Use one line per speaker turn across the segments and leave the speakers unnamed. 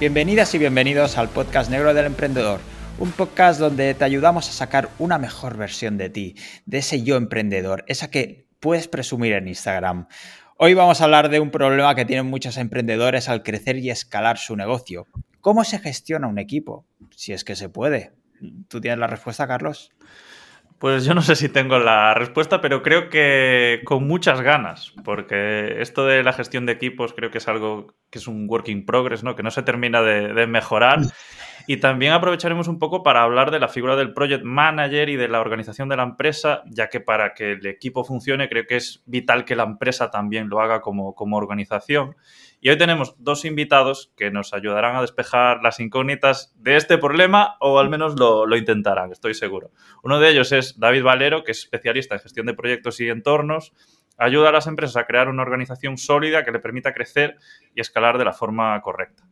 Bienvenidas y bienvenidos al podcast Negro del Emprendedor, un podcast donde te ayudamos a sacar una mejor versión de ti, de ese yo emprendedor, esa que puedes presumir en Instagram. Hoy vamos a hablar de un problema que tienen muchos emprendedores al crecer y escalar su negocio. ¿Cómo se gestiona un equipo? Si es que se puede. ¿Tú tienes la respuesta, Carlos?
Pues yo no sé si tengo la respuesta, pero creo que con muchas ganas, porque esto de la gestión de equipos creo que es algo que es un work in progress, ¿no? Que no se termina de, mejorar. Y también aprovecharemos un poco para hablar de la figura del project manager y de la organización de la empresa, ya que para que el equipo funcione creo que es vital que la empresa también lo haga como, como organización. Y hoy tenemos dos invitados que nos ayudarán a despejar las incógnitas de este problema, o al menos lo, intentarán, estoy seguro. Uno de ellos es David Valero, que es especialista en gestión de proyectos y entornos. Ayuda a las empresas a crear una organización sólida que le permita crecer y escalar de la forma correcta.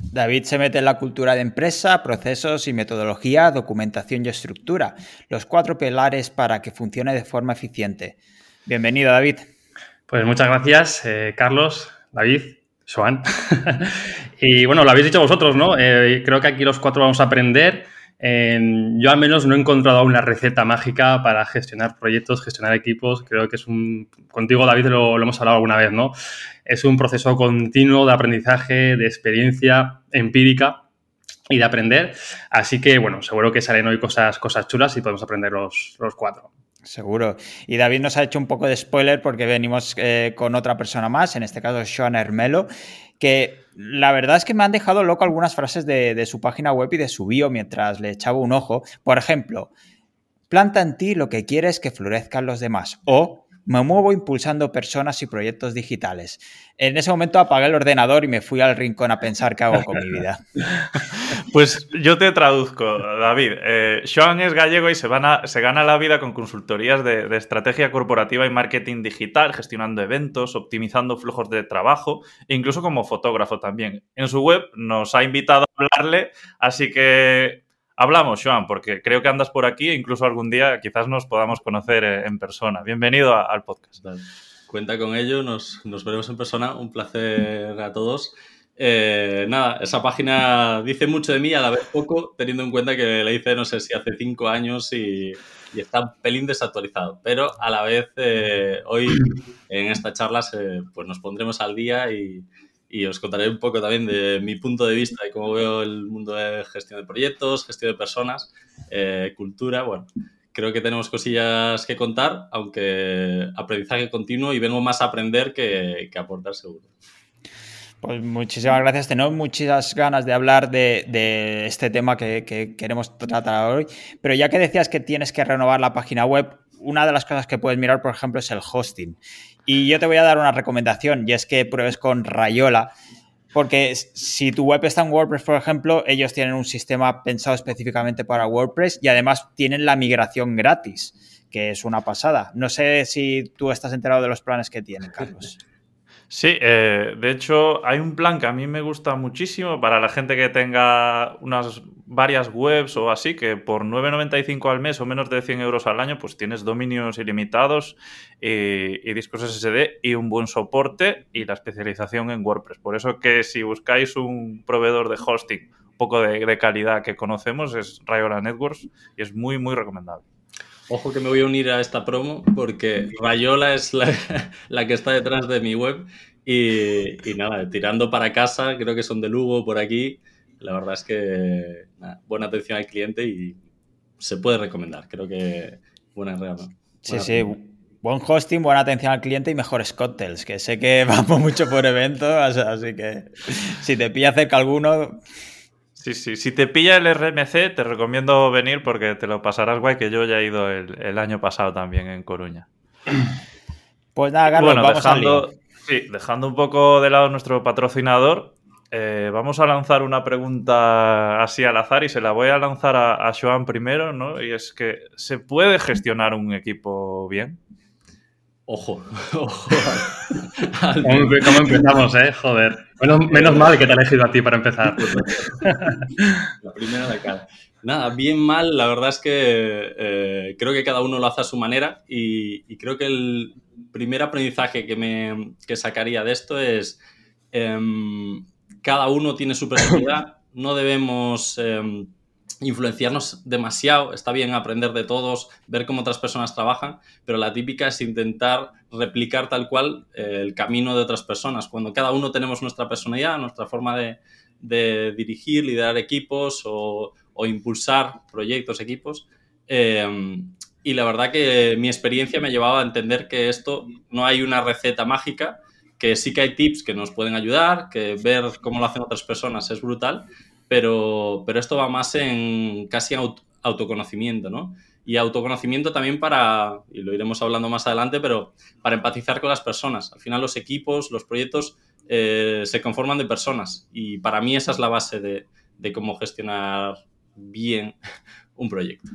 David se mete en la cultura de empresa, procesos y metodología, documentación y estructura, los cuatro pilares para que funcione de forma eficiente. Bienvenido, David.
Pues muchas gracias, eh, Carlos, David. Joan. y bueno, lo habéis dicho vosotros, ¿no? Eh, creo que aquí los cuatro vamos a aprender. yo al menos no he encontrado una receta mágica para gestionar proyectos, gestionar equipos. Creo que es un... Contigo, David, lo, hemos hablado alguna vez, ¿no? Es un proceso continuo de aprendizaje, de experiencia empírica y de aprender. Así que, bueno, seguro que salen hoy cosas, cosas chulas y podemos aprender los, los cuatro.
Seguro. Y David nos ha hecho un poco de spoiler porque venimos eh, con otra persona más, en este caso Sean Hermelo, que la verdad es que me han dejado loco algunas frases de, de su página web y de su bio mientras le echaba un ojo. Por ejemplo, planta en ti lo que quieres que florezcan los demás. O me muevo impulsando personas y proyectos digitales. En ese momento apagué el ordenador y me fui al rincón a pensar qué hago con mi vida.
Pues yo te traduzco, David. Eh, Sean es gallego y se, se gana la vida con consultorías de, de, estrategia corporativa y marketing digital, gestionando eventos, optimizando flujos de trabajo e incluso como fotógrafo también. En su web nos ha invitado a hablarle, así que hablamos, Joan, porque creo que andas por aquí e incluso algún día quizás nos podamos conocer eh, en persona. Bienvenido al podcast.
Cuenta con ello, nos, veremos en persona. Un placer a todos. Eh, nada, esa página dice mucho de mí, a la vez poco, teniendo en cuenta que la hice, no sé si hace cinco años y, está un pelín desactualizado. Pero a la vez, eh, hoy en esta charla, pues nos pondremos al día y, y os contaré un poco también de mi punto de vista y cómo veo el mundo de gestión de proyectos, gestión de personas, eh, cultura. Bueno, creo que tenemos cosillas que contar, aunque aprendizaje continuo y vengo más a aprender que, a aportar seguro.
Pues muchísimas gracias. Tenemos muchas ganas de hablar de, este tema que, queremos tratar hoy. Pero ya que decías que tienes que renovar la página web, una de las cosas que puedes mirar, por ejemplo, es el hosting. Y yo te voy a dar una recomendación y es que pruebes con Rayola. Porque si tu web está en WordPress, por ejemplo, ellos tienen un sistema pensado específicamente para WordPress y además tienen la migración gratis, que es una pasada. No sé si tú estás enterado de los planes que tienen, Carlos.
Sí, eh, de hecho hay un plan que a mí me gusta muchísimo para la gente que tenga unas varias webs o así, que por 9,95 al mes o menos de 100 euros al año, pues tienes dominios ilimitados y, discos SSD y un buen soporte y la especialización en WordPress. Por eso que si buscáis un proveedor de hosting un poco de, de calidad que conocemos es Rayola Networks y es muy, muy recomendable.
Ojo que me voy a unir a esta promo porque Rayola es la, que está detrás de mi web y, nada, tirando para casa, creo que son de Lugo por aquí. La verdad es que buena atención al cliente y se puede recomendar. Creo que buena regalo.
Sí, sí. Buen hosting, buena atención al cliente y mejores cócteles, que sé que vamos mucho por eventos, así que si te pilla cerca alguno,
Sí, sí. Si te pilla el RMC, te recomiendo venir porque te lo pasarás guay, que yo ya he ido el, año pasado también en Coruña.
Pues nada, Carlos, vamos
dejando, Sí, dejando un poco de lado nuestro patrocinador, eh, vamos a lanzar una pregunta así al azar y se la voy a lanzar a, a Joan primero, ¿no? Y es que, ¿se puede gestionar un equipo bien?
Ojo, ojo.
¿Cómo, empezamos, eh? Joder. Menos, mal que te he elegido a ti para empezar.
la primera de cada. Nada, bien mal, la verdad es que eh, creo que cada uno lo hace a su manera y, creo que el primer aprendizaje que me que sacaría de esto es em, cada uno tiene su personalidad, no debemos em, influenciarnos demasiado, está bien aprender de todos, ver cómo otras personas trabajan, pero la típica es intentar replicar tal cual eh, el camino de otras personas, cuando cada uno tenemos nuestra personalidad, nuestra forma de, dirigir, liderar equipos o, impulsar proyectos, equipos. Em, y la verdad que mi experiencia me llevaba a entender que esto no hay una receta mágica, que sí que hay tips que nos pueden ayudar, que ver cómo lo hacen otras personas es brutal, pero, pero esto va más en casi autoconocimiento, ¿no? Y autoconocimiento también para, y lo iremos hablando más adelante, pero para empatizar con las personas. Al final los equipos, los proyectos eh, se conforman de personas y para mí esa es la base de cómo gestionar bien un proyecto.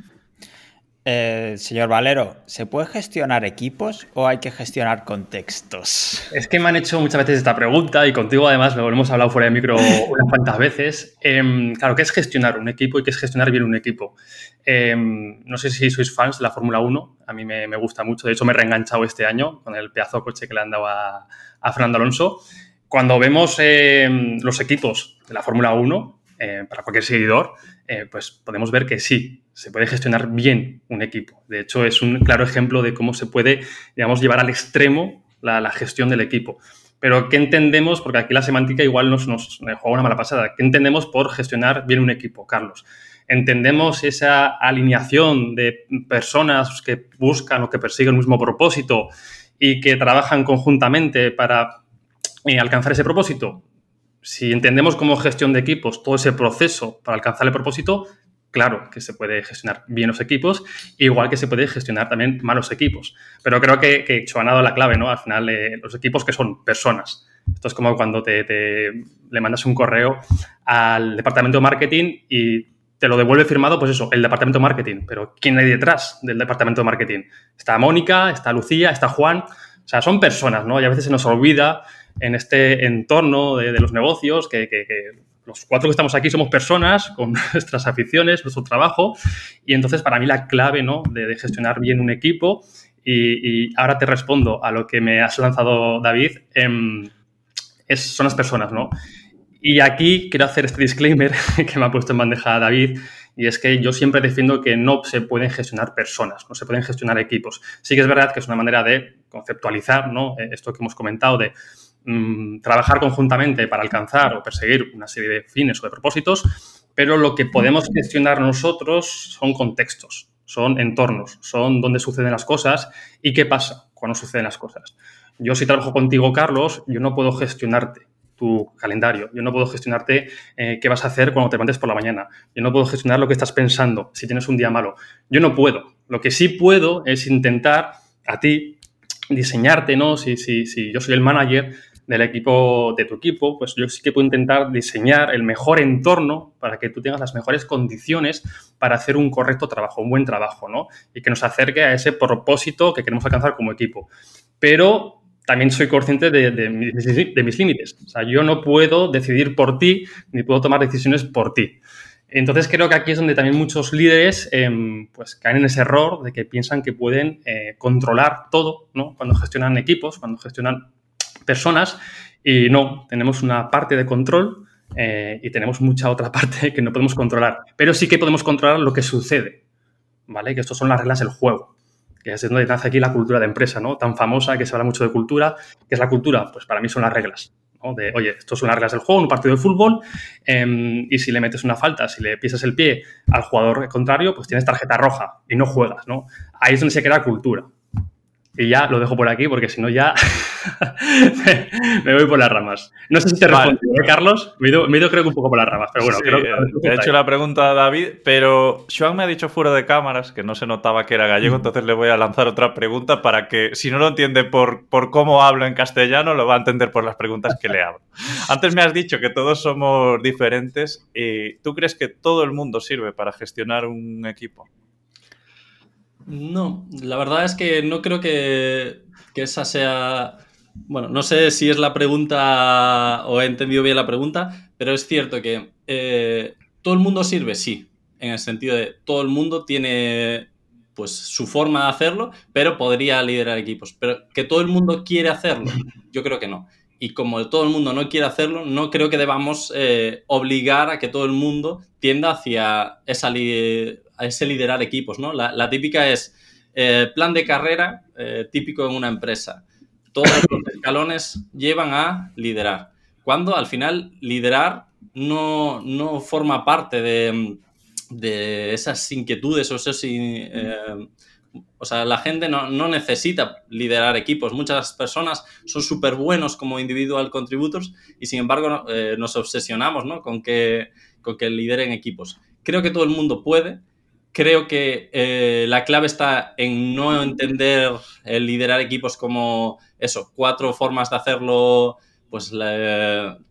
Eh, señor Valero, ¿se puede gestionar equipos o hay que gestionar contextos?
Es que me han hecho muchas veces esta pregunta y contigo además lo hemos hablado fuera de micro unas cuantas veces. Em, claro, ¿qué es gestionar un equipo y qué es gestionar bien un equipo? Em, no sé si sois fans de la Fórmula 1, a mí me, gusta mucho, de hecho me he reenganchado este año con el pedazo de coche que le han dado a, Fernando Alonso. Cuando vemos em, los equipos de la Fórmula 1, eh, para cualquier seguidor, eh, pues podemos ver que sí, se puede gestionar bien un equipo. De hecho, es un claro ejemplo de cómo se puede, digamos, llevar al extremo la, gestión del equipo. Pero, ¿qué entendemos? Porque aquí la semántica igual nos, nos juega una mala pasada. ¿Qué entendemos por gestionar bien un equipo, Carlos? entendemos esa alineación de personas que buscan o que persiguen el mismo propósito y que trabajan conjuntamente para eh, alcanzar ese propósito si entendemos como gestión de equipos todo ese proceso para alcanzar el propósito, claro que se puede gestionar bien los equipos, igual que se puede gestionar también malos equipos. Pero creo que, que ha dado la clave, ¿no? Al final, eh, los equipos que son personas. Esto es como cuando te, le mandas un correo al departamento de marketing y te lo devuelve firmado, pues eso, el departamento de marketing. Pero ¿quién hay detrás del departamento de marketing? Está Mónica, está Lucía, está Juan. O sea, son personas, ¿no? Y a veces se nos olvida en este entorno de, los negocios, que, los cuatro que estamos aquí somos personas con nuestras aficiones, nuestro trabajo, y entonces para mí la clave ¿no? de, gestionar bien un equipo, y, ahora te respondo a lo que me has lanzado David, em, es, son las personas, ¿no? Y aquí quiero hacer este disclaimer que me ha puesto en bandeja David, y es que yo siempre defiendo que no se pueden gestionar personas, no se pueden gestionar equipos. Sí que es verdad que es una manera de conceptualizar, ¿no? Esto que hemos comentado de Mm, trabajar conjuntamente para alcanzar o perseguir una serie de fines o de propósitos, pero lo que podemos gestionar nosotros son contextos, son entornos, son donde suceden las cosas y qué pasa cuando suceden las cosas. Yo si trabajo contigo, Carlos, yo no puedo gestionarte tu calendario, yo no puedo gestionarte eh, qué vas a hacer cuando te levantes por la mañana, yo no puedo gestionar lo que estás pensando si tienes un día malo, yo no puedo. Lo que sí puedo es intentar a ti diseñarte, ¿no? Si, si, si yo soy el manager, del equipo, de tu equipo, pues yo sí que puedo intentar diseñar el mejor entorno para que tú tengas las mejores condiciones para hacer un correcto trabajo, un buen trabajo, ¿no? Y que nos acerque a ese propósito que queremos alcanzar como equipo. Pero también soy consciente de, mis límites. O sea, yo no puedo decidir por ti ni puedo tomar decisiones por ti. Entonces creo que aquí es donde también muchos líderes em, pues caen en ese error de que piensan que pueden eh, controlar todo, ¿no? Cuando gestionan equipos, cuando gestionan personas y no, tenemos una parte de control eh, y tenemos mucha otra parte que no podemos controlar, pero sí que podemos controlar lo que sucede, ¿vale? Que estas son las reglas del juego, que es donde nace aquí la cultura de empresa, ¿no? Tan famosa que se habla mucho de cultura. ¿Qué es la cultura? Pues para mí son las reglas. ¿no? De, oye, estas son las reglas del juego, un partido de fútbol, em, y si le metes una falta, si le pisas el pie al jugador contrario, pues tienes tarjeta roja y no juegas, ¿no? Ahí es donde se crea cultura. Y ya lo dejo por aquí porque si no ya me, voy por las ramas. No sé si te respondo, ¿eh, Carlos. Me he, ido, creo que un poco por las ramas, pero bueno. creo
que he hecho la pregunta a David, pero Joan me ha dicho fuera de cámaras que no se notaba que era gallego, entonces le voy a lanzar otra pregunta para que si no lo entiende por, por cómo hablo en castellano, lo va a entender por las preguntas que le hago. Antes me has dicho que todos somos diferentes y ¿tú crees que todo el mundo sirve para gestionar un equipo?
No, la verdad es que no creo que, esa sea... Bueno, no sé si es la pregunta o he entendido bien la pregunta, pero es cierto que eh, todo el mundo sirve, sí, en el sentido de todo el mundo tiene pues su forma de hacerlo, pero podría liderar equipos. Pero que todo el mundo quiere hacerlo, yo creo que no. y como todo el mundo no quiere hacerlo, no creo que debamos eh, obligar a que todo el mundo tienda hacia esa ese liderar equipos, ¿no? La, típica es eh, plan de carrera típico en una empresa. Todos los escalones llevan a liderar. Cuando al final liderar no, no forma parte de, de esas inquietudes o esos... Eh, o sea, la gente no, no, necesita liderar equipos. Muchas personas son súper buenos como individual contributors y sin embargo eh, nos obsesionamos ¿no? con, que, con que lideren equipos. Creo que todo el mundo puede. Creo que eh, la clave está en no entender el liderar equipos como eso, cuatro formas de hacerlo, pues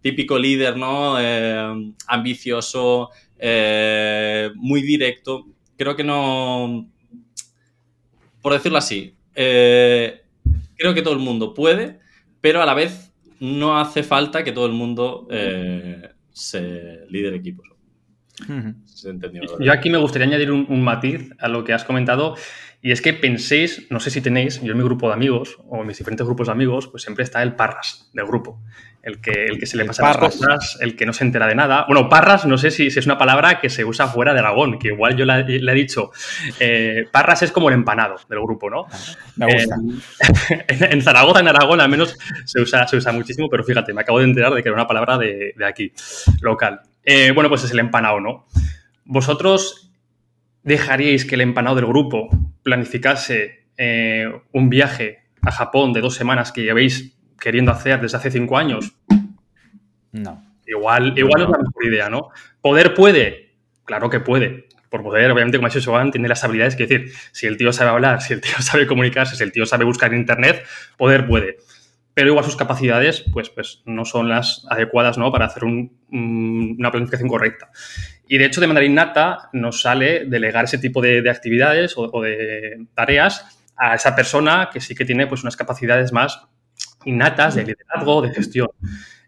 típico líder, ¿no? ambicioso, eh, muy directo. Creo que no, por decirlo así, eh, creo que todo el mundo puede, pero a la vez no hace falta que todo el mundo eh, se lidere equipos.
Yo aquí me gustaría añadir un, matiz a lo que has comentado y es que penséis, no sé si tenéis, yo en mi grupo de amigos o en mis diferentes grupos de amigos, pues siempre está el parras del grupo el que, el que se le pasa las cosas, el que no se entera de nada. Bueno, parras, no sé si, es una palabra que se usa fuera de Aragón, que igual yo le, he dicho. Eh, parras es como el empanado del grupo, ¿no?
Me gusta.
en, Zaragoza, en Aragón, al menos se usa, se usa muchísimo, pero fíjate, me acabo de enterar de que era una palabra de, aquí, local. Eh, bueno, pues es el empanado, ¿no? Vosotros dejaríais que el empanado del grupo planificase eh, un viaje a Japón de dos semanas que llevéis queriendo hacer desde hace cinco años?
No.
Igual, igual es la mejor idea, ¿no? ¿Poder puede? Claro que puede. Por poder, obviamente, como ha dicho Joan, tiene las habilidades que decir, si el tío sabe hablar, si el tío sabe comunicarse, si el tío sabe buscar en internet, poder puede. Pero igual sus capacidades, pues, pues no son las adecuadas, ¿no? Para hacer una planificación correcta. Y de hecho, de manera innata, nos sale delegar ese tipo de, actividades o, o, de tareas a esa persona que sí que tiene pues unas capacidades más innatas de liderazgo, de gestión.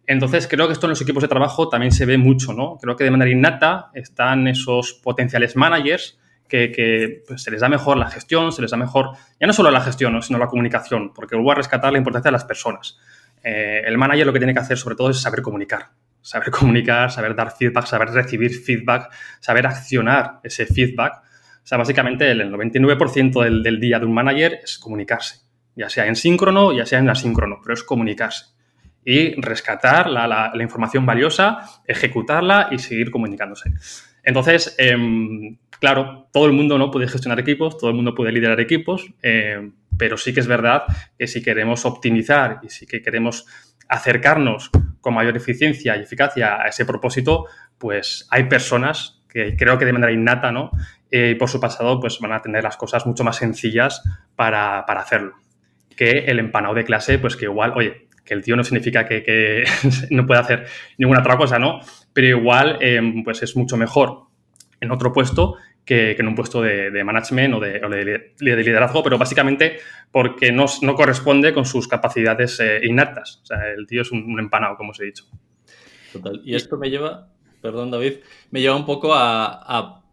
Entonces, creo que esto en los equipos de trabajo también se ve mucho, ¿no? Creo que de manera innata están esos potenciales managers que, pues, se les da mejor la gestión, se les da mejor, ya no solo la gestión, sino la comunicación, porque vuelvo a rescatar la importancia de las personas. Eh, el manager lo que tiene que hacer sobre todo es saber comunicar, saber comunicar, saber dar feedback, saber recibir feedback, saber accionar ese feedback. O sea, básicamente el 99% del, día de un manager es comunicarse ya sea en síncrono, ya sea en asíncrono, pero es comunicarse y rescatar la, información valiosa, ejecutarla y seguir comunicándose. Entonces, em, claro, todo el mundo no puede gestionar equipos, todo el mundo puede liderar equipos, em, pero sí que es verdad que si queremos optimizar y si que queremos acercarnos con mayor eficiencia y eficacia a ese propósito, pues hay personas que creo que de manera innata, ¿no? Eh, por su pasado, pues van a tener las cosas mucho más sencillas para, para hacerlo que el empanado de clase, pues que igual, oye, que el tío no significa que, no pueda hacer ninguna otra cosa, ¿no? Pero igual, em, pues es mucho mejor en otro puesto que, en un puesto de, management o de, liderazgo, pero básicamente porque no, corresponde con sus capacidades eh, innatas. O sea, el tío es un, empanado, como os he dicho.
Total. Y esto me lleva, perdón David, me lleva un poco a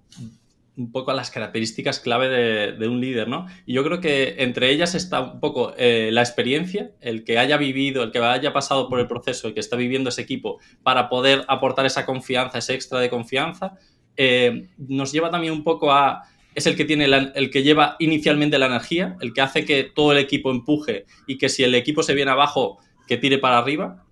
un poco a las características clave de, un líder, ¿no? Y yo creo que entre ellas está un poco eh, la experiencia, el que haya vivido, el que haya pasado por el proceso, el que está viviendo ese equipo, para poder aportar esa confianza, ese extra de confianza, eh, nos lleva también un poco a... Es el que tiene el que lleva inicialmente la energía, el que hace que todo el equipo empuje y que si el equipo se viene abajo, que tire para arriba.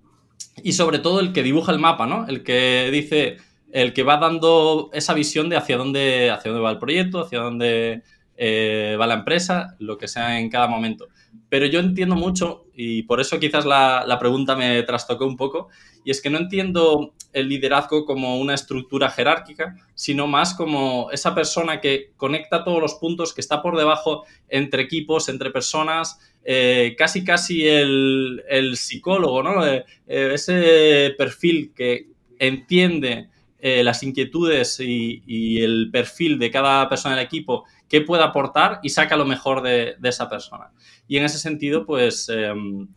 Y sobre todo el que dibuja el mapa, ¿no? El que dice, el que va dando esa visión de hacia dónde, hacia dónde va el proyecto, hacia dónde eh, va la empresa, lo que sea en cada momento. Pero yo entiendo mucho, y por eso quizás la, pregunta me trastocó un poco, y es que no entiendo el liderazgo como una estructura jerárquica, sino más como esa persona que conecta todos los puntos, que está por debajo entre equipos, entre personas, eh, casi casi el, psicólogo, ¿no? Eh, ese perfil que entiende eh, las inquietudes y, el perfil de cada persona del equipo, qué puede aportar y saca lo mejor de, esa persona. Y en ese sentido, pues em,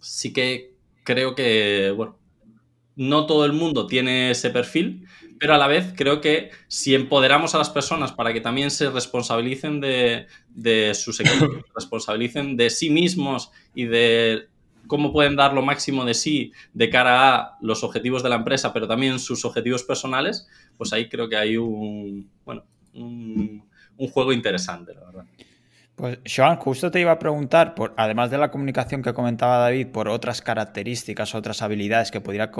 sí que creo que, bueno, no todo el mundo tiene ese perfil, pero a la vez creo que si empoderamos a las personas para que también se responsabilicen de, sus equipos, responsabilicen de sí mismos y de cómo pueden dar lo máximo de sí de cara a los objetivos de la empresa, pero también sus objetivos personales, pues ahí creo que hay un, bueno, un, juego interesante, la verdad.
Pues, Joan, justo te iba a preguntar, por, además de la comunicación que comentaba David, por otras características, otras habilidades que pudiera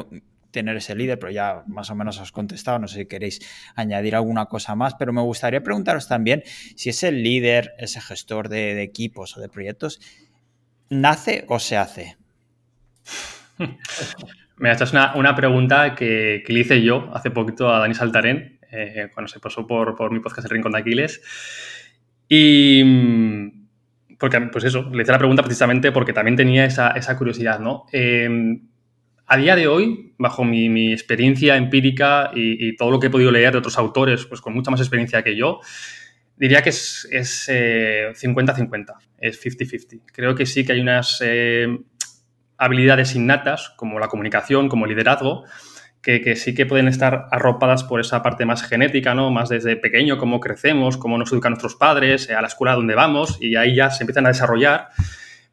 tener ese líder, pero ya más o menos os he contestado, no sé si queréis añadir alguna cosa más, pero me gustaría preguntaros también si ese líder, ese gestor de, equipos o de proyectos, ¿nace o se hace?
Mira, esta es una, pregunta que, le hice yo hace poquito a Dani Saltarén, eh, cuando se pasó por, mi podcast El Rincón de Aquiles. Y mm, porque, pues eso, le hice la pregunta precisamente porque también tenía esa, curiosidad, ¿no? Eh, a día de hoy, bajo mi, experiencia empírica y, todo lo que he podido leer de otros autores, pues con mucha más experiencia que yo, diría que es 50-50, es 50-50. Eh, Creo que sí que hay unas eh, habilidades innatas, como la comunicación, como el liderazgo, que, sí que pueden estar arropadas por esa parte más genética, ¿no? Más desde pequeño, cómo crecemos, cómo nos educan nuestros padres, a la escuela donde vamos, y ahí ya se empiezan a desarrollar.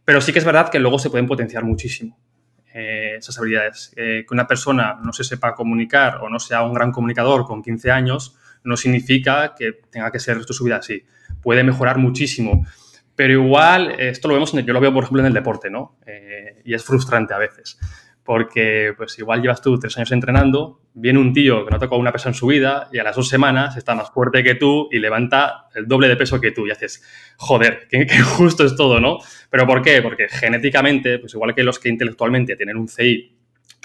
Pero sí que es verdad que luego se pueden potenciar muchísimo. Eh, esas habilidades. Eh, que una persona no se sepa comunicar o no sea un gran comunicador con 15 años no significa que tenga que ser esto su vida así. Puede mejorar muchísimo. Pero igual, esto lo vemos, yo lo veo, por ejemplo, en el deporte, ¿no? Eh, y es frustrante a veces porque pues igual llevas tú tres años entrenando, viene un tío que no ha tocado una pesa en su vida y a las dos semanas está más fuerte que tú y levanta el doble de peso que tú y haces, joder, qué, justo es todo, ¿no? ¿Pero por qué? Porque genéticamente, pues igual que los que intelectualmente tienen un CI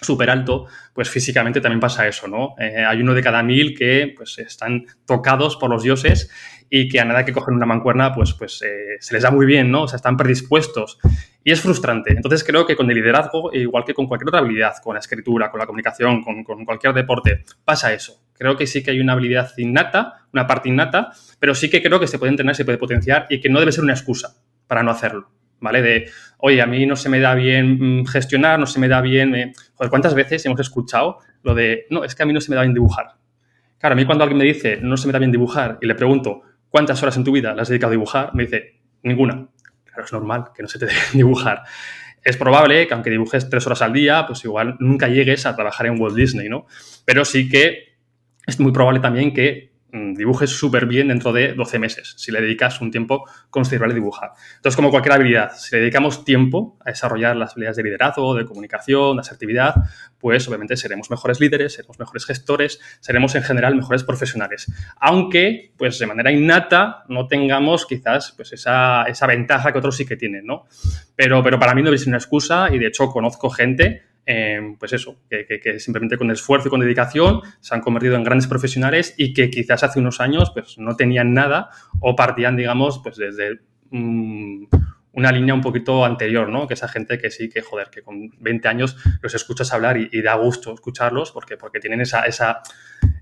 súper alto, pues físicamente también pasa eso, ¿no? Eh, hay uno de cada mil que pues están tocados por los dioses y que a nada que cogen una mancuerna, pues, pues eh, se les da muy bien, ¿no? O sea, están predispuestos. Y es frustrante. Entonces creo que con el liderazgo, igual que con cualquier otra habilidad, con la escritura, con la comunicación, con, con cualquier deporte, pasa eso. Creo que sí que hay una habilidad innata, una parte innata, pero sí que creo que se puede entrenar, se puede potenciar y que no debe ser una excusa para no hacerlo. ¿Vale? De, oye, a mí no se me da bien mm, gestionar, no se me da bien. Joder, ¿cuántas veces hemos escuchado lo de, no, es que a mí no se me da bien dibujar? Claro, a mí cuando alguien me dice, no se me da bien dibujar, y le pregunto, ¿cuántas horas en tu vida las has dedicado a dibujar? Me dice, ninguna. Claro, es normal que no se te dé dibujar. Es probable que aunque dibujes tres horas al día, pues igual nunca llegues a trabajar en Walt Disney, ¿no? Pero sí que es muy probable también que dibujes súper bien dentro de 12 meses, si le dedicas un tiempo considerable a dibujar. Entonces, como cualquier habilidad, si le dedicamos tiempo a desarrollar las habilidades de liderazgo, de comunicación, de asertividad, pues obviamente seremos mejores líderes, seremos mejores gestores, seremos en general mejores profesionales. Aunque, pues de manera innata, no tengamos quizás pues, esa, esa ventaja que otros sí que tienen, ¿no? Pero, pero para mí no es una excusa y de hecho conozco gente pues eso, que, simplemente con esfuerzo y con dedicación se han convertido en grandes profesionales y que quizás hace unos años pues no tenían nada o partían, digamos, pues desde una línea un poquito anterior, ¿no? Que esa gente que sí, que joder, que con 20 años los escuchas hablar y, da gusto escucharlos porque, porque tienen esa, esa,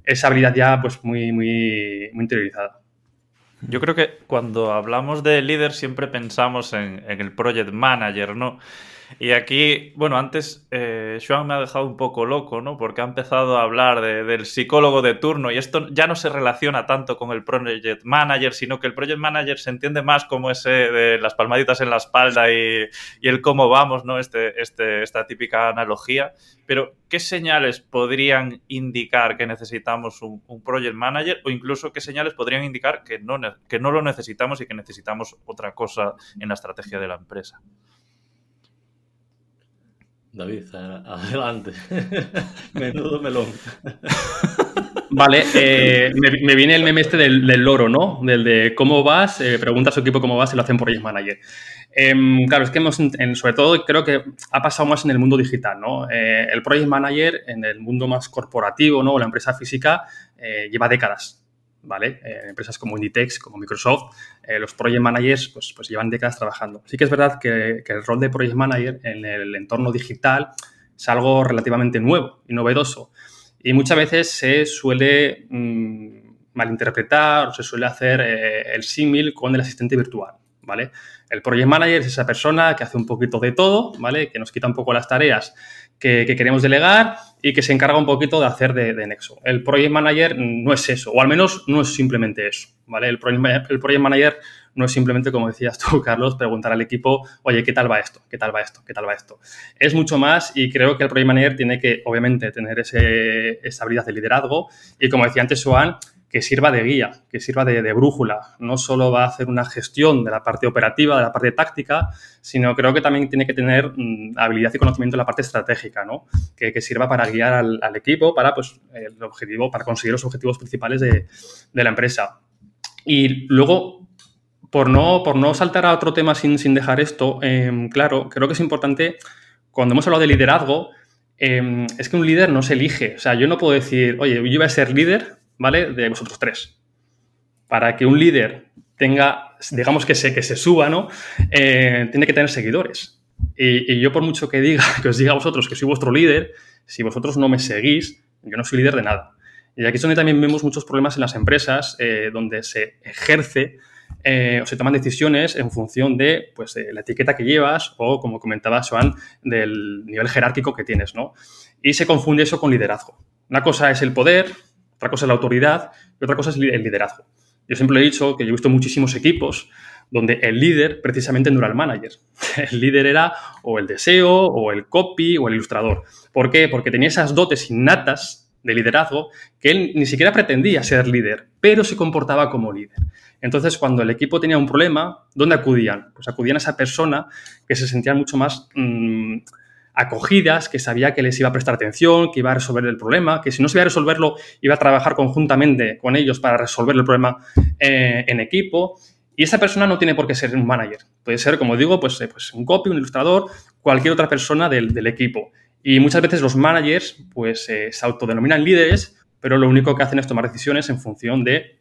esa habilidad ya pues muy, muy, muy interiorizada.
Yo creo que cuando hablamos de líder siempre pensamos en, en el project manager, ¿no? Y aquí, bueno, antes eh, me ha dejado un poco loco, ¿no? Porque ha empezado a hablar del psicólogo de turno y esto ya no se relaciona tanto con el project manager, sino que el project manager se entiende más como ese de las palmaditas en la espalda y, el cómo vamos, ¿no? Este, este, esta típica analogía. Pero, ¿qué señales podrían indicar que necesitamos un, un, project manager o incluso qué señales podrían indicar que no, que no lo necesitamos y que necesitamos otra cosa en la estrategia de la empresa?
David, adelante. Menudo melón.
Vale, eh, me, viene el meme este del, loro, ¿no? Del de cómo vas, eh, pregunta a su equipo cómo vas y lo hacen por Project Manager. Em, claro, es que hemos, sobre todo creo que ha pasado más en el mundo digital, ¿no? Eh, el Project Manager en el mundo más corporativo, ¿no? O la empresa física lleva décadas ¿vale? Eh, empresas como Inditex, como Microsoft, eh, los project managers pues, pues llevan décadas trabajando. Sí que es verdad que, el rol de project manager en el entorno digital es algo relativamente nuevo y novedoso. Y muchas veces se suele mm, malinterpretar o se suele hacer eh, el símil con el asistente virtual, ¿vale? El project manager es esa persona que hace un poquito de todo, ¿vale? Que nos quita un poco las tareas que, queremos delegar y que se encarga un poquito de hacer de, nexo. El Project Manager no es eso, o al menos no es simplemente eso, ¿vale? El Project, Manager no es simplemente, como decías tú, Carlos, preguntar al equipo, oye, ¿qué tal va esto? ¿Qué tal va esto? ¿Qué tal va esto? Es mucho más y creo que el Project Manager tiene que, obviamente, tener ese, esa habilidad de liderazgo y, como decía antes Joan, que sirva de guía, que sirva de, brújula. No solo va a hacer una gestión de la parte operativa, de la parte táctica, sino creo que también tiene que tener mm, habilidad y conocimiento de la parte estratégica, ¿no? Que, sirva para guiar al, equipo para, pues, el objetivo, para conseguir los objetivos principales de, la empresa. Y luego, por no, por no saltar a otro tema sin, sin dejar esto, em, claro, creo que es importante, cuando hemos hablado de liderazgo, em, es que un líder no se elige. O sea, yo no puedo decir, oye, yo voy a ser líder ¿vale? De vosotros tres. Para que un líder tenga, digamos que se, que se suba, ¿no? Eh, tiene que tener seguidores. Y, yo por mucho que diga, que os diga a vosotros que soy vuestro líder, si vosotros no me seguís, yo no soy líder de nada. Y aquí es donde también vemos muchos problemas en las empresas, eh, donde se ejerce eh, o se toman decisiones en función de pues, la etiqueta que llevas o, como comentaba Joan, del nivel jerárquico que tienes, ¿no? Y se confunde eso con liderazgo. Una cosa es el poder, otra cosa es la autoridad y otra cosa es el liderazgo. Yo siempre he dicho que yo he visto muchísimos equipos donde el líder precisamente no era el manager. El líder era o el deseo, o el copy, o el ilustrador. ¿Por qué? Porque tenía esas dotes innatas de liderazgo que él ni siquiera pretendía ser líder, pero se comportaba como líder. Entonces, cuando el equipo tenía un problema, ¿dónde acudían? Pues acudían a esa persona que se sentía mucho más... Mm, acogidas, que sabía que les iba a prestar atención, que iba a resolver el problema, que si no se iba a resolverlo, iba a trabajar conjuntamente con ellos para resolver el problema eh, en equipo. Y esa persona no tiene por qué ser un manager. Puede ser, como digo, pues, eh, pues un copy, un ilustrador, cualquier otra persona del, equipo. Y muchas veces los managers pues, eh, se autodenominan líderes, pero lo único que hacen es tomar decisiones en función de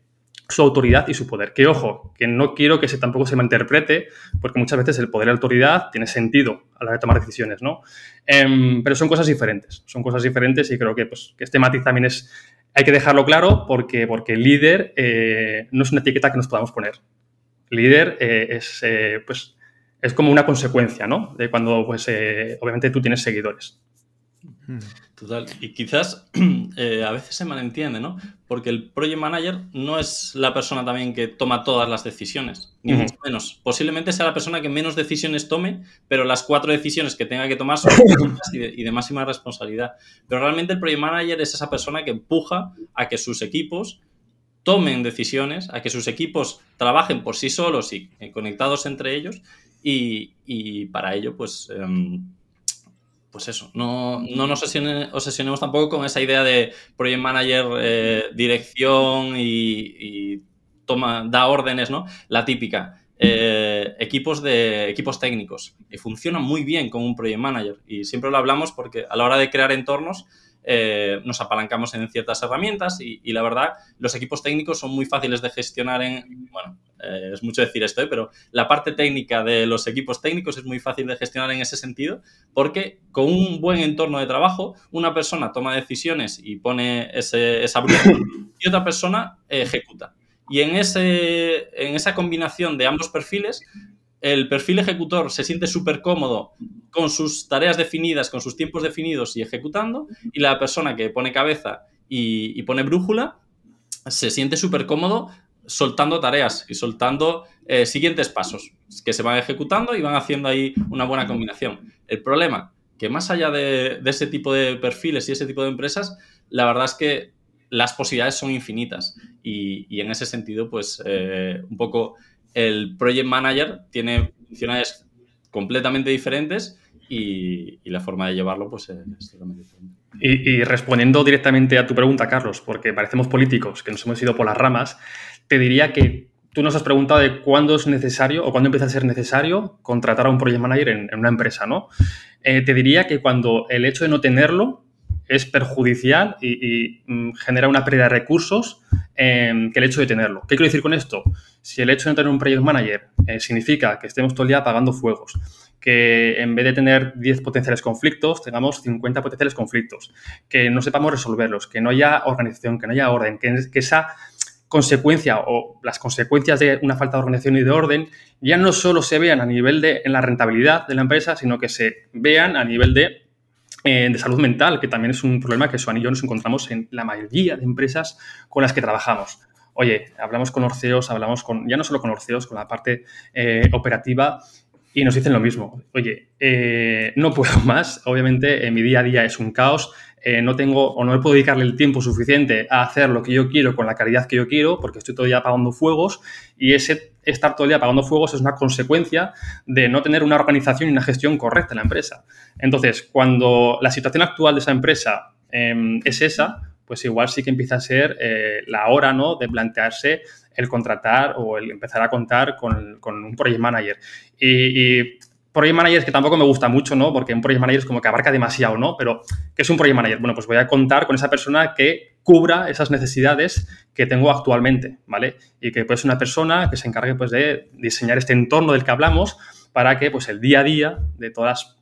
su autoridad y su poder. Que ojo, que no quiero que se, tampoco se malinterprete, porque muchas veces el poder y la autoridad tiene sentido a la hora de tomar decisiones, ¿no? Em, pero son cosas diferentes, son cosas diferentes y creo que, pues, que este matiz también es, hay que dejarlo claro porque, porque líder eh, no es una etiqueta que nos podamos poner. líder eh, es, eh, pues, es como una consecuencia, ¿no? De cuando, pues, obviamente tú tienes seguidores.
Total. Y quizás eh, a veces se malentiende, ¿no? Porque el project manager no es la persona también que toma todas las decisiones, ni mucho menos. Posiblemente sea la persona que menos decisiones tome, pero las cuatro decisiones que tenga que tomar son y de, y de máxima responsabilidad. Pero realmente el project manager es esa persona que empuja a que sus equipos tomen decisiones, a que sus equipos trabajen por sí solos y eh, conectados entre ellos. Y, para ello, pues. Em, pues eso, no, nos obsesionemos tampoco con esa idea de project manager, eh, dirección y, toma, da órdenes, ¿no? La típica. Eh, equipos de equipos técnicos que funcionan muy bien con un project manager y siempre lo hablamos porque a la hora de crear entornos eh, nos apalancamos en ciertas herramientas y, la verdad, los equipos técnicos son muy fáciles de gestionar en, bueno, eh, es mucho decir esto, ¿eh? pero la parte técnica de los equipos técnicos es muy fácil de gestionar en ese sentido porque con un buen entorno de trabajo, una persona toma decisiones y pone ese, esa brújula y otra persona ejecuta. Y en, ese, en esa combinación de ambos perfiles, el perfil ejecutor se siente súper cómodo con sus tareas definidas, con sus tiempos definidos y ejecutando, y la persona que pone cabeza y, pone brújula se siente súper cómodo soltando tareas y soltando eh, siguientes pasos que se van ejecutando y van haciendo ahí una buena combinación. El problema, que más allá de, ese tipo de perfiles y ese tipo de empresas, la verdad es que las posibilidades son infinitas y, en ese sentido, pues eh, un poco el project manager tiene funciones completamente diferentes y, la forma de llevarlo pues es totalmente diferente.
Y, respondiendo directamente a tu pregunta, Carlos, porque parecemos políticos que nos hemos ido por las ramas, te diría que tú nos has preguntado de cuándo es necesario o cuándo empieza a ser necesario contratar a un project manager en, una empresa, ¿no? Eh, te diría que cuando el hecho de no tenerlo es perjudicial y, mm, genera una pérdida de recursos em, que el hecho de tenerlo. ¿Qué quiero decir con esto? Si el hecho de no tener un project manager eh, significa que estemos todo el día apagando fuegos, que en vez de tener 10 potenciales conflictos, tengamos 50 potenciales conflictos, que no sepamos resolverlos, que no haya organización, que no haya orden, que, que esa consecuencia o las consecuencias de una falta de organización y de orden ya no solo se vean a nivel de en la rentabilidad de la empresa, sino que se vean a nivel de eh, de salud mental, que también es un problema que Suan y yo nos encontramos en la mayoría de empresas con las que trabajamos. Oye, hablamos con Orceos, hablamos con, ya no solo con Orceos, con la parte eh, operativa y nos dicen lo mismo. Oye, eh, no puedo más, obviamente mi día a día es un caos, no tengo o no puedo dedicarle el tiempo suficiente a hacer lo que yo quiero con la calidad que yo quiero, porque estoy todo el día apagando fuegos y ese estar todo el día apagando fuegos es una consecuencia de no tener una organización y una gestión correcta en la empresa. Entonces, cuando la situación actual de esa empresa em, es esa, pues igual sí que empieza a ser eh, la hora ¿no? de plantearse el contratar o el empezar a contar con, un project manager. Y, project manager que tampoco me gusta mucho, ¿no? Porque un project manager es como que abarca demasiado, ¿no? Pero, ¿qué es un project manager? Bueno, pues voy a contar con esa persona que cubra esas necesidades que tengo actualmente, ¿vale? Y que pues una persona que se encargue pues de diseñar este entorno del que hablamos para que pues el día a día de todas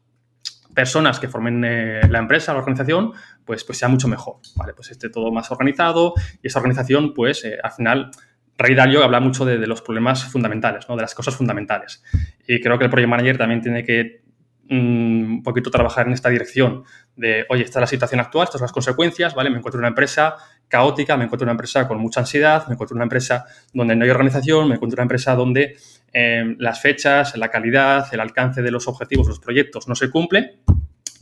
personas que formen eh, la empresa, la organización, pues, pues sea mucho mejor, ¿vale? Pues esté todo más organizado y esa organización, pues eh, al final, Ray Dalio habla mucho de, los problemas fundamentales, ¿no? De las cosas fundamentales. Y creo que el Project Manager también tiene que mm, un poquito trabajar en esta dirección de, oye, esta es la situación actual, estas son las consecuencias, ¿vale? Me encuentro en una empresa caótica, me encuentro en una empresa con mucha ansiedad, me encuentro en una empresa donde no hay organización, me encuentro en una empresa donde Em, las fechas, la calidad, el alcance de los objetivos, los proyectos no se cumple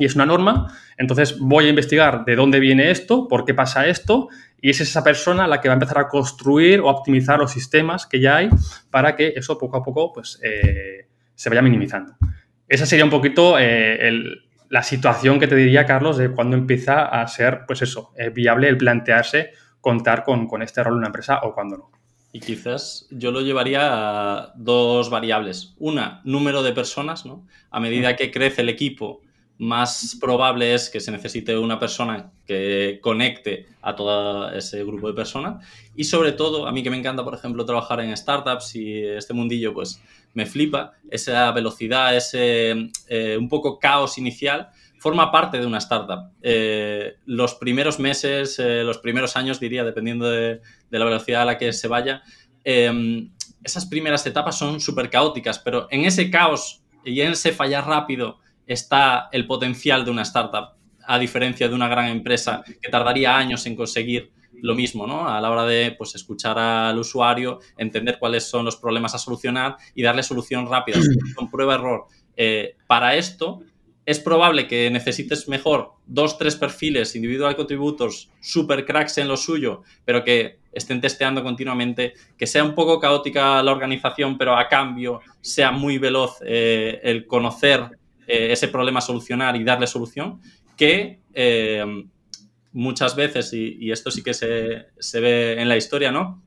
y es una norma. Entonces voy a investigar de dónde viene esto, por qué pasa esto y es esa persona la que va a empezar a construir o optimizar los sistemas que ya hay para que eso poco a poco pues, eh, se vaya minimizando. Esa sería un poquito eh, la situación que te diría, Carlos, de cuando empieza a ser, pues eso, eh, viable el plantearse contar con, con este rol en una empresa o cuando no.
Y quizás yo lo llevaría a dos variables. Una, número de personas, ¿no? A medida que crece el equipo, más probable es que se necesite una persona que conecte a todo ese grupo de personas. Y sobre todo, a mí que me encanta, por ejemplo, trabajar en startups y este mundillo, pues me flipa, esa velocidad, ese eh, un poco caos inicial, forma parte de una startup. Eh, los primeros meses, eh, los primeros años, diría, dependiendo de, la velocidad a la que se vaya, em, esas primeras etapas son súper caóticas, pero en ese caos y en ese fallar rápido está el potencial de una startup, a diferencia de una gran empresa que tardaría años en conseguir lo mismo, ¿no? A la hora de pues, escuchar al usuario, entender cuáles son los problemas a solucionar y darle solución rápida, con prueba-error. Eh, para esto, es probable que necesites mejor dos, tres perfiles individual contributors super cracks en lo suyo, pero que estén testeando continuamente, que sea un poco caótica la organización, pero a cambio sea muy veloz eh, el conocer eh, ese problema solucionar y darle solución, que eh, muchas veces, y, esto sí que se, se, ve en la historia, ¿no?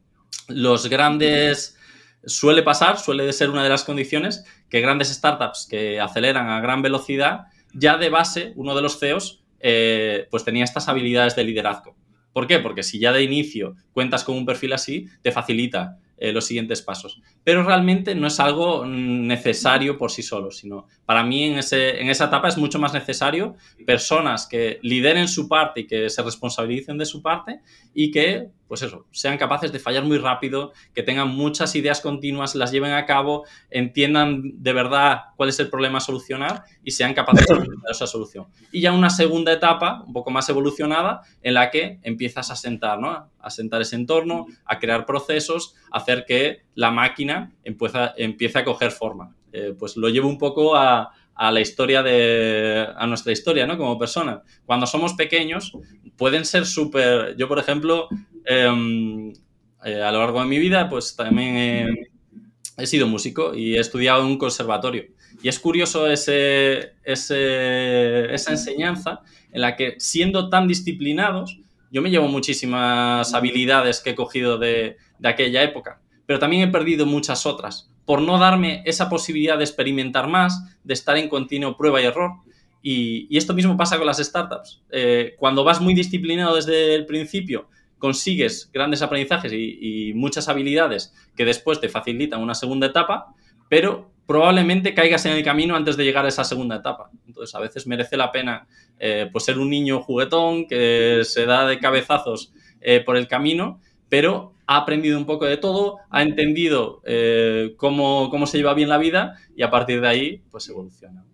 Los grandes... Suele pasar, suele ser una de las condiciones que grandes startups que aceleran a gran velocidad, ya de base, uno de los CEOs, eh, pues tenía estas habilidades de liderazgo. ¿Por qué? Porque si ya de inicio cuentas con un perfil así, te facilita eh, los siguientes pasos. Pero realmente no es algo necesario por sí solo, sino para mí en, ese, en esa etapa es mucho más necesario personas que lideren su parte y que se responsabilicen de su parte y que, pues eso, sean capaces de fallar muy rápido, que tengan muchas ideas continuas, las lleven a cabo, entiendan de verdad cuál es el problema a solucionar y sean capaces de dar esa solución. Y ya una segunda etapa, un poco más evolucionada, en la que empiezas a sentar, ¿no? A sentar ese entorno, a crear procesos, a hacer que la máquina empiece a coger forma. Eh, pues lo llevo un poco a, la historia de. a nuestra historia, ¿no? Como persona. Cuando somos pequeños, pueden ser súper. Yo, por ejemplo, em, eh, a lo largo de mi vida, pues también he, sido músico y he estudiado en un conservatorio. Y es curioso ese, esa enseñanza en la que, siendo tan disciplinados, yo me llevo muchísimas habilidades que he cogido de, de aquella época, pero también he perdido muchas otras por no darme esa posibilidad de experimentar más, de estar en continuo prueba y error. Y, esto mismo pasa con las startups. Eh, cuando vas muy disciplinado desde el principio, consigues grandes aprendizajes y, muchas habilidades que después te facilitan una segunda etapa, pero probablemente caigas en el camino antes de llegar a esa segunda etapa. Entonces, a veces merece la pena eh, pues ser un niño juguetón que se da de cabezazos eh, por el camino, pero ha aprendido un poco de todo, ha entendido eh, cómo, se lleva bien la vida y a partir de ahí, pues evoluciona.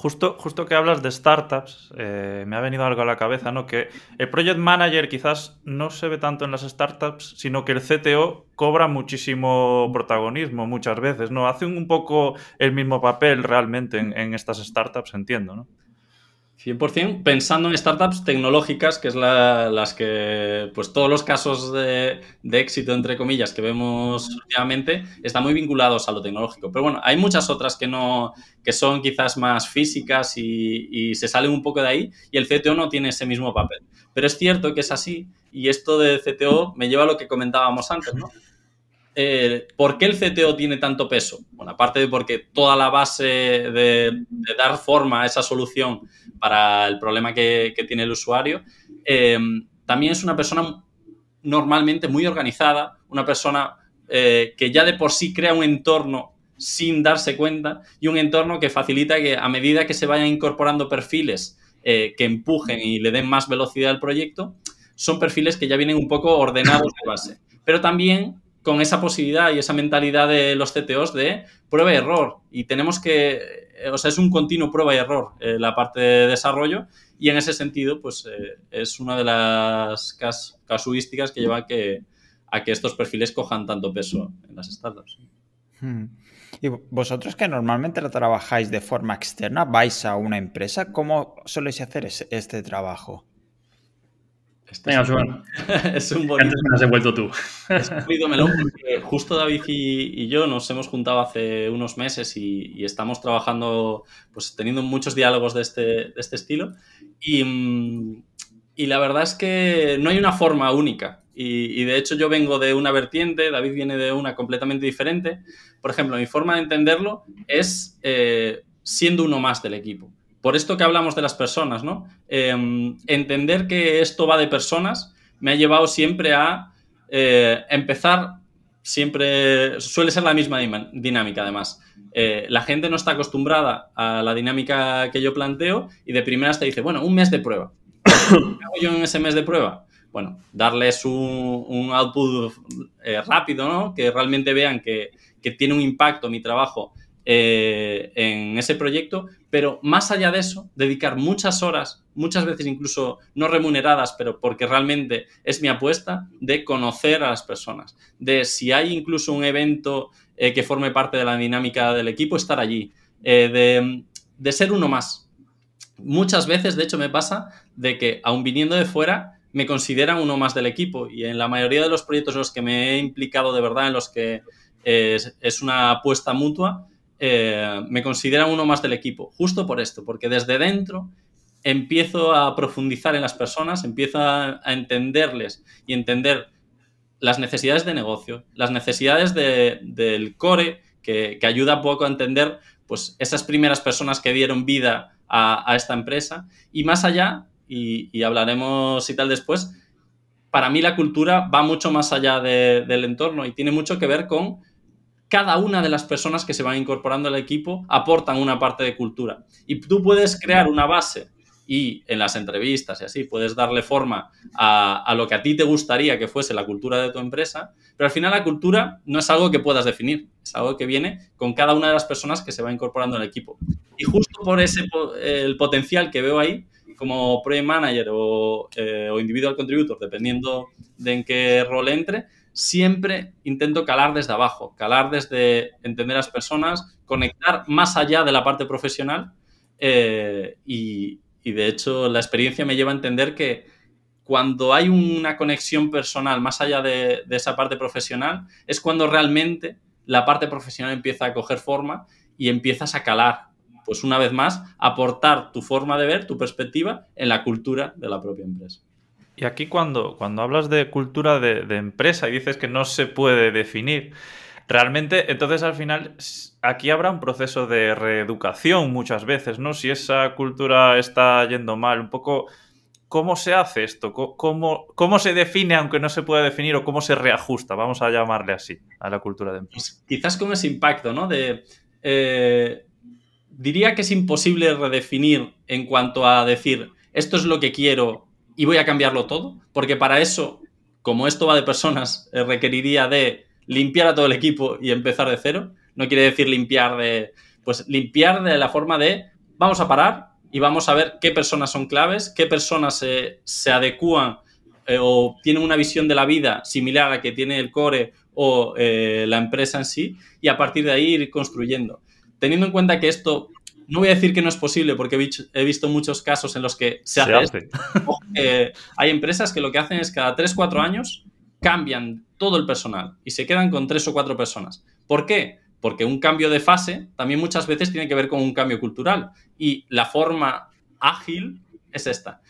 Justo, justo que hablas de startups, eh, me ha venido algo a la cabeza, ¿no? Que el project manager quizás no se ve tanto en las startups, sino que el CTO cobra muchísimo protagonismo muchas veces, ¿no? Hace un poco el mismo papel realmente en, en estas startups, entiendo, ¿no?
100%, pensando en startups tecnológicas, que es las que, pues todos los casos de, éxito, entre comillas, que vemos últimamente, están muy vinculados a lo tecnológico. Pero bueno, hay muchas otras que no, que son quizás más físicas y, y se salen un poco de ahí, y el CTO no tiene ese mismo papel. Pero es cierto que es así, y esto de CTO me lleva a lo que comentábamos antes, ¿no? Eh, ¿por qué el CTO tiene tanto peso? Bueno, aparte de porque toda la base de, dar forma a esa solución para el problema que, tiene el usuario, eh, también es una persona normalmente muy organizada, una persona eh, que ya de por sí crea un entorno sin darse cuenta y un entorno que facilita que a medida que se vayan incorporando perfiles que empujen y le den más velocidad al proyecto, son perfiles que ya vienen un poco ordenados de base. Pero también con esa posibilidad y esa mentalidad de los CTOs de prueba y error. Y tenemos que, o sea, es un continuo prueba y error eh, la parte de desarrollo y en ese sentido, pues eh, es una de las casuísticas que lleva a que, a que estos perfiles cojan tanto peso en las startups.
Hmm. Y vosotros que normalmente lo trabajáis de forma externa, vais a una empresa, ¿cómo soléis hacer este trabajo?
Este Venga,
es, un, bonito.
Antes me has devuelto tú.
Es un bonito melón porque justo David y, yo nos hemos juntado hace unos meses y, estamos trabajando, pues teniendo muchos diálogos de este, de este estilo. Y, y, la verdad es que no hay una forma única. Y, de hecho yo vengo de una vertiente, David viene de una completamente diferente. Por ejemplo, mi forma de entenderlo es eh, siendo uno más del equipo por esto que hablamos de las personas, ¿no? Em, entender que esto va de personas me ha llevado siempre a eh, empezar, siempre suele ser la misma dinámica además. Eh, la gente no está acostumbrada a la dinámica que yo planteo y de primeras te dice, bueno, un mes de prueba. ¿Qué hago yo en ese mes de prueba? Bueno, darles un, output eh, rápido, ¿no? Que realmente vean que, que tiene un impacto mi trabajo eh, en ese proyecto, pero más allá de eso, dedicar muchas horas, muchas veces incluso no remuneradas, pero porque realmente es mi apuesta, de conocer a las personas, de si hay incluso un evento eh, que forme parte de la dinámica del equipo, estar allí, eh, de, de ser uno más. Muchas veces, de hecho, me pasa de que, aun viniendo de fuera, me consideran uno más del equipo y en la mayoría de los proyectos en los que me he implicado de verdad, en los que es, es una apuesta mutua, eh, me consideran uno más del equipo, justo por esto, porque desde dentro empiezo a profundizar en las personas, empiezo a, entenderles y entender las necesidades de negocio, las necesidades del core, que, ayuda un poco a entender pues, esas primeras personas que dieron vida a, esta empresa. Y más allá, y, hablaremos y tal después, para mí la cultura va mucho más allá del entorno y tiene mucho que ver con cada una de las personas que se van incorporando al equipo aportan una parte de cultura. Y tú puedes crear una base y en las entrevistas y así puedes darle forma a, lo que a ti te gustaría que fuese la cultura de tu empresa, pero al final la cultura no es algo que puedas definir, es algo que viene con cada una de las personas que se va incorporando al equipo. Y justo por ese el potencial que veo ahí, como project manager o, eh, o individual contributor, dependiendo de en qué rol entre, siempre intento calar desde abajo, calar desde entender a las personas, conectar más allá de la parte profesional eh, y, de hecho la experiencia me lleva a entender que cuando hay una conexión personal más allá de, esa parte profesional es cuando realmente la parte profesional empieza a coger forma y empiezas a calar, pues una vez más, aportar tu forma de ver, tu perspectiva en la cultura de la propia empresa.
Y aquí cuando, cuando hablas de cultura de, empresa y dices que no se puede definir, realmente entonces al final aquí habrá un proceso de reeducación muchas veces, ¿no? Si esa cultura está yendo mal, un poco... ¿Cómo se hace esto? ¿Cómo, ¿Cómo se define, aunque no se pueda definir, o cómo se reajusta? Vamos a llamarle así a la cultura de empresa.
Pues quizás con ese impacto, ¿no? De, eh, diría que es imposible redefinir en cuanto a decir, esto es lo que quiero y voy a cambiarlo todo, porque para eso, como esto va de personas, eh, requeriría de limpiar a todo el equipo y empezar de cero. No quiere decir limpiar de, pues limpiar de la forma de vamos a parar y vamos a ver qué personas son claves, qué personas se, se adecúan eh, o tienen una visión de la vida similar a la que tiene el core o eh, la empresa en sí, y a partir de ahí ir construyendo. Teniendo en cuenta que esto, no voy a decir que no es posible, porque he visto muchos casos en los que se, hace. hay empresas que lo que hacen es cada 3-4 años cambian todo el personal y se quedan con 3 o 4 personas. ¿Por qué? Porque un cambio de fase también muchas veces tiene que ver con un cambio cultural y la forma ágil es esta.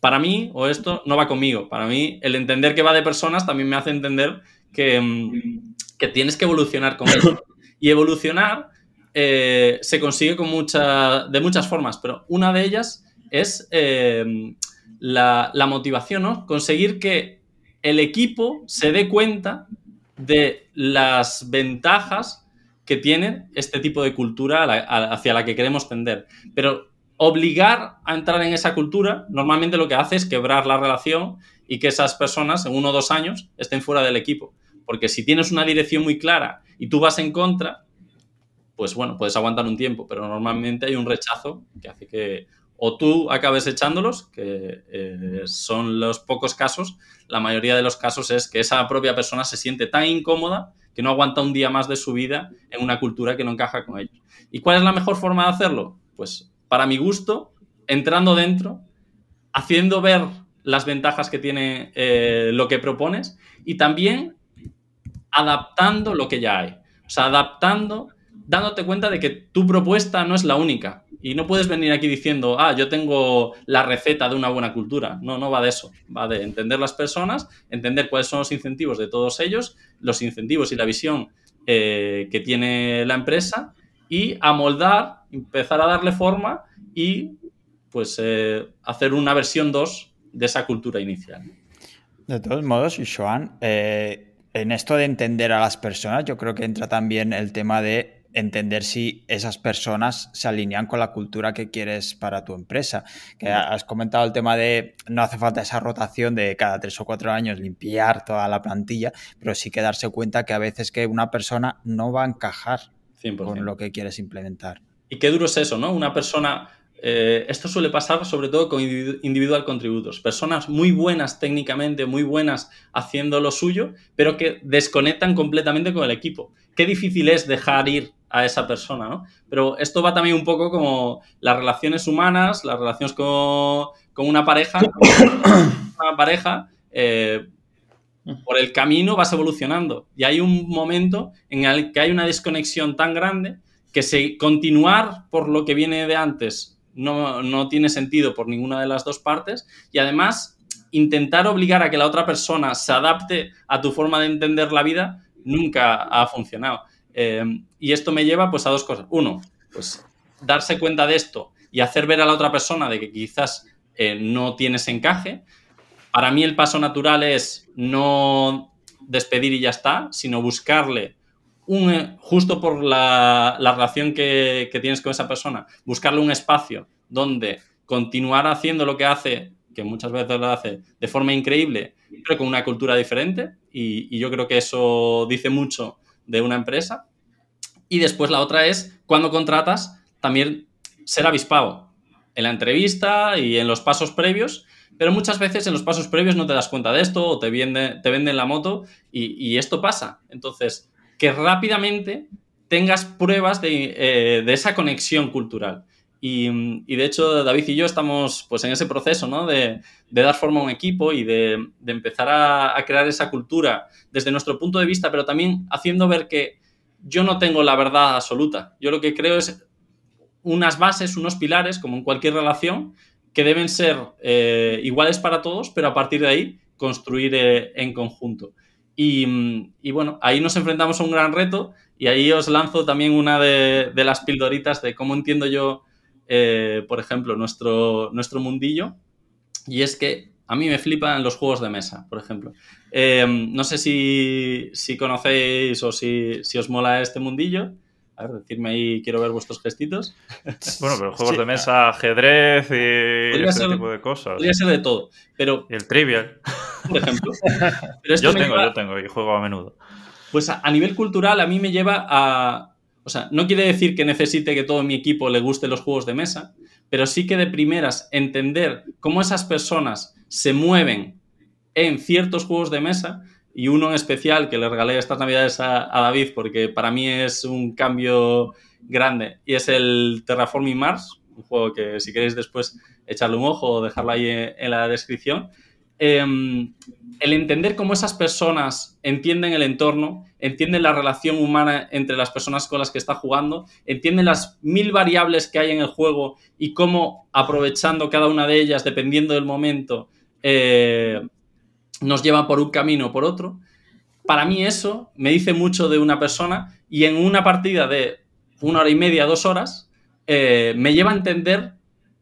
Para mí, o esto no va conmigo, para mí el entender que va de personas también me hace entender que, mm, que tienes que evolucionar con eso. Y evolucionar eh, se consigue con de muchas formas, pero una de ellas es eh, la, la, motivación, ¿no? Conseguir que el equipo se dé cuenta de las ventajas que tiene este tipo de cultura hacia la que queremos tender. Pero obligar a entrar en esa cultura normalmente lo que hace es quebrar la relación y que esas personas en uno o dos años estén fuera del equipo. Porque si tienes una dirección muy clara y tú vas en contra, pues bueno, puedes aguantar un tiempo, pero normalmente hay un rechazo que hace que o tú acabes echándolos, que eh, son los pocos casos, la mayoría de los casos es que esa propia persona se siente tan incómoda que no aguanta un día más de su vida en una cultura que no encaja con ellos. ¿Y cuál es la mejor forma de hacerlo? Pues para mi gusto, entrando dentro, haciendo ver las ventajas que tiene eh, lo que propones y también adaptando lo que ya hay. O sea, adaptando, dándote cuenta de que tu propuesta no es la única. Y no puedes venir aquí diciendo, ah, yo tengo la receta de una buena cultura. No, no va de eso. Va de entender las personas, entender cuáles son los incentivos de todos ellos, los incentivos y la visión eh, que tiene la empresa y amoldar, empezar a darle forma y pues eh, hacer una versión 2 de esa cultura inicial.
De todos modos, Joan, eh, en esto de entender a las personas, yo creo que entra también el tema de entender si esas personas se alinean con la cultura que quieres para tu empresa. Que has comentado el tema de no hace falta esa rotación de cada tres o cuatro años limpiar toda la plantilla, pero sí que darse cuenta que a veces que una persona no va a encajar con lo que quieres implementar.
Y qué duro es eso, ¿no? Una persona eh, esto suele pasar sobre todo con individual contributos, personas muy buenas técnicamente, muy buenas haciendo lo suyo, pero que desconectan completamente con el equipo. Qué difícil es dejar ir a esa persona, ¿no? Pero esto va también un poco como las relaciones humanas, las relaciones con, una pareja, una pareja, eh, por el camino vas evolucionando y hay un momento en el que hay una desconexión tan grande que si continuar por lo que viene de antes no, tiene sentido por ninguna de las dos partes y además intentar obligar a que la otra persona se adapte a tu forma de entender la vida nunca ha funcionado. Eh, y esto me lleva pues a dos cosas. Uno, pues darse cuenta de esto y hacer ver a la otra persona de que quizás eh, no tienes encaje. Para mí el paso natural es no despedir y ya está, sino buscarle eh, justo por la, relación que, tienes con esa persona, buscarle un espacio donde continuar haciendo lo que hace, que muchas veces lo hace de forma increíble, pero con una cultura diferente. Y, yo creo que eso dice mucho de una empresa. Y después la otra es, cuando contratas, también ser avispado en la entrevista y en los pasos previos, pero muchas veces en los pasos previos no te das cuenta de esto o te, te venden la moto y, esto pasa. Entonces, que rápidamente tengas pruebas de, eh, esa conexión cultural. Y, de hecho, David y yo estamos pues, en ese proceso ¿no? de, dar forma a un equipo y de, empezar a, crear esa cultura desde nuestro punto de vista, pero también haciendo ver que yo no tengo la verdad absoluta. Yo lo que creo es unas bases, unos pilares, como en cualquier relación, que deben ser eh, iguales para todos, pero a partir de ahí construir eh, en conjunto. Y, bueno, ahí nos enfrentamos a un gran reto y ahí os lanzo también una de, las pildoritas de cómo entiendo yo, eh, por ejemplo, nuestro, nuestro mundillo. Y es que a mí me flipan los juegos de mesa, por ejemplo. Eh, no sé si, conocéis o si, si os mola este mundillo. A ver, decirme ahí, quiero ver vuestros gestitos.
Bueno, pero juegos de mesa, ajedrez y ese tipo de cosas.
Podría ser de todo, pero...
el trivial.
Por ejemplo.
yo tengo, yo tengo y juego a menudo.
Pues a, nivel cultural a mí me lleva a... O sea, no quiere decir que necesite que todo mi equipo le guste los juegos de mesa, pero sí que de primeras entender cómo esas personas se mueven en ciertos juegos de mesa y uno en especial que le regalé estas navidades a, David porque para mí es un cambio grande y es el Terraforming Mars, un juego que si queréis después echarle un ojo o dejarlo ahí en la descripción. Em, el entender cómo esas personas entienden el entorno, entienden la relación humana entre las personas con las que está jugando, entienden las mil variables que hay en el juego y cómo aprovechando cada una de ellas, dependiendo del momento, eh, nos llevan por un camino o por otro. Para mí eso me dice mucho de una persona y en una partida de una hora y media, dos horas, eh, me lleva a entender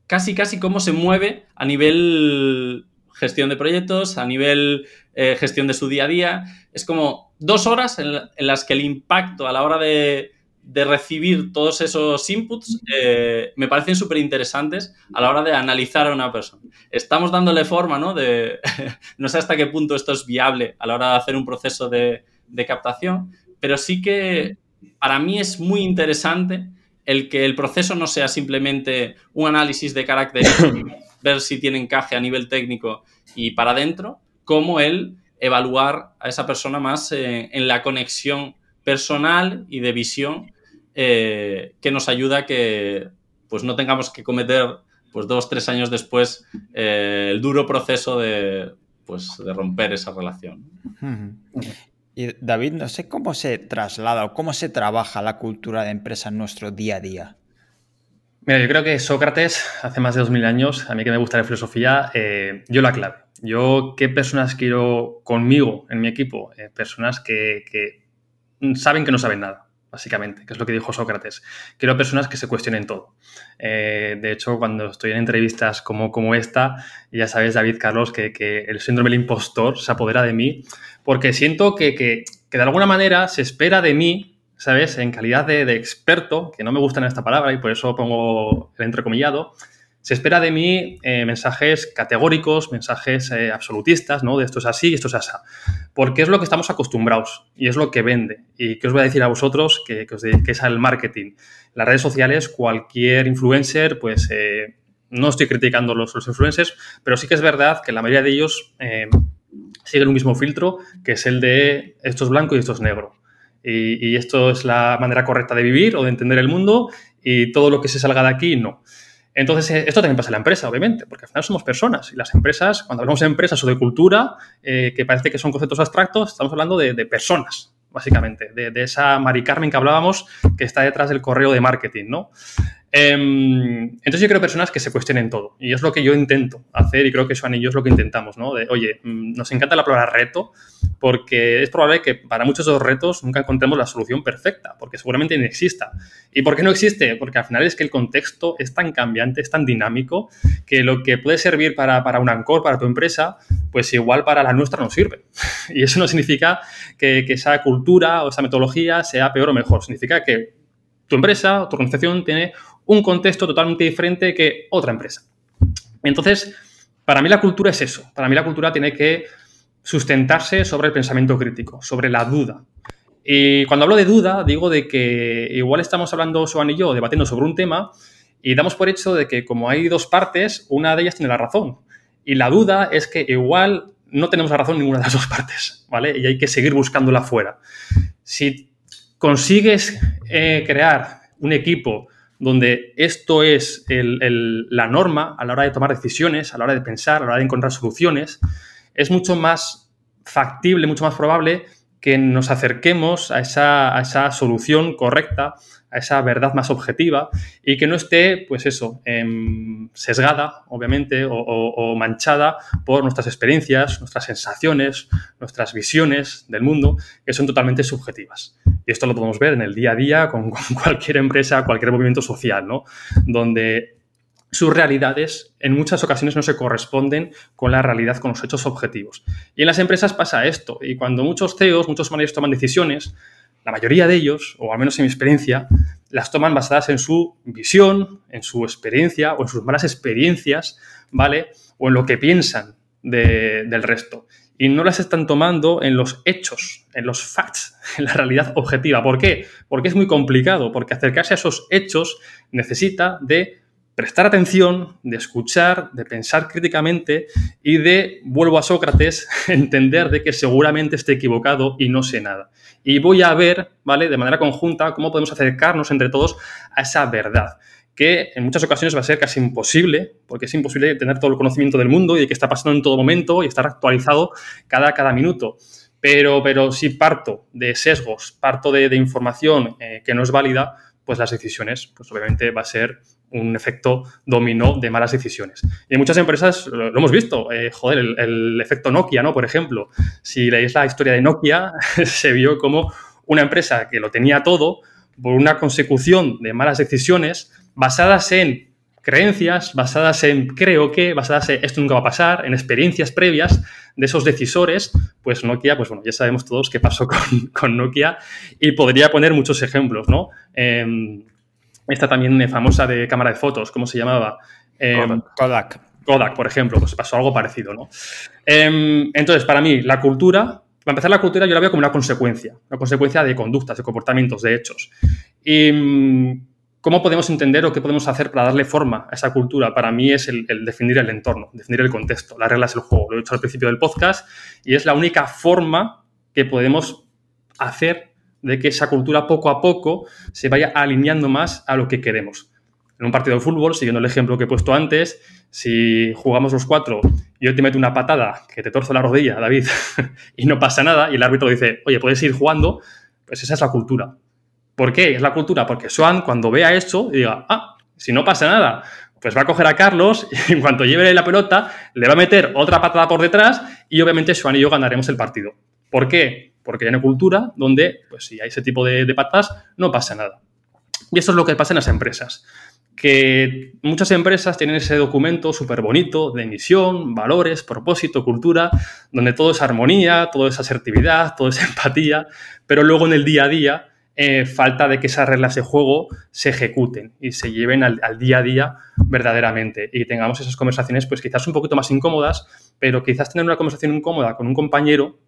casi, casi cómo se mueve a nivel gestión de proyectos, a nivel eh, gestión de su día a día. Es como dos horas en, las que el impacto a la hora de, recibir todos esos inputs eh, me parecen súper interesantes a la hora de analizar a una persona. Estamos dándole forma, ¿no? De, no sé hasta qué punto esto es viable a la hora de hacer un proceso de, de captación, pero sí que para mí es muy interesante el que el proceso no sea simplemente un análisis de carácter ver si tiene encaje a nivel técnico y para adentro, como el evaluar a esa persona más eh, en la conexión personal y de visión eh, que nos ayuda a que pues, no tengamos que cometer pues, dos, tres años después eh, el duro proceso de, pues, de romper esa relación.
Y David, no sé cómo se traslada o cómo se trabaja la cultura de empresa en nuestro día a día.
Mira, yo creo que Sócrates, hace más de 2000 años, a mí que me gusta la filosofía, eh, dio la clave. Yo, ¿qué personas quiero conmigo en mi equipo? Eh, personas que, saben que no saben nada, básicamente, que es lo que dijo Sócrates. Quiero personas que se cuestionen todo. Eh, de hecho, cuando estoy en entrevistas como, como esta, ya sabes, David Carlos, que, el síndrome del impostor se apodera de mí, porque siento que, que de alguna manera se espera de mí ¿sabes? En calidad de, experto, que no me gusta en esta palabra y por eso pongo el entrecomillado, se espera de mí eh, mensajes categóricos, mensajes eh, absolutistas, ¿no? De esto es así y esto es así. Porque es lo que estamos acostumbrados y es lo que vende. ¿Y qué os voy a decir a vosotros? Que, que, es el marketing. Las redes sociales, cualquier influencer, pues eh, no estoy criticando los, los, influencers, pero sí que es verdad que la mayoría de ellos siguen un mismo filtro, que es el de esto es blanco y esto es negro y, esto es la manera correcta de vivir o de entender el mundo y todo lo que se salga de aquí, no. Entonces, eh, esto también pasa en la empresa, obviamente, porque al final somos personas y las empresas, cuando hablamos de empresas o de cultura, eh, que parece que son conceptos abstractos, estamos hablando de, personas, básicamente, de, esa Mari Carmen que hablábamos que está detrás del correo de marketing, ¿no? Em, entonces yo creo personas que se cuestionen todo y es lo que yo intento hacer y creo que Joan y yo es lo que intentamos, ¿no? Oye, mm, nos encanta la palabra reto porque es probable que para muchos de los retos nunca encontremos la solución perfecta porque seguramente no exista. ¿Y por qué no existe? Porque al final es que el contexto es tan cambiante, es tan dinámico que lo que puede servir para, para un Ancor, para tu empresa, pues igual para la nuestra no sirve. Y eso no significa que, que esa cultura o esa metodología sea peor o mejor, significa que tu empresa o tu organización tiene un contexto totalmente diferente que otra empresa. Entonces, para mí la cultura es eso. Para mí la cultura tiene que sustentarse sobre el pensamiento crítico, sobre la duda. Y cuando hablo de duda, digo de que igual estamos hablando, Joan y yo, debatiendo sobre un tema y damos por hecho de que como hay dos partes, una de ellas tiene la razón. Y la duda es que igual no tenemos la razón en ninguna de las dos partes, ¿vale? Y hay que seguir buscándola fuera. Si consigues eh, crear un equipo donde esto es la norma a la hora de tomar decisiones, a la hora de pensar, a la hora de encontrar soluciones, es mucho más factible, mucho más probable que nos acerquemos a esa, solución correcta, a esa verdad más objetiva y que no esté, pues eso, em, sesgada, obviamente, o, manchada por nuestras experiencias, nuestras sensaciones, nuestras visiones del mundo, que son totalmente subjetivas. Y esto lo podemos ver en el día a día con, cualquier empresa, cualquier movimiento social, ¿no? Donde sus realidades en muchas ocasiones no se corresponden con la realidad, con los hechos objetivos. Y en las empresas pasa esto. Y cuando muchos CEOs, muchos managers toman decisiones, la mayoría de ellos, o al menos en mi experiencia, las toman basadas en su visión, en su experiencia o en sus malas experiencias, ¿vale? O en lo que piensan del resto. y no las están tomando en los hechos, en los facts, en la realidad objetiva. ¿Por qué? Porque es muy complicado, porque acercarse a esos hechos necesita de prestar atención, de escuchar, de pensar críticamente y de, vuelvo a Sócrates, entender de que seguramente esté equivocado y no sé nada. Y voy a ver, ¿vale? De manera conjunta, cómo podemos acercarnos entre todos a esa verdad que en muchas ocasiones va a ser casi imposible, porque es imposible tener todo el conocimiento del mundo y de qué está pasando en todo momento y estar actualizado cada, cada minuto. Pero, pero si parto de sesgos, parto de, información eh, que no es válida, pues las decisiones, pues obviamente va a ser un efecto dominó de malas decisiones. Y en muchas empresas lo, hemos visto, eh, joder, el, efecto Nokia, ¿no? Por ejemplo, si leéis la historia de Nokia, se vio como una empresa que lo tenía todo, por una consecución de malas decisiones basadas en creencias, basadas en creo que, basadas en esto nunca va a pasar, en experiencias previas de esos decisores, pues Nokia, pues bueno, ya sabemos todos qué pasó con, Nokia y podría poner muchos ejemplos, ¿no? Eh, esta también famosa de cámara de fotos, ¿cómo se llamaba?
Em, Kodak.
Kodak, por ejemplo, pues pasó algo parecido, ¿no? Em, entonces, para mí, la cultura, para empezar, la cultura yo la veo como una consecuencia, una consecuencia de conductas, de comportamientos, de hechos. Y mm, cómo podemos entender o qué podemos hacer para darle forma a esa cultura, para mí es el, el, definir el entorno, definir el contexto, las reglas del juego. Lo he dicho al principio del podcast y es la única forma que podemos hacer de que esa cultura poco a poco se vaya alineando más a lo que queremos. En un partido de fútbol, siguiendo el ejemplo que he puesto antes, si jugamos los cuatro y yo te meto una patada que te torzo la rodilla, David, y no pasa nada, y el árbitro dice, oye, puedes ir jugando, pues esa es la cultura. ¿Por qué es la cultura? Porque Swan, cuando vea esto, diga, ah, si no pasa nada, pues va a coger a Carlos y en cuanto lleve la pelota, le va a meter otra patada por detrás y obviamente Swan y yo ganaremos el partido. ¿Por qué? Porque hay una cultura donde, pues si hay ese tipo de, patas, no pasa nada. Y eso es lo que pasa en las empresas que muchas empresas tienen ese documento súper bonito de misión, valores, propósito, cultura, donde todo es armonía, todo es asertividad, todo es empatía, pero luego en el día a día eh, falta de que esas reglas de juego se ejecuten y se lleven al, al, día a día verdaderamente y tengamos esas conversaciones pues quizás un poquito más incómodas, pero quizás tener una conversación incómoda con un compañero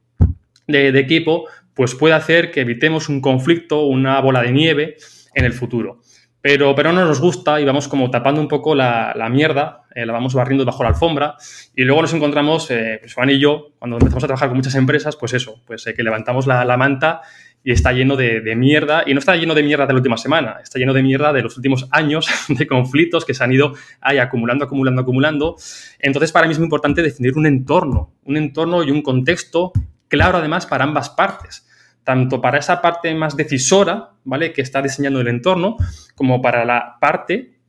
de, equipo, pues puede hacer que evitemos un conflicto, una bola de nieve en el futuro. Pero, pero no nos gusta y vamos como tapando un poco la, mierda, eh, la vamos barriendo bajo la alfombra y luego nos encontramos, eh, pues Juan y yo, cuando empezamos a trabajar con muchas empresas, pues eso, pues eh, que levantamos la, la, manta y está lleno de, de, mierda y no está lleno de mierda de la última semana, está lleno de mierda de los últimos años de conflictos que se han ido ahí acumulando, acumulando, acumulando. Entonces para mí es muy importante definir un entorno, un entorno y un contexto claro además para ambas partes, tanto para esa parte más decisora, ¿vale? Que está diseñando el entorno, como para la parte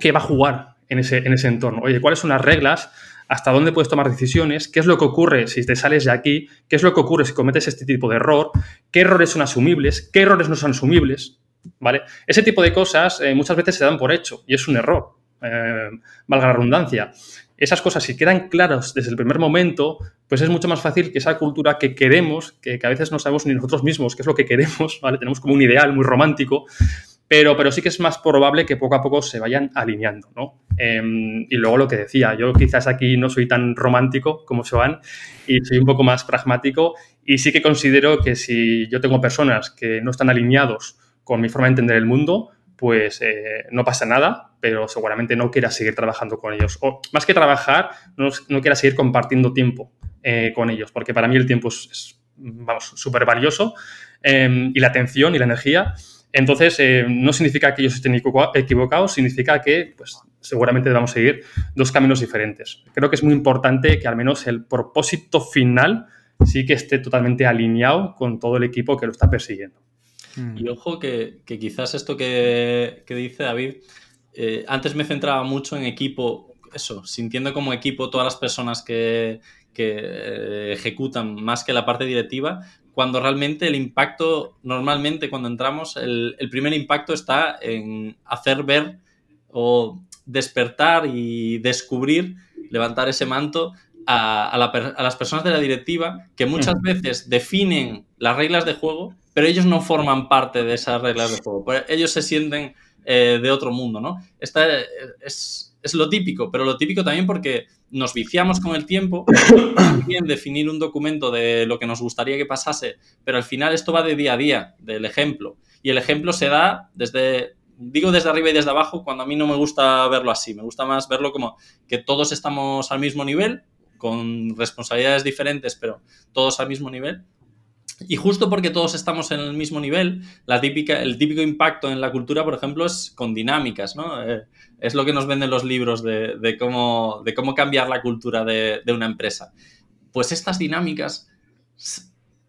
que va a jugar en ese, en ese entorno. Oye, ¿cuáles son las reglas? ¿Hasta dónde puedes tomar decisiones? ¿Qué es lo que ocurre si te sales de aquí? ¿Qué es lo que ocurre si cometes este tipo de error? ¿Qué errores son asumibles? ¿Qué errores no son asumibles? ¿Vale? Ese tipo de cosas eh, muchas veces se dan por hecho y es un error, eh, valga la redundancia esas cosas, si quedan claras desde el primer momento, pues es mucho más fácil que esa cultura que queremos, que, a veces no sabemos ni nosotros mismos qué es lo que queremos, ¿vale? Tenemos como un ideal muy romántico, pero, pero sí que es más probable que poco a poco se vayan alineando, ¿no? Eh, y luego lo que decía, yo quizás aquí no soy tan romántico como Joan y soy un poco más pragmático y sí que considero que si yo tengo personas que no están alineados con mi forma de entender el mundo, pues eh, no pasa nada, pero seguramente no quiera seguir trabajando con ellos. O más que trabajar, no, no quiera seguir compartiendo tiempo eh, con ellos, porque para mí el tiempo es, vamos, súper valioso eh, y la atención y la energía. Entonces, eh, no significa que ellos estén equivocados, significa que pues, seguramente debamos seguir dos caminos diferentes. Creo que es muy importante que al menos el propósito final sí que esté totalmente alineado con todo el equipo que lo está persiguiendo.
Mm. Y ojo que, quizás esto que, dice David, eh, antes me centraba mucho en equipo, eso, sintiendo como equipo todas las personas que, eh, ejecutan más que la parte directiva, cuando realmente el impacto, normalmente cuando entramos, el, primer impacto está en hacer ver o despertar y descubrir, levantar ese manto a, a, las personas de la directiva que muchas mm. veces definen las reglas de juego, pero ellos no forman parte de esas reglas de juego. Pues ellos se sienten eh, de otro mundo, ¿no? Esta es, es lo típico, pero lo típico también porque nos viciamos con el tiempo, bien definir un documento de lo que nos gustaría que pasase, pero al final esto va de día a día, del ejemplo. Y el ejemplo se da desde, digo desde arriba y desde abajo, cuando a mí no me gusta verlo así, me gusta más verlo como que todos estamos al mismo nivel, con responsabilidades diferentes, pero todos al mismo nivel. Y justo porque todos estamos en el mismo nivel, el típico impacto en la cultura, por ejemplo, es con dinámicas, ¿no? Eh, es lo que nos venden los libros de, cómo, cambiar la cultura de, una empresa. Pues estas dinámicas,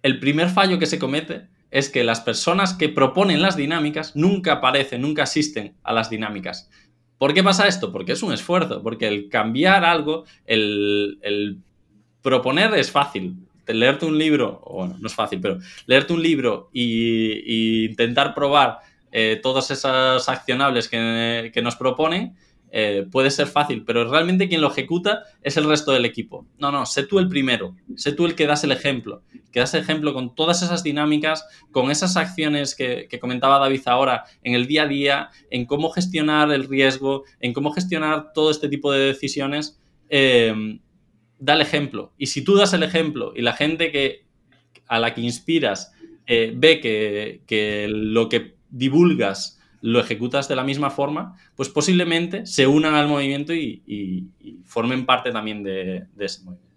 el primer fallo que se comete es que las personas que proponen las dinámicas nunca aparecen, nunca asisten a las dinámicas. ¿Por qué pasa esto? Porque es un esfuerzo, porque el cambiar algo, el, proponer es fácil. Leerte un libro, bueno, no es fácil, pero leerte un libro e intentar probar eh, todos esos accionables que, nos proponen eh, puede ser fácil, pero realmente quien lo ejecuta es el resto del equipo. No, no, sé tú el primero, sé tú el que das el ejemplo, que das el ejemplo con todas esas dinámicas, con esas acciones que, comentaba David ahora en el día a día, en cómo gestionar el riesgo, en cómo gestionar todo este tipo de decisiones. Eh, da el ejemplo. Y si tú das el ejemplo y la gente que, a la que inspiras eh, ve que, que lo que divulgas lo ejecutas de la misma forma, pues posiblemente se unan al movimiento y, formen parte también de, ese movimiento.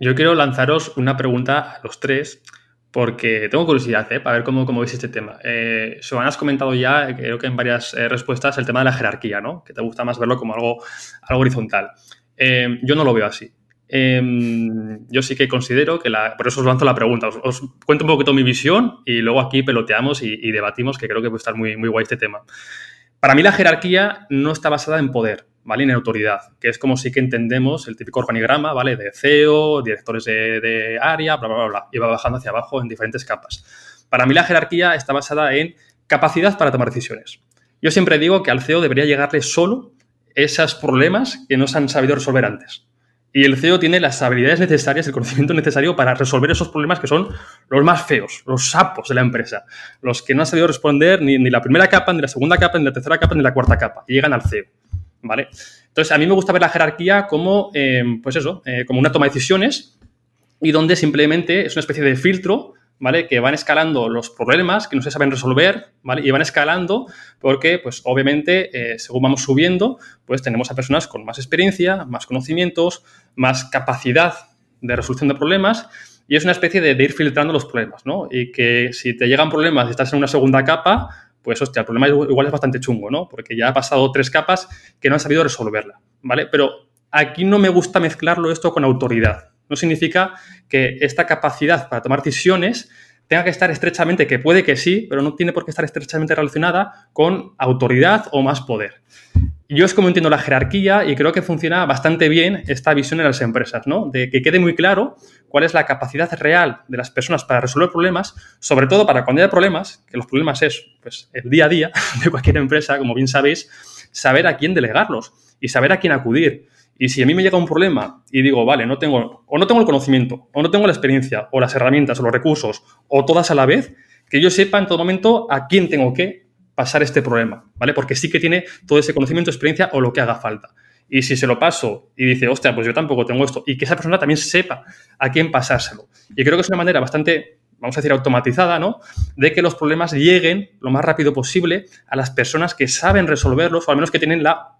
Yo quiero lanzaros una pregunta a los tres, porque tengo curiosidad ¿eh? para ver cómo, cómo veis este tema. Eh, has comentado ya, creo que en varias eh, respuestas, el tema de la jerarquía, ¿no? que te gusta más verlo como algo, algo horizontal. Eh, yo no lo veo así. Em, yo sí que considero que la, por eso os lanzo la pregunta, os, cuento un poquito mi visión y luego aquí peloteamos y, debatimos, que creo que puede estar muy, muy guay este tema. Para mí la jerarquía no está basada en poder, ¿vale? En autoridad, que es como sí que entendemos el típico organigrama, ¿vale? De CEO, directores de, de área, bla, bla, bla, y va bajando hacia abajo en diferentes capas. Para mí la jerarquía está basada en capacidad para tomar decisiones. Yo siempre digo que al CEO debería llegarle solo esos problemas que no se han sabido resolver antes. Y el CEO tiene las habilidades necesarias, el conocimiento necesario para resolver esos problemas que son los más feos, los sapos de la empresa, los que no han sabido responder ni, ni la primera capa, ni la segunda capa, ni la tercera capa, ni la cuarta capa, y llegan al CEO. ¿Vale? Entonces, a mí me gusta ver la jerarquía como, eh, pues eso, eh, como una toma de decisiones y donde simplemente es una especie de filtro ¿vale? Que van escalando los problemas que no se saben resolver, ¿vale? Y van escalando porque, pues, obviamente, eh, según vamos subiendo, pues tenemos a personas con más experiencia, más conocimientos, más capacidad de resolución de problemas y es una especie de, ir filtrando los problemas, ¿no? Y que si te llegan problemas y estás en una segunda capa, pues, hostia, el problema igual es bastante chungo, ¿no? Porque ya ha pasado tres capas que no han sabido resolverla, ¿vale? Pero aquí no me gusta mezclarlo esto con autoridad, no significa que esta capacidad para tomar decisiones tenga que estar estrechamente, que puede que sí, pero no tiene por qué estar estrechamente relacionada con autoridad o más poder. Yo es como entiendo la jerarquía y creo que funciona bastante bien esta visión en las empresas, ¿no? De que quede muy claro cuál es la capacidad real de las personas para resolver problemas, sobre todo para cuando haya problemas, que los problemas es pues, el día a día de cualquier empresa, como bien sabéis, saber a quién delegarlos y saber a quién acudir. Y si a mí me llega un problema y digo, vale, no tengo, o no tengo el conocimiento, o no tengo la experiencia, o las herramientas, o los recursos, o todas a la vez, que yo sepa en todo momento a quién tengo que pasar este problema, ¿vale? Porque sí que tiene todo ese conocimiento, experiencia o lo que haga falta. Y si se lo paso y dice, hostia, pues yo tampoco tengo esto, y que esa persona también sepa a quién pasárselo. Y creo que es una manera bastante, vamos a decir, automatizada, ¿no? De que los problemas lleguen lo más rápido posible a las personas que saben resolverlos, o al menos que tienen la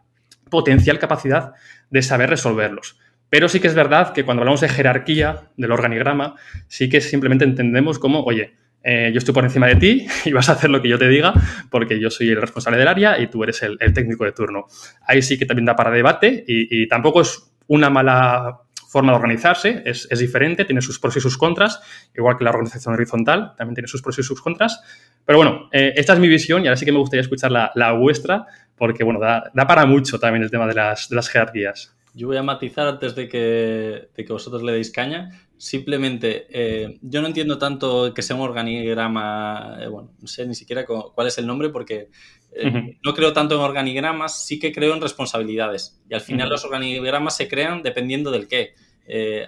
potencial capacidad de saber resolverlos. Pero sí que es verdad que cuando hablamos de jerarquía del organigrama, sí que simplemente entendemos como, oye, eh, yo estoy por encima de ti y vas a hacer lo que yo te diga porque yo soy el responsable del área y tú eres el, técnico de turno. Ahí sí que también da para debate y, tampoco es una mala forma de organizarse, es, diferente, tiene sus pros y sus contras, igual que la organización horizontal, también tiene sus pros y sus contras. Pero bueno, eh, esta es mi visión y ahora sí que me gustaría escuchar la vuestra porque bueno, da, para mucho también el tema de las, de las jerarquías.
Yo voy a matizar antes de que, de que vosotros le deis caña. Simplemente, eh, yo no entiendo tanto que sea un organigrama, eh, bueno, no sé ni siquiera cuál es el nombre porque eh, no creo tanto en organigramas, sí que creo en responsabilidades. Y al final los organigramas se crean dependiendo del qué.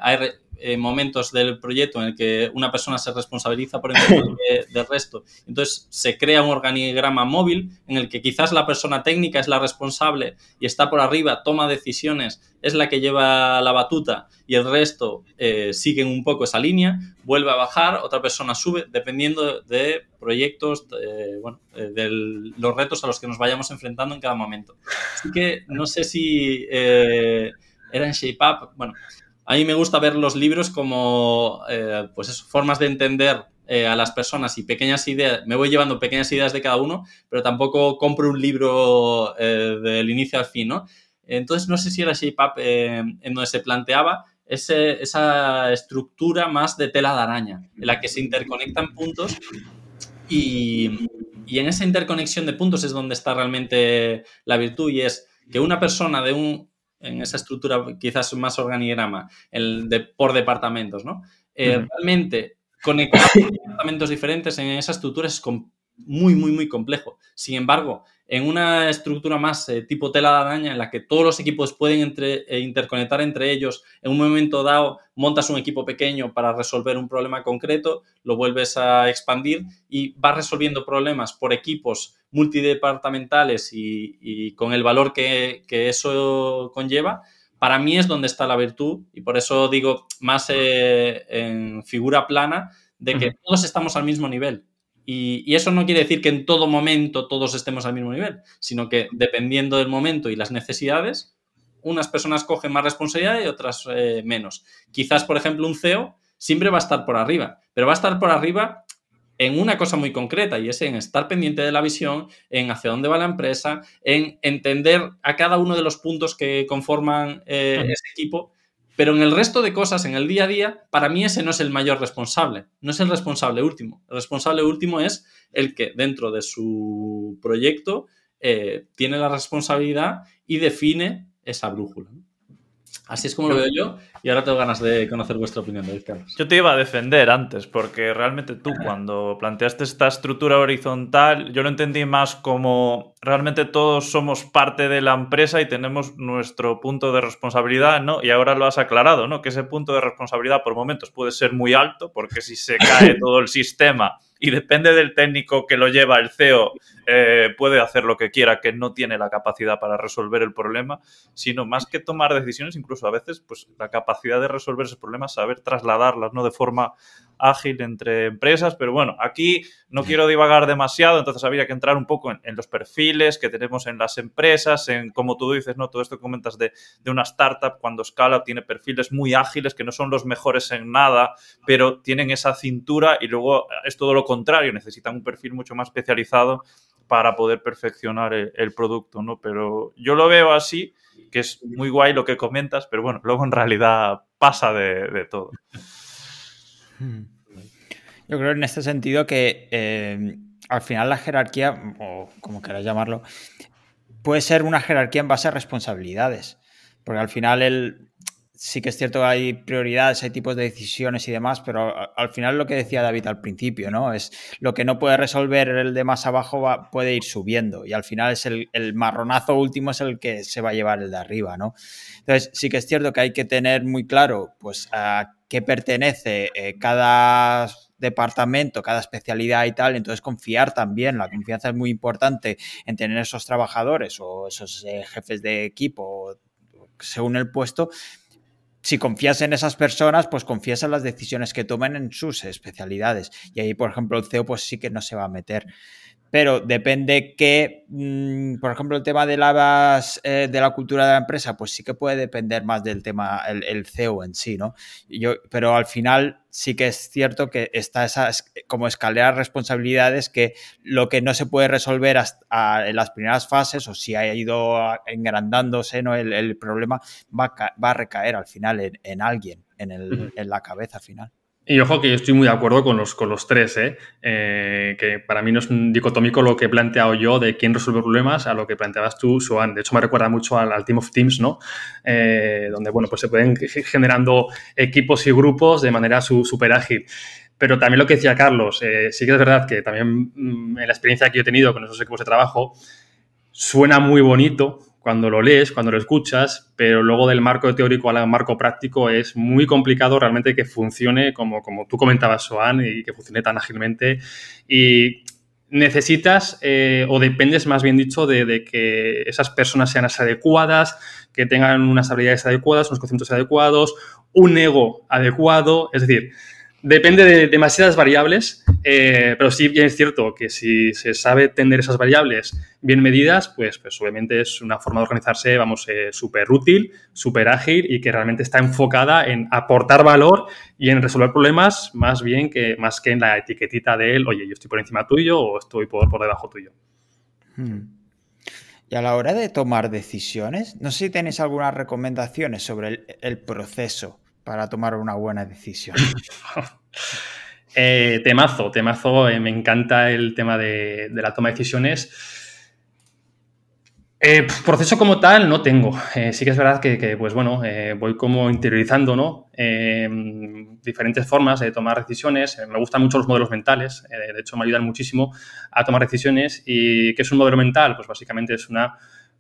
hay eh, momentos del proyecto en el que una persona se responsabiliza por encima del resto. Entonces se crea un organigrama móvil en el que quizás la persona técnica es la responsable y está por arriba, toma decisiones, es la que lleva la batuta y el resto eh, siguen un poco esa línea, vuelve a bajar, otra persona sube, dependiendo de proyectos, bueno, de los retos a los que nos vayamos enfrentando en cada momento. Así que no sé si era en ShapeUp, bueno, a mí me gusta ver los libros como, eh, pues formas de entender eh, a las personas y pequeñas ideas. Me voy llevando pequeñas ideas de cada uno, pero tampoco compro un libro eh, del inicio al fin, ¿no? Entonces, no sé si era ShapeUp en donde se planteaba esa estructura más de tela de araña, en la que se interconectan puntos y, y en esa interconexión de puntos es donde está realmente la virtud y es que una persona de un en esa estructura quizás más organigrama, el de, por departamentos, ¿no? Eh, realmente conectar departamentos diferentes en esa estructura es muy, muy, muy complejo. Sin embargo, en una estructura más eh, tipo tela de araña en la que todos los equipos pueden entre, eh, interconectar entre ellos, en un momento dado montas un equipo pequeño para resolver un problema concreto, lo vuelves a expandir y vas resolviendo problemas por equipos multidepartamentales y, con el valor que, eso conlleva, para mí es donde está la virtud y por eso digo más eh, en figura plana de que todos estamos al mismo nivel. Y, eso no quiere decir que en todo momento todos estemos al mismo nivel, sino que dependiendo del momento y las necesidades, unas personas cogen más responsabilidad y otras eh, menos. Quizás, por ejemplo, un CEO siempre va a estar por arriba, pero va a estar por arriba en una cosa muy concreta y es en estar pendiente de la visión, en hacia dónde va la empresa, en entender a cada uno de los puntos que conforman eh, ese equipo. Pero en el resto de cosas, en el día a día, para mí ese no es el mayor responsable, no es el responsable último. El responsable último es el que dentro de su proyecto eh, tiene la responsabilidad y define esa brújula. Así es como lo veo yo y ahora tengo ganas de conocer vuestra opinión, David Carlos.
Yo te iba a defender antes, porque realmente tú cuando planteaste esta estructura horizontal, yo lo entendí más como realmente todos somos parte de la empresa y tenemos nuestro punto de responsabilidad, ¿no? Y ahora lo has aclarado, ¿no? Que ese punto de responsabilidad por momentos puede ser muy alto, porque si se cae todo el sistema y depende del técnico que lo lleva, el CEO, eh, puede hacer lo que quiera, que no tiene la capacidad para resolver el problema, sino más que tomar decisiones, incluso a veces, pues la capacidad de resolver esos problemas, saber trasladarlas, ¿no? De forma ágil entre empresas, pero bueno, aquí no quiero divagar demasiado, entonces habría que entrar un poco en, los perfiles que tenemos en las empresas, en como tú dices, ¿no? Todo esto que comentas de, de, una startup cuando escala tiene perfiles muy ágiles que no son los mejores en nada, pero tienen esa cintura y luego es todo lo contrario, necesitan un perfil mucho más especializado para poder perfeccionar el, producto, ¿no? Pero yo lo veo así, que es muy guay lo que comentas, pero bueno, luego en realidad pasa de, de todo.
Yo creo en este sentido que eh, al final la jerarquía, o como queráis llamarlo, puede ser una jerarquía en base a responsabilidades. Porque al final el, sí que es cierto que hay prioridades, hay tipos de decisiones y demás, pero al final lo que decía David al principio, ¿no? Es lo que no puede resolver el de más abajo puede ir subiendo y al final es el, marronazo último es el que se va a llevar el de arriba, ¿no? Entonces sí que es cierto que hay que tener muy claro, pues, a qué pertenece eh, cada departamento, cada especialidad y tal, entonces confiar también, la confianza es muy importante en tener esos trabajadores o esos eh, jefes de equipo según el puesto, si confías en esas personas, pues confías en las decisiones que tomen en sus especialidades. Y ahí, por ejemplo, el CEO pues sí que no se va a meter pero depende que, mm, por ejemplo, el tema de, las, eh, de la cultura de la empresa, pues sí que puede depender más del tema, el, CEO en sí, ¿no? Yo, pero al final sí que es cierto que está esa como escalera de responsabilidades que lo que no se puede resolver hasta, en las primeras fases o si ha ido engrandándose ¿no? el, problema va a, va a, recaer al final en, en alguien, en, el, en la cabeza final.
Y ojo que yo estoy muy de acuerdo con los, con los tres, ¿eh? ¿eh? que para mí no es un dicotómico lo que he planteado yo de quién resuelve problemas a lo que planteabas tú, Suan. De hecho, me recuerda mucho al, Team of Teams, ¿no? Eh, donde, bueno, pues se pueden generando equipos y grupos de manera súper ágil. Pero también lo que decía Carlos, eh, sí que es verdad que también mm, en la experiencia que yo he tenido con esos equipos de trabajo, suena muy bonito, cuando lo lees, cuando lo escuchas, pero luego del marco teórico al marco práctico es muy complicado realmente que funcione como, como tú comentabas, Soan, y que funcione tan ágilmente. Y necesitas eh, o dependes más bien dicho de, que esas personas sean adecuadas, que tengan unas habilidades adecuadas, unos conceptos adecuados, un ego adecuado, es decir, depende de demasiadas variables, eh, pero sí es cierto que si se sabe tener esas variables bien medidas, pues, pues obviamente es una forma de organizarse, vamos, eh, súper útil, súper ágil y que realmente está enfocada en aportar valor y en resolver problemas más bien que, más que en la etiquetita de él, oye, yo estoy por encima tuyo o estoy por, por debajo tuyo. Hmm.
Y a la hora de tomar decisiones, no sé si tenéis algunas recomendaciones sobre el proceso para tomar una buena decisión?
Eh, temazo, temazo, eh, me encanta el tema de, la toma de decisiones. Eh, proceso como tal no tengo. sí que es verdad que, pues bueno, voy como interiorizando, ¿no? diferentes formas de tomar decisiones. me gustan mucho los modelos mentales. de hecho, me ayudan muchísimo a tomar decisiones. ¿Y qué es un modelo mental? Pues básicamente es una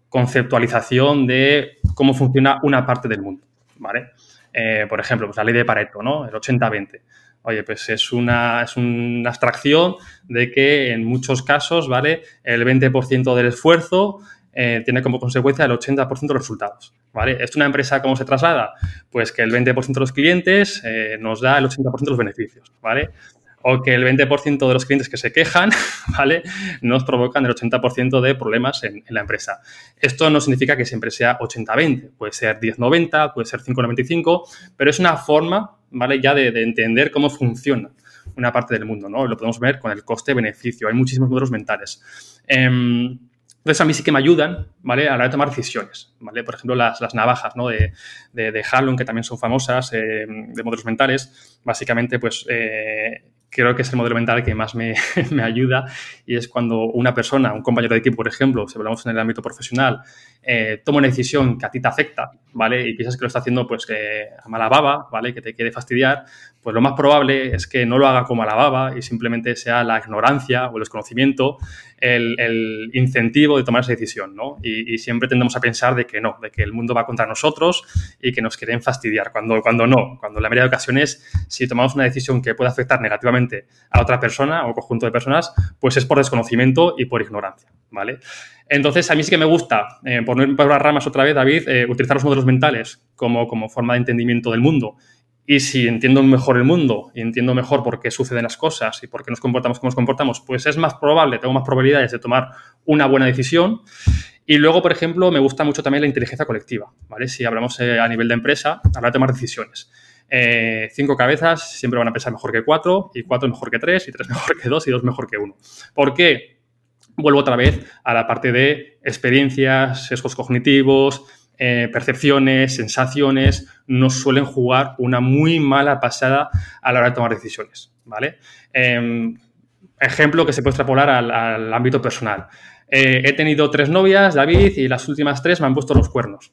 conceptualización de cómo funciona una parte del mundo, ¿vale? Eh, por ejemplo, pues la ley de Pareto, ¿no? El 80-20. Oye, pues es una, es una abstracción de que en muchos casos, ¿vale? El 20% del esfuerzo eh, tiene como consecuencia el 80% de los resultados, ¿vale? ¿Es una empresa cómo se traslada? Pues que el 20% de los clientes eh, nos da el 80% de los beneficios, ¿vale? O que el 20% de los clientes que se quejan, ¿vale? Nos provocan el 80% de problemas en, la empresa. Esto no significa que siempre sea 80-20, puede ser 10-90, puede ser 5-95, pero es una forma, ¿vale? Ya de, entender cómo funciona una parte del mundo, ¿no? Lo podemos ver con el coste-beneficio. Hay muchísimos modelos mentales. Em, entonces, a mí sí que me ayudan, ¿vale? A la hora de tomar decisiones, ¿vale? Por ejemplo, las, navajas, ¿no? De, de, de que también son famosas, eh, de modelos mentales. Básicamente, pues, eh, creo que es el modelo mental que más me, ayuda y es cuando una persona, un compañero de equipo, por ejemplo, si hablamos en el ámbito profesional, eh, toma una decisión que a ti te afecta, ¿vale? Y piensas que lo está haciendo pues a mala baba, ¿vale? Que te quiere fastidiar, pues lo más probable es que no lo haga como a la baba y simplemente sea la ignorancia o el desconocimiento el, incentivo de tomar esa decisión, ¿no? Y, siempre tendemos a pensar de que no, de que el mundo va contra nosotros y que nos quieren fastidiar, cuando, cuando no, cuando la mayoría de ocasiones, si tomamos una decisión que puede afectar negativamente a otra persona o conjunto de personas, pues es por desconocimiento y por ignorancia, ¿vale? Entonces, a mí sí que me gusta, eh, por no ir por las ramas otra vez, David, eh, utilizar los modelos mentales como, como forma de entendimiento del mundo y si entiendo mejor el mundo y entiendo mejor por qué suceden las cosas y por qué nos comportamos como nos comportamos, pues es más probable, tengo más probabilidades de tomar una buena decisión. Y luego, por ejemplo, me gusta mucho también la inteligencia colectiva, ¿vale? Si hablamos eh, a nivel de empresa, hablar de tomar decisiones. Eh, cinco cabezas siempre van a pensar mejor que cuatro, y cuatro mejor que tres, y tres mejor que dos, y dos mejor que uno. ¿Por qué? Vuelvo otra vez a la parte de experiencias, sesgos cognitivos, eh, percepciones, sensaciones, nos suelen jugar una muy mala pasada a la hora de tomar decisiones, ¿vale? Em, ejemplo que se puede extrapolar al, ámbito personal. Eh, he tenido tres novias, David, y las últimas tres me han puesto los cuernos.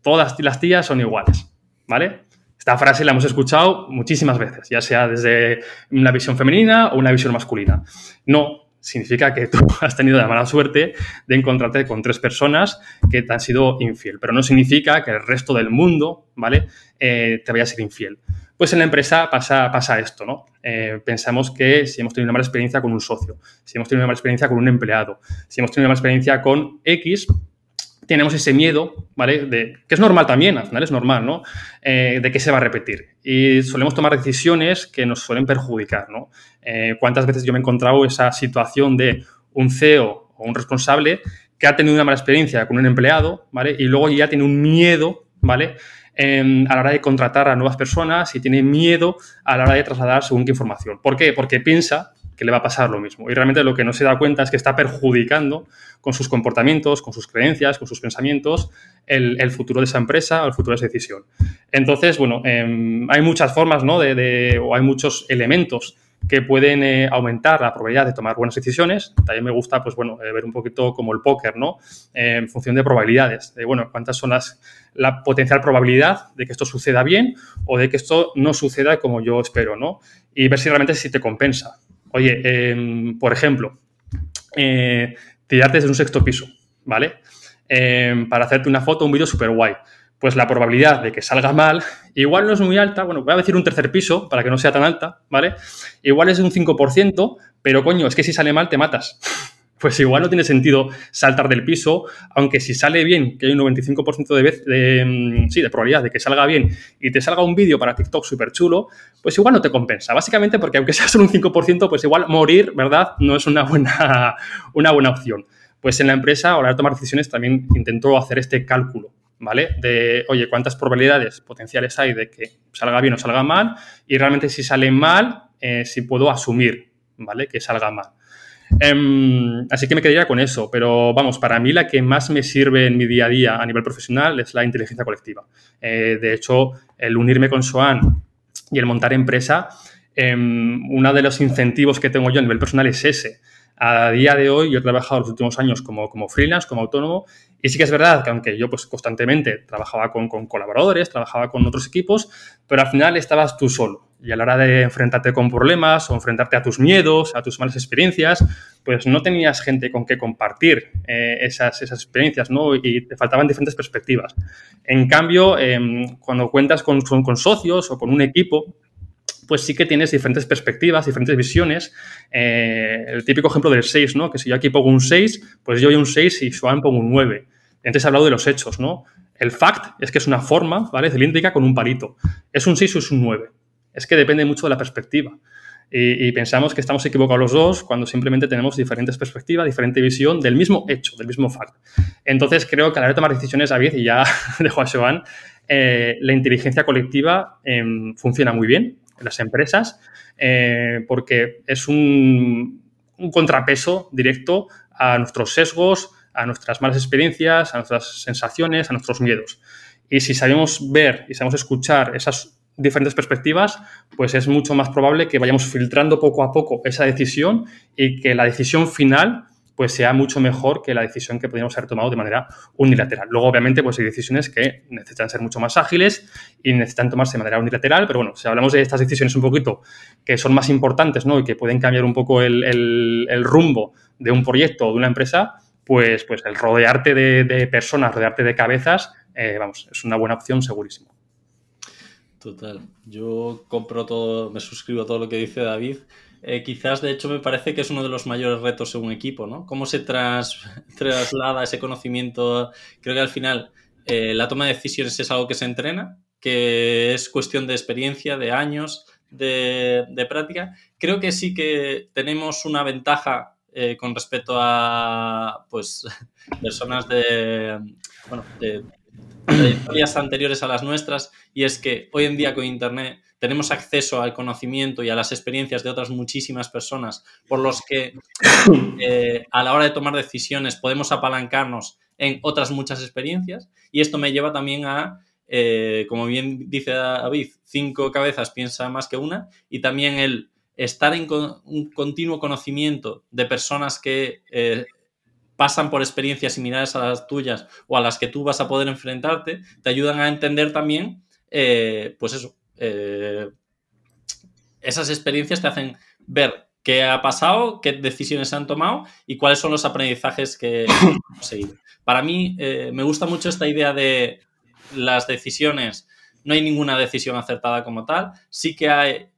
Todas las tías son iguales, ¿vale? Esta frase la hemos escuchado muchísimas veces, ya sea desde una visión femenina o una visión masculina. No, significa que tú has tenido la mala suerte de encontrarte con tres personas que te han sido infiel, pero no significa que el resto del mundo, ¿vale?, eh, te vaya a ser infiel. Pues en la empresa pasa, pasa esto, ¿no? Eh, pensamos que si hemos tenido una mala experiencia con un socio, si hemos tenido una mala experiencia con un empleado, si hemos tenido una mala experiencia con X, tenemos ese miedo, ¿vale? De, que es normal también, al final es normal, ¿no? Eh, de que se va a repetir. Y solemos tomar decisiones que nos suelen perjudicar, ¿no? Eh, ¿Cuántas veces yo me he encontrado esa situación de un CEO o un responsable que ha tenido una mala experiencia con un empleado, ¿vale? Y luego ya tiene un miedo, ¿vale? a la hora de contratar a nuevas personas y tiene miedo a la hora de trasladar según qué información. ¿Por qué? Porque piensa que le va a pasar lo mismo. Y realmente lo que no se da cuenta es que está perjudicando con sus comportamientos, con sus creencias, con sus pensamientos, el, futuro de esa empresa o el futuro de esa decisión. Entonces, bueno, em, hay muchas formas, ¿no? De, o hay muchos elementos que pueden eh, aumentar la probabilidad de tomar buenas decisiones. También me gusta, pues bueno, eh, ver un poquito como el póker, ¿no? en función de probabilidades. De, bueno, cuántas son las, la potencial probabilidad de que esto suceda bien o de que esto no suceda como yo espero, ¿no? Y ver si realmente si te compensa. Oye, em, por ejemplo, eh, tirarte desde un sexto piso, ¿vale? em, para hacerte una foto un vídeo súper guay. Pues la probabilidad de que salga mal, igual no es muy alta, bueno, voy a decir un tercer piso para que no sea tan alta, ¿vale? Igual es un 5%, pero coño, es que si sale mal te matas pues igual no tiene sentido saltar del piso, aunque si sale bien, que hay un 95% de, vez, de, mm, sí, de probabilidad de que salga bien y te salga un vídeo para TikTok súper chulo, pues igual no te compensa. Básicamente porque aunque sea solo un 5%, pues igual morir, ¿verdad? No es una buena, una buena opción. Pues en la empresa, a la hora de tomar decisiones, también intentó hacer este cálculo, ¿vale? De, oye, ¿cuántas probabilidades potenciales hay de que salga bien o salga mal? Y realmente si sale mal, eh, si puedo asumir, ¿vale? Que salga mal. Em, así que me quedaría con eso, pero vamos, para mí la que más me sirve en mi día a día a nivel profesional es la inteligencia colectiva. Eh, de hecho, el unirme con Soan y el montar empresa, em, uno de los incentivos que tengo yo a nivel personal es ese. A día de hoy yo he trabajado los últimos años como, como freelance, como autónomo, y sí que es verdad que aunque yo pues constantemente trabajaba con colaboradores, trabajaba con otros equipos, pero al final estabas tú solo. Y a la hora de enfrentarte con problemas o enfrentarte a tus miedos, a tus malas experiencias, pues no tenías gente con que compartir eh, esas, experiencias, ¿no? Y te faltaban diferentes perspectivas. En cambio, em, cuando cuentas con, socios o con un equipo, pues sí que tienes diferentes perspectivas, diferentes visiones. Eh, el típico ejemplo del 6, ¿no? Que si yo aquí pongo un 6, pues yo hay un 6 y Joan pongo un 9. Antes he hablado de los hechos, ¿no? El fact es que es una forma, ¿vale? Cilíndrica con un palito. ¿Es un 6 o es un 9? Es que depende mucho de la perspectiva. Y, pensamos que estamos equivocados los dos cuando simplemente tenemos diferentes perspectivas, diferente visión del mismo hecho, del mismo fact. Entonces creo que a la hora de tomar decisiones, David, y ya dejo a Joan, eh, la inteligencia colectiva em, funciona muy bien en las empresas eh, porque es un, un contrapeso directo a nuestros sesgos, a nuestras malas experiencias, a nuestras sensaciones, a nuestros miedos. Y si sabemos ver y sabemos escuchar esas diferentes perspectivas, pues es mucho más probable que vayamos filtrando poco a poco esa decisión y que la decisión final pues sea mucho mejor que la decisión que podríamos haber tomado de manera unilateral. Luego, obviamente, pues hay decisiones que necesitan ser mucho más ágiles y necesitan tomarse de manera unilateral, pero bueno, si hablamos de estas decisiones un poquito que son más importantes ¿no? y que pueden cambiar un poco el, rumbo de un proyecto o de una empresa, pues, pues el rodearte de, personas, rodearte de cabezas, eh, vamos, es una buena opción segurísimo.
Total. Yo compro todo, me suscribo a todo lo que dice David. Eh, quizás, de hecho, me parece que es uno de los mayores retos en un equipo, ¿no? Cómo se traslada ese conocimiento. Creo que al final eh, la toma de decisiones es algo que se entrena, que es cuestión de experiencia, de años, de, práctica. Creo que sí que tenemos una ventaja eh, con respecto a pues personas de, bueno, de trayectorias anteriores a las nuestras y es que hoy en día con Internet tenemos acceso al conocimiento y a las experiencias de otras muchísimas personas por los que eh, a la hora de tomar decisiones podemos apalancarnos en otras muchas experiencias y esto me lleva también a, eh, como bien dice David, cinco cabezas piensa más que una y también el estar en un continuo conocimiento de personas que eh, pasan por experiencias similares a las tuyas o a las que tú vas a poder enfrentarte, te ayudan a entender también, eh, pues eso, eh, esas experiencias te hacen ver qué ha pasado, qué decisiones se han tomado y cuáles son los aprendizajes que hemos seguido. Para mí eh, me gusta mucho esta idea de las decisiones, no hay ninguna decisión acertada como tal, sí que hay,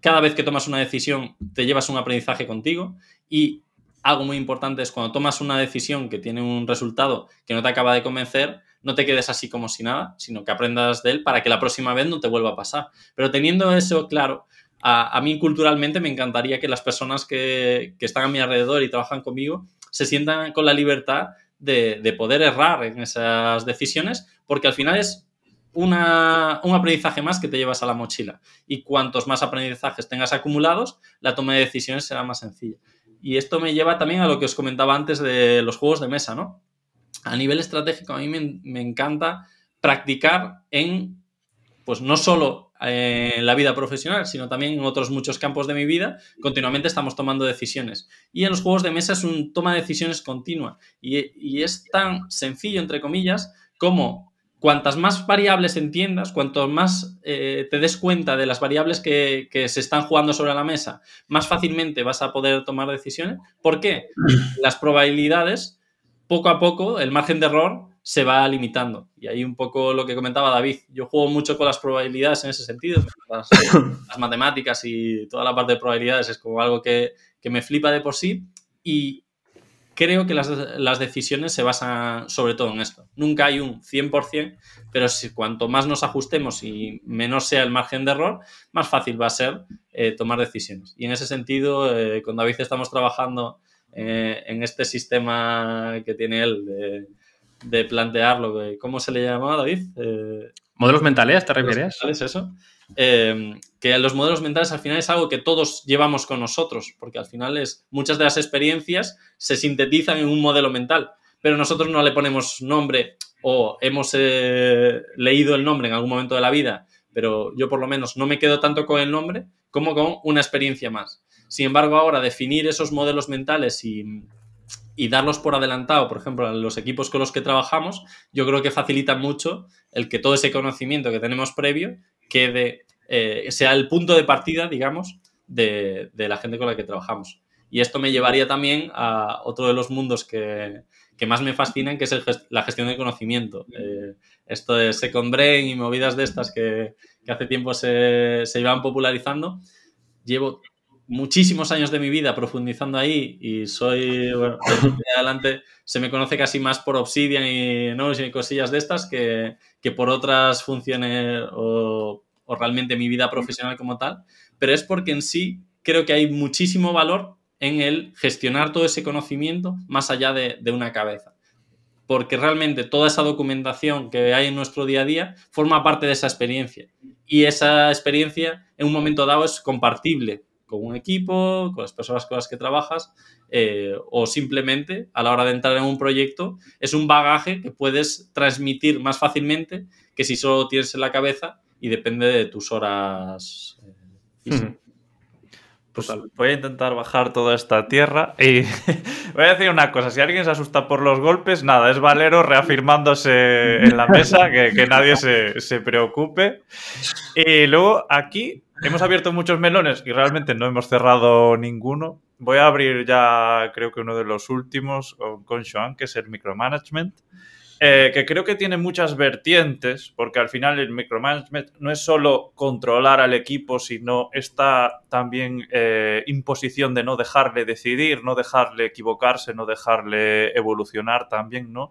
cada vez que tomas una decisión te llevas un aprendizaje contigo y algo muy importante es cuando tomas una decisión que tiene un resultado que no te acaba de convencer, no te quedes así como si nada, sino que aprendas de él para que la próxima vez no te vuelva a pasar. Pero teniendo eso claro, a, mí culturalmente me encantaría que las personas que, están a mi alrededor y trabajan conmigo se sientan con la libertad de, poder errar en esas decisiones, porque al final es un aprendizaje más que te llevas a la mochila. Y cuantos más aprendizajes tengas acumulados, la toma de decisiones será más sencilla. Y esto me lleva también a lo que os comentaba antes de los juegos de mesa, ¿no? A nivel estratégico, a mí me, encanta practicar en, pues no solo en la vida profesional, sino también en otros muchos campos de mi vida, continuamente estamos tomando decisiones. Y en los juegos de mesa es un toma de decisiones continua. Y, y es tan sencillo, entre comillas, como cuantas más variables entiendas, cuanto más eh, te des cuenta de las variables que, se están jugando sobre la mesa, más fácilmente vas a poder tomar decisiones. ¿Por qué? Las probabilidades poco a poco el margen de error se va limitando. Y ahí un poco lo que comentaba David. Yo juego mucho con las probabilidades en ese sentido. Las, las matemáticas y toda la parte de probabilidades es como algo que, que me flipa de por sí. Y creo que las, las, decisiones se basan sobre todo en esto. Nunca hay un 100%, pero si cuanto más nos ajustemos y menos sea el margen de error, más fácil va a ser eh, tomar decisiones. Y en ese sentido, eh, con David estamos trabajando eh, en este sistema que tiene él de, de plantearlo. ¿Cómo se le llamaba, David?
¿Modelos mentales, te refieres?
Mentales, eso. Eh, que los modelos mentales al final es algo que todos llevamos con nosotros, porque al final es muchas de las experiencias se sintetizan en un modelo mental, pero nosotros no le ponemos nombre o hemos eh, leído el nombre en algún momento de la vida, pero yo por lo menos no me quedo tanto con el nombre como con una experiencia más. Sin embargo, ahora definir esos modelos mentales y, y darlos por adelantado, por ejemplo, a los equipos con los que trabajamos, yo creo que facilita mucho el que todo ese conocimiento que tenemos previo quede, eh, sea el punto de partida, digamos, de, de, la gente con la que trabajamos. Y esto me llevaría también a otro de los mundos que, que más me fascinan, que es la gestión del conocimiento. Eh, esto de Second Brain y movidas de estas que, que hace tiempo se, se iban popularizando. Llevo muchísimos años de mi vida profundizando ahí y soy, bueno, de adelante se me conoce casi más por Obsidian y, ¿no? y cosillas de estas que, que por otras funciones o, o, realmente mi vida profesional como tal, pero es porque en sí creo que hay muchísimo valor en el gestionar todo ese conocimiento más allá de, de una cabeza. Porque realmente toda esa documentación que hay en nuestro día a día forma parte de esa experiencia. Y esa experiencia en un momento dado es compartible con un equipo, con las personas con las que trabajas, eh, o simplemente a la hora de entrar en un proyecto, es un bagaje que puedes transmitir más fácilmente que si solo tienes en la cabeza y depende de tus horas. Eh,
pues voy a intentar bajar toda esta tierra y voy a decir una cosa, si alguien se asusta por los golpes, nada, es Valero reafirmándose en la mesa, que, que nadie se, se, preocupe. Y luego aquí hemos abierto muchos melones y realmente no hemos cerrado ninguno. Voy a abrir ya, creo que uno de los últimos con Sean, que es el micromanagement. Eh, que creo que tiene muchas vertientes, porque al final el micromanagement no es solo controlar al equipo, sino esta también eh, imposición de no dejarle decidir, no dejarle equivocarse, no dejarle evolucionar también, ¿no?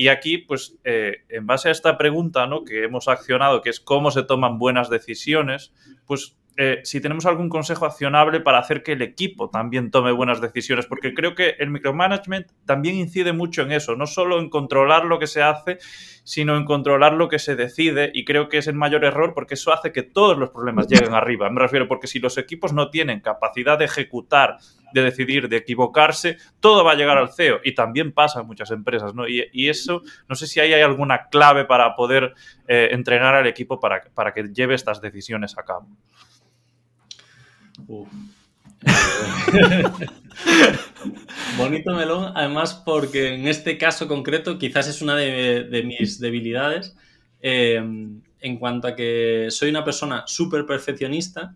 Y aquí, pues, eh, en base a esta pregunta, ¿no? Que hemos accionado, que es cómo se toman buenas decisiones, pues eh, si tenemos algún consejo accionable para hacer que el equipo también tome buenas decisiones, porque creo que el micromanagement también incide mucho en eso, no solo en controlar lo que se hace, sino en controlar lo que se decide, y creo que es el mayor error porque eso hace que todos los problemas lleguen arriba. Me refiero porque si los equipos no tienen capacidad de ejecutar, de decidir, de equivocarse, todo va a llegar al CEO, y también pasa en muchas empresas, ¿no? Y, eso, no sé si ahí hay alguna clave para poder eh, entrenar al equipo para que lleve estas decisiones a cabo.
Uf. Bonito melón, además porque en este caso concreto quizás es una de, de mis debilidades eh, en cuanto a que soy una persona súper perfeccionista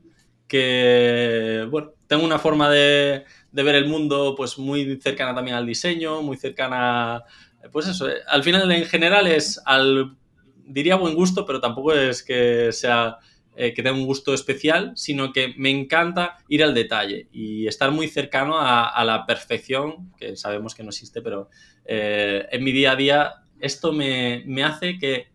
que, bueno, tengo una forma de, de, ver el mundo pues muy cercana también al diseño, muy cercana, pues eso, eh, al final en general es al, diría buen gusto, pero tampoco es que sea eh, que tenga un gusto especial, sino que me encanta ir al detalle y estar muy cercano a, la perfección, que sabemos que no existe, pero eh, en mi día a día esto me, me hace que,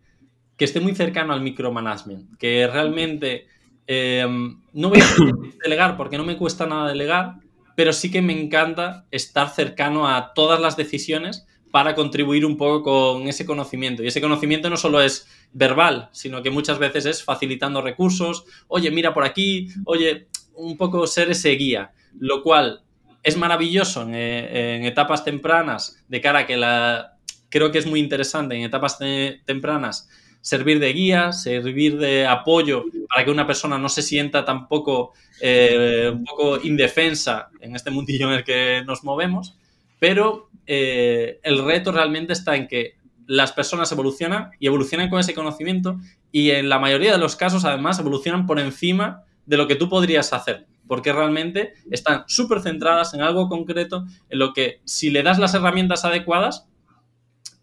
que, esté muy cercano al micromanagement, que realmente eh, no voy a delegar porque no me cuesta nada delegar, pero sí que me encanta estar cercano a todas las decisiones para contribuir un poco con ese conocimiento. Y ese conocimiento no solo es verbal, sino que muchas veces es facilitando recursos, oye, mira por aquí, oye, un poco ser ese guía, lo cual es maravilloso en, en etapas tempranas, de cara a que la... Creo que es muy interesante en etapas tempranas servir de guía, servir de apoyo para que una persona no se sienta tampoco eh, un poco indefensa en este mundillo en el que nos movemos, pero eh, el reto realmente está en que las personas evolucionan y evolucionan con ese conocimiento y en la mayoría de los casos además evolucionan por encima de lo que tú podrías hacer, porque realmente están súper centradas en algo concreto, en lo que si le das las herramientas adecuadas,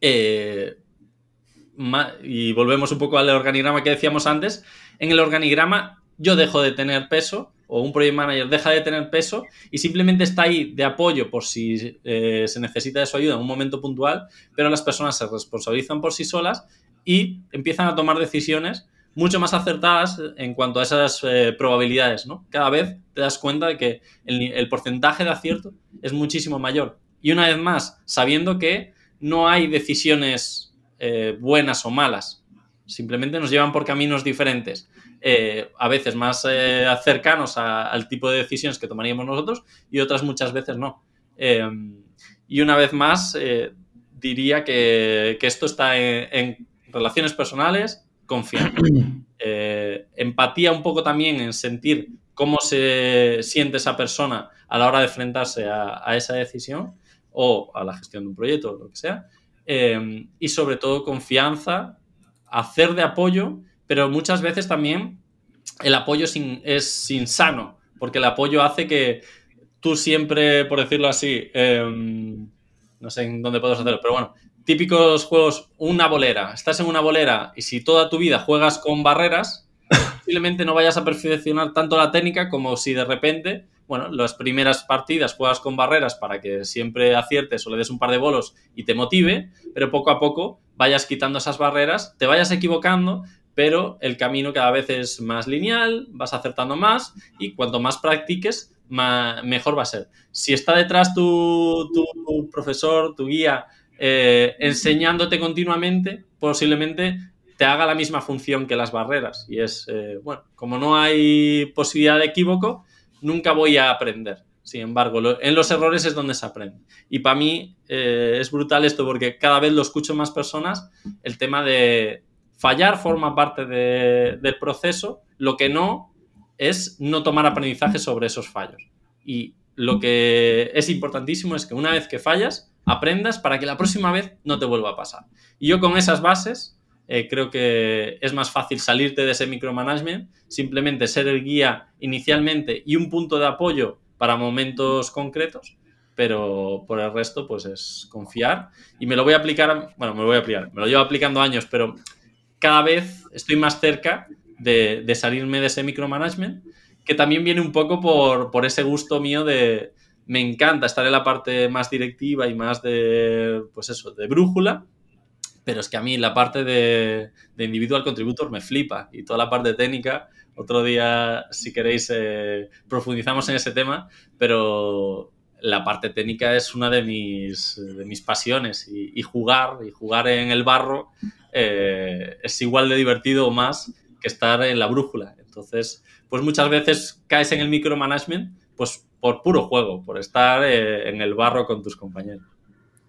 eh, y volvemos un poco al organigrama que decíamos antes, en el organigrama yo dejo de tener peso o un project manager deja de tener peso y simplemente está ahí de apoyo por si eh, se necesita de su ayuda en un momento puntual, pero las personas se responsabilizan por sí solas y empiezan a tomar decisiones mucho más acertadas en cuanto a esas eh, probabilidades, ¿no? Cada vez te das cuenta de que el, porcentaje de acierto es muchísimo mayor. Y una vez más, sabiendo que no hay decisiones eh, buenas o malas, simplemente nos llevan por caminos diferentes, eh, a veces más cercanos al tipo de decisiones que tomaríamos nosotros y otras muchas veces no. y una vez más, diría que, esto está en relaciones personales, confianza. Eh, empatía un poco también en sentir cómo se siente esa persona a la hora de enfrentarse a, esa decisión o a la gestión de un proyecto o lo que sea. Eh, y sobre todo confianza, hacer de apoyo, pero muchas veces también el apoyo es insano, porque el apoyo hace que tú siempre, por decirlo así, em, no sé en dónde puedes hacerlo, pero bueno, típicos juegos, una bolera. Estás en una bolera y si toda tu vida juegas con barreras, posiblemente no vayas a perfeccionar tanto la técnica como si de repente, bueno, las primeras partidas juegas con barreras para que siempre aciertes o le des un par de bolos y te motive, pero poco a poco vayas quitando esas barreras, te vayas equivocando, pero el camino cada vez es más lineal, vas acertando más y cuanto más practiques, mejor va a ser. Si está detrás tu, tu profesor, tu guía, eh, enseñándote continuamente, posiblemente te haga la misma función que las barreras. Y es, eh, bueno, como no hay posibilidad de equívoco, nunca voy a aprender. Sin embargo, en los errores es donde se aprende. Y para mí eh, es brutal esto porque cada vez lo escucho más personas, el tema de fallar forma parte del proceso, lo que no es no tomar aprendizaje sobre esos fallos. Y lo que es importantísimo es que una vez que fallas, aprendas para que la próxima vez no te vuelva a pasar. Y yo con esas bases eh, creo que es más fácil salirte de ese micromanagement, simplemente ser el guía inicialmente y un punto de apoyo para momentos concretos, pero por el resto pues es confiar y me lo voy a aplicar, bueno, me lo voy a aplicar, me lo llevo aplicando años, pero cada vez estoy más cerca de, de salirme de ese micromanagement, que también viene un poco por, por ese gusto mío de, me encanta estar en la parte más directiva y más de, pues eso, de brújula, pero es que a mí la parte de, individual contributor me flipa y toda la parte técnica, otro día, si queréis, eh, profundizamos en ese tema, pero la parte técnica es una de mis, de mis pasiones y, jugar, y jugar en el barro eh, es igual de divertido o más que estar en la brújula. Entonces, pues muchas veces caes en el micromanagement, pues por puro juego, por estar eh, en el barro con tus compañeros.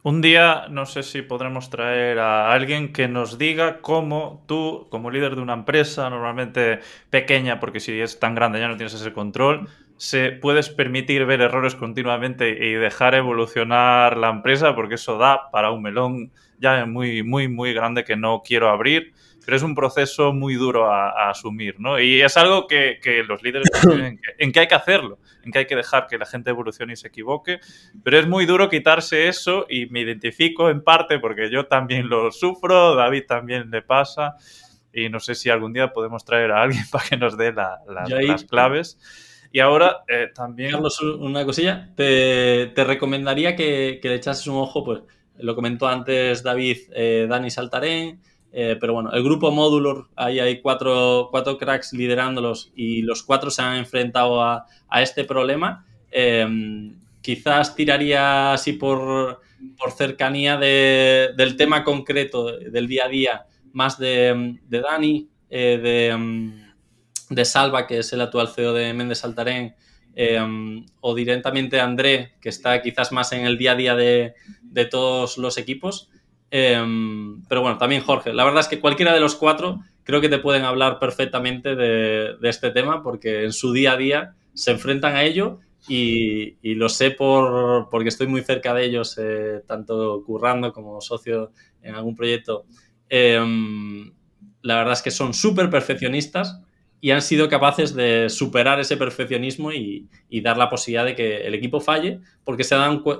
Un día no sé si podremos traer a alguien que nos diga cómo tú, como líder de una empresa, normalmente pequeña, porque si es tan grande ya no tienes ese control, se puedes permitir ver errores continuamente y dejar evolucionar la empresa, porque eso da para un melón ya muy, muy, muy grande que no quiero abrir pero es un proceso muy duro a, asumir, ¿no? Y es algo que, los líderes en que, en que hay que hacerlo, en que hay que dejar que la gente evolucione y se equivoque, pero es muy duro quitarse eso y me identifico en parte porque yo también lo sufro, David también le pasa y no sé si algún día podemos traer a alguien para que nos dé las claves. Y ahora eh, también...
Carlos, una cosilla. Te, recomendaría que, le echases un ojo, pues lo comentó antes David, eh, Dani Saltarén, eh, pero bueno, el grupo Modular, ahí hay cuatro, cuatro, cracks liderándolos y los cuatro se han enfrentado a, a este problema. Em, quizás tiraría así por, por cercanía de, del tema concreto del día a día, más de, de Dani, eh, de, em, de, Salva, que es el actual CEO de Méndez Saltarén, em, o directamente André, que está quizás más en el día a día de, de todos los equipos. Em, pero bueno, también Jorge. La verdad es que cualquiera de los cuatro creo que te pueden hablar perfectamente de, este tema porque en su día a día se enfrentan a ello y, lo sé por, porque estoy muy cerca de ellos, eh, tanto currando como socio en algún proyecto. Em, la verdad es que son súper perfeccionistas y han sido capaces de superar ese perfeccionismo y, dar la posibilidad de que el equipo falle porque se,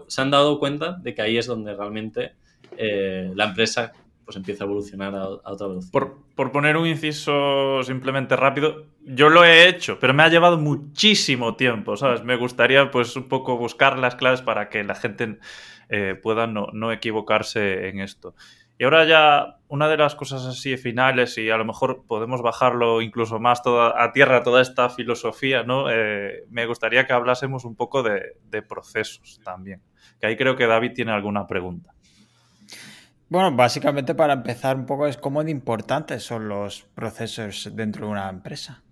se han dado cuenta de que ahí es donde realmente eh, la empresa pues empieza a evolucionar a, otra velocidad.
Por, por, poner un inciso simplemente rápido, yo lo he hecho, pero me ha llevado muchísimo tiempo, ¿sabes? Me gustaría pues un poco buscar las claves para que la gente eh, pueda no, no, equivocarse en esto. Y ahora ya una de las cosas así finales y a lo mejor podemos bajarlo incluso más toda, a tierra toda esta filosofía, ¿no? Eh, me gustaría que hablásemos un poco de, de procesos también, que ahí creo que David tiene alguna pregunta.
Bueno, básicamente para empezar un poco es cómo de importantes son los procesos dentro de una empresa.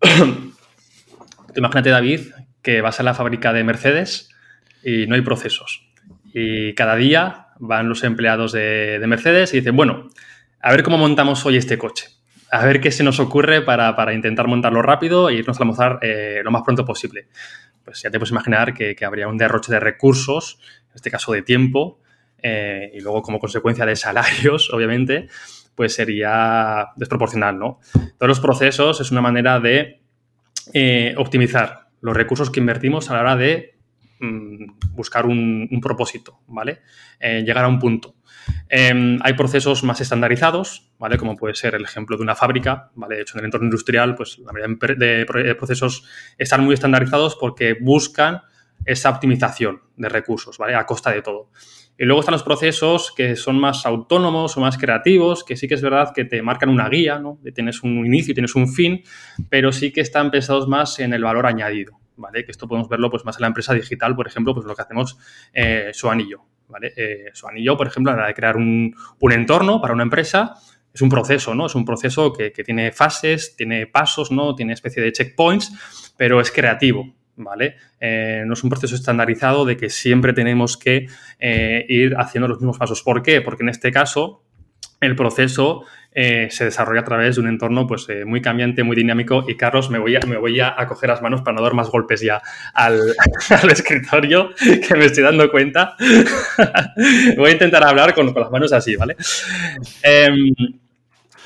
Imagínate, David, que vas a la fábrica de Mercedes y no hay procesos. Y cada día van los empleados de, Mercedes y dicen, bueno, a ver cómo montamos hoy este coche. A ver qué se nos ocurre para, intentar montarlo rápido e irnos a almorzar eh, lo más pronto posible. Pues ya te puedes imaginar que habría un derroche de recursos, en este caso de tiempo, eh, y luego como consecuencia de salarios, obviamente, pues sería desproporcional, ¿no? Todos los procesos es una manera de eh, optimizar los recursos que invertimos a la hora de mm, buscar un, propósito, ¿vale? Eh, llegar a un punto. Em, hay procesos más estandarizados, ¿vale? Como puede ser el ejemplo de una fábrica, ¿vale? De hecho, en el entorno industrial, pues la mayoría de procesos están muy estandarizados porque buscan esa optimización de recursos, ¿vale? A costa de todo. Y luego están los procesos que son más autónomos o más creativos, que sí que es verdad que te marcan una guía, ¿no? Tienes un inicio y tienes un fin, pero sí que están pensados más en el valor añadido, ¿vale? Que esto podemos verlo pues más en la empresa digital, por ejemplo, pues lo que hacemos eh, su anillo, ¿vale? Eh, su anillo, por ejemplo, a la hora de crear un, un, entorno para una empresa, es un proceso, ¿no? Es un proceso que, que tiene fases, tiene pasos, ¿no? Tiene especie de checkpoints, pero es creativo, ¿vale? Eh, no es un proceso estandarizado de que siempre tenemos que eh, ir haciendo los mismos pasos. ¿Por qué? Porque en este caso el proceso eh, se desarrolla a través de un entorno pues, muy cambiante, muy dinámico. Y Carlos, me voy, a, me voy a, coger las manos para no dar más golpes ya al, escritorio, que me estoy dando cuenta. voy a intentar hablar con, las manos así, ¿vale? Em,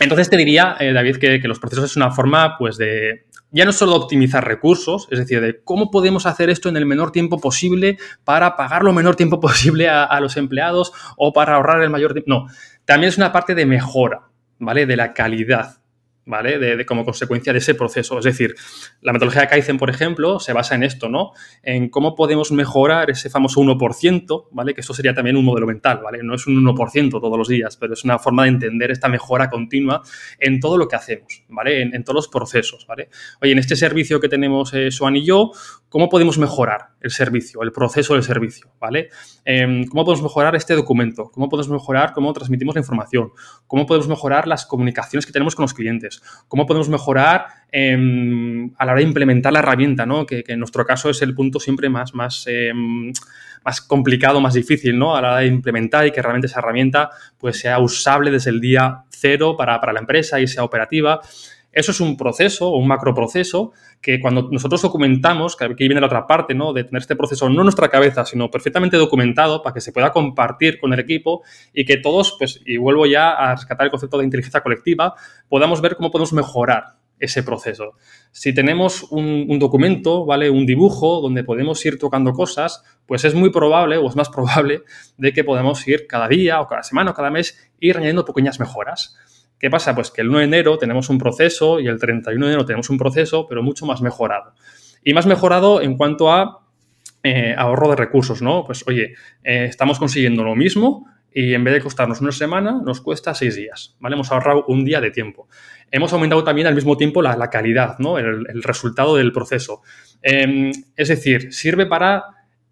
entonces te diría, David, que, que, los procesos es una forma pues, de, ya no solo optimizar recursos, es decir, de cómo podemos hacer esto en el menor tiempo posible para pagar lo menor tiempo posible a, a los empleados o para ahorrar el mayor tiempo. No, también es una parte de mejora, ¿vale? De la calidad ¿vale? De, como consecuencia de ese proceso. Es decir, la metodología de Kaizen, por ejemplo, se basa en esto, ¿no? En cómo podemos mejorar ese famoso 1%, ¿vale? Que eso sería también un modelo mental, ¿vale? No es un 1% todos los días, pero es una forma de entender esta mejora continua en todo lo que hacemos, ¿vale? En, todos los procesos, ¿vale? Oye, en este servicio que tenemos eh, Swan y yo, ¿cómo podemos mejorar el servicio, el proceso del servicio, ¿vale? Em, ¿Cómo podemos mejorar este documento? ¿Cómo podemos mejorar cómo transmitimos la información? ¿Cómo podemos mejorar las comunicaciones que tenemos con los clientes? Cómo podemos mejorar em, a la hora de implementar la herramienta, ¿no? que, en nuestro caso es el punto siempre más, más, em, más complicado, más difícil ¿no? a la hora de implementar y que realmente esa herramienta pues, sea usable desde el día cero para, para la empresa y sea operativa. Eso es un proceso un macroproceso que cuando nosotros documentamos, que aquí viene la otra parte, ¿no? De tener este proceso no en nuestra cabeza, sino perfectamente documentado para que se pueda compartir con el equipo y que todos, pues, y vuelvo ya a rescatar el concepto de inteligencia colectiva, podamos ver cómo podemos mejorar ese proceso. Si tenemos un, documento, ¿vale? Un dibujo donde podemos ir tocando cosas, pues es muy probable o es más probable de que podamos ir cada día o cada semana o cada mes ir añadiendo pequeñas mejoras. ¿Qué pasa? Pues que el 1 de enero tenemos un proceso y el 31 de enero tenemos un proceso, pero mucho más mejorado. Y más mejorado en cuanto a eh, ahorro de recursos, ¿no? Pues oye, eh, estamos consiguiendo lo mismo y en vez de costarnos una semana, nos cuesta seis días, ¿vale? Hemos ahorrado un día de tiempo. Hemos aumentado también al mismo tiempo la, calidad, ¿no? El, resultado del proceso. Em, es decir, sirve para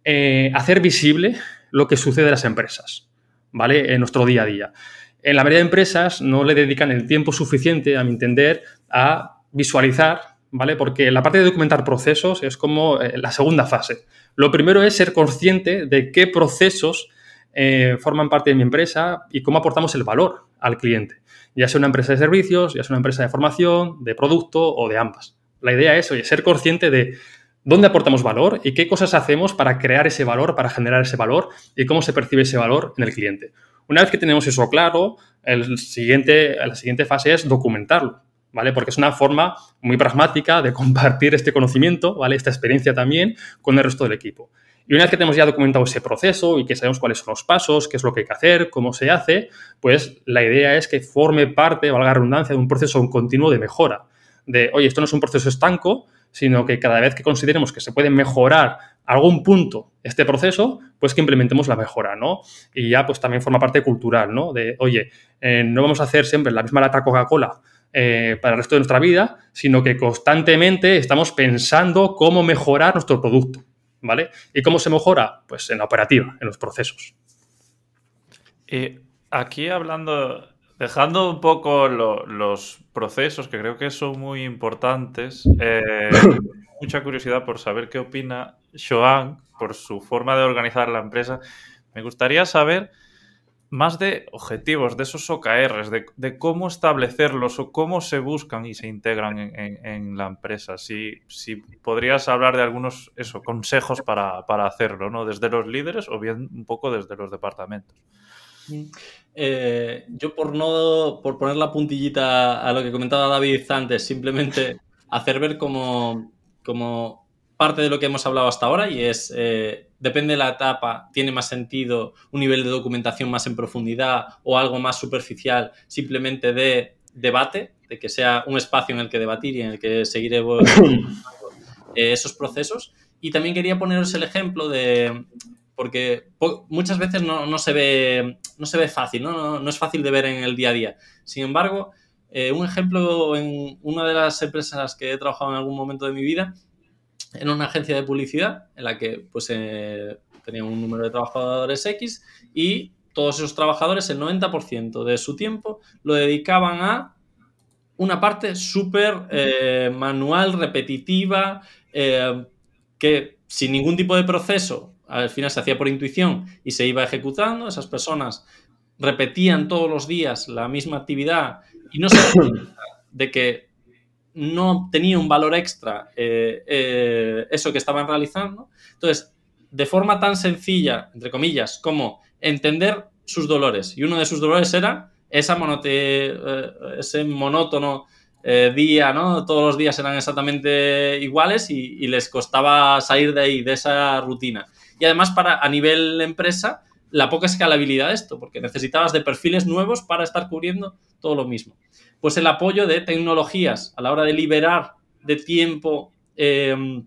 eh, hacer visible lo que sucede en las empresas, ¿vale? En nuestro día a día en la mayoría de empresas no le dedican el tiempo suficiente, a mi entender, a visualizar, ¿vale? Porque la parte de documentar procesos es como eh, la segunda fase. Lo primero es ser consciente de qué procesos eh, forman parte de mi empresa y cómo aportamos el valor al cliente, ya sea una empresa de servicios, ya sea una empresa de formación, de producto o de ambas. La idea es, oye, ser consciente de dónde aportamos valor y qué cosas hacemos para crear ese valor, para generar ese valor y cómo se percibe ese valor en el cliente. Una vez que tenemos eso claro, el siguiente, la siguiente fase es documentarlo, ¿vale? Porque es una forma muy pragmática de compartir este conocimiento, ¿vale? Esta experiencia también con el resto del equipo. Y una vez que tenemos ya documentado ese proceso y que sabemos cuáles son los pasos, qué es lo que hay que hacer, cómo se hace, pues la idea es que forme parte, valga la redundancia, de un proceso continuo de mejora. De, oye, esto no es un proceso estanco, sino que cada vez que consideremos que se puede mejorar algún punto este proceso, pues que implementemos la mejora, ¿no? Y ya pues también forma parte cultural, ¿no? De, oye, eh, no vamos a hacer siempre la misma lata Coca-Cola eh, para el resto de nuestra vida, sino que constantemente estamos pensando cómo mejorar nuestro producto, ¿vale? ¿Y cómo se mejora? Pues en la operativa, en los procesos.
Y aquí hablando, dejando un poco los procesos, que creo que son muy importantes, eh, mucha curiosidad por saber qué opina Joan por su forma de organizar la empresa. Me gustaría saber más de objetivos, de esos OKRs, de, cómo establecerlos o cómo se buscan y se integran en, la empresa. Si, si, podrías hablar de algunos eso, consejos para, hacerlo, ¿no? Desde los líderes o bien un poco desde los departamentos.
Eh, yo por no por poner la puntillita a lo que comentaba David antes, simplemente hacer ver como, como parte de lo que hemos hablado hasta ahora y es, eh, depende de la etapa, tiene más sentido un nivel de documentación más en profundidad o algo más superficial, simplemente de debate, de que sea un espacio en el que debatir y en el que seguir evolucionando eh, esos procesos. Y también quería poneros el ejemplo de, porque muchas veces no, se, ve, no se ve fácil, ¿no? es fácil de ver en el día a día. Sin embargo, eh, un ejemplo en una de las empresas que he trabajado en algún momento de mi vida en una agencia de publicidad en la que pues eh, tenía un número de trabajadores X y todos esos trabajadores, el 90% de su tiempo, lo dedicaban a una parte súper eh, manual, repetitiva, eh, que sin ningún tipo de proceso, al final se hacía por intuición y se iba ejecutando. Esas personas repetían todos los días la misma actividad y no se de que no tenía un valor extra eh, eh, eso que estaban realizando. Entonces, de forma tan sencilla, entre comillas, como entender sus dolores. Y uno de sus dolores era eh, ese monótono día, ¿no? Todos los días eran exactamente iguales y, y, les costaba salir de ahí, de esa rutina. Y además, para, a nivel empresa, la poca escalabilidad de esto, porque necesitabas de perfiles nuevos para estar cubriendo todo lo mismo. Pues el apoyo de tecnologías a la hora de liberar de tiempo em,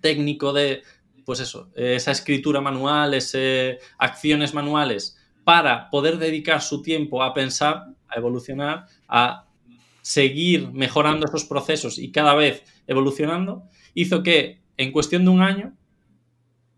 técnico de, pues eso, esa escritura manual, esas acciones manuales, para poder dedicar su tiempo a pensar, a evolucionar, a seguir mejorando esos procesos y cada vez evolucionando, hizo que en cuestión de un año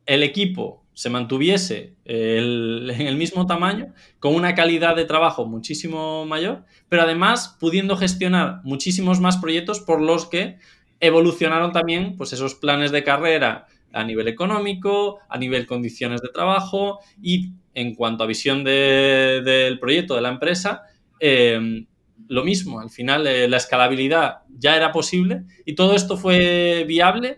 el equipo se mantuviese en el mismo tamaño, con una calidad de trabajo muchísimo mayor, pero además pudiendo gestionar muchísimos más proyectos por los que evolucionaron también pues, esos planes de carrera a nivel económico, a nivel condiciones de trabajo y en cuanto a visión del proyecto de la empresa, eh, lo mismo, al final eh, la escalabilidad ya era posible y todo esto fue viable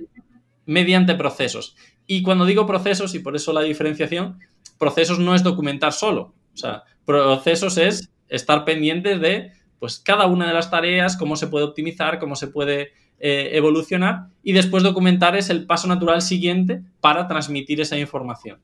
mediante procesos. Y cuando digo procesos, y por eso la diferenciación, procesos no es documentar solo. O sea, procesos es estar pendientes de pues, cada una de las tareas, cómo se puede optimizar, cómo se puede eh, evolucionar. Y después documentar es el paso natural siguiente para transmitir esa información.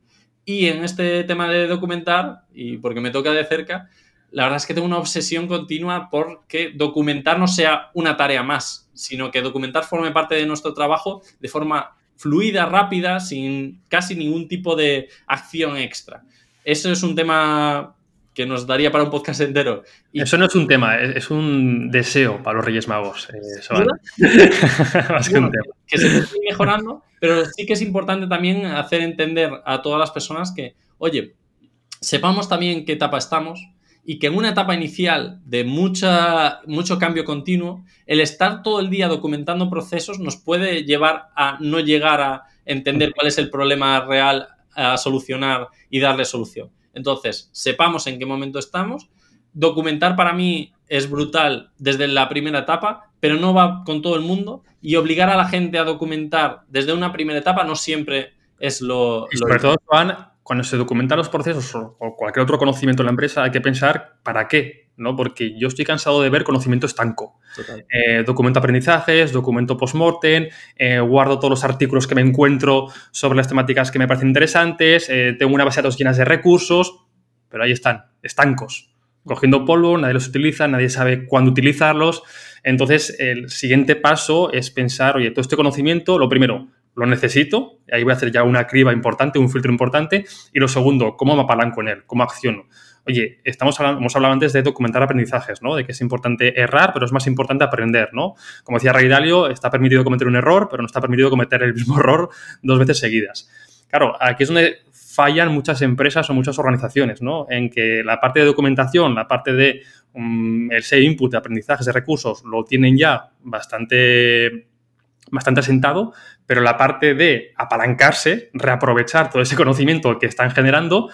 Y en este tema de documentar, y porque me toca de cerca, la verdad es que tengo una obsesión continua por que documentar no sea una tarea más, sino que documentar forme parte de nuestro trabajo de forma fluida, rápida, sin casi ningún tipo de acción extra. Eso es un tema que nos daría para un podcast entero.
Eso no es un tema, es, un deseo para los Reyes Magos. Eh,
Más que, un tema. que se esté mejorando, pero sí que es importante también hacer entender a todas las personas que, oye, sepamos también qué etapa estamos, y que en una etapa inicial de mucha, mucho cambio continuo, el estar todo el día documentando procesos nos puede llevar a no llegar a entender cuál es el problema real a solucionar y darle solución. Entonces, sepamos en qué momento estamos. Documentar para mí es brutal desde la primera etapa, pero no va con todo el mundo y obligar a la gente a documentar desde una primera etapa no siempre es lo...
sobre todo, Juan, cuando se documentan los procesos o cualquier otro conocimiento de la empresa, hay que pensar para qué ¿no? Porque yo estoy cansado de ver conocimiento estanco. Eh, documento aprendizajes, documento postmortem, eh, guardo todos los artículos que me encuentro sobre las temáticas que me parecen interesantes, eh, tengo una base de datos llenas de recursos, pero ahí están, estancos, cogiendo polvo, nadie los utiliza, nadie sabe cuándo utilizarlos. Entonces, el siguiente paso es pensar, oye, todo este conocimiento, lo primero, lo necesito, ahí voy a hacer ya una criba importante, un filtro importante, y lo segundo, ¿cómo me apalanco en él? ¿Cómo acciono? Oye, estamos hablando, hemos hablado antes de documentar aprendizajes, ¿no? De que es importante errar, pero es más importante aprender, ¿no? Como decía Ray Dalio, está permitido cometer un error, pero no está permitido cometer el mismo error dos veces seguidas. Claro, aquí es donde fallan muchas empresas o muchas organizaciones, ¿no? En que la parte de documentación, la parte de um, el input de aprendizajes de recursos lo tienen ya bastante bastante asentado, pero la parte de apalancarse, reaprovechar todo ese conocimiento que están generando,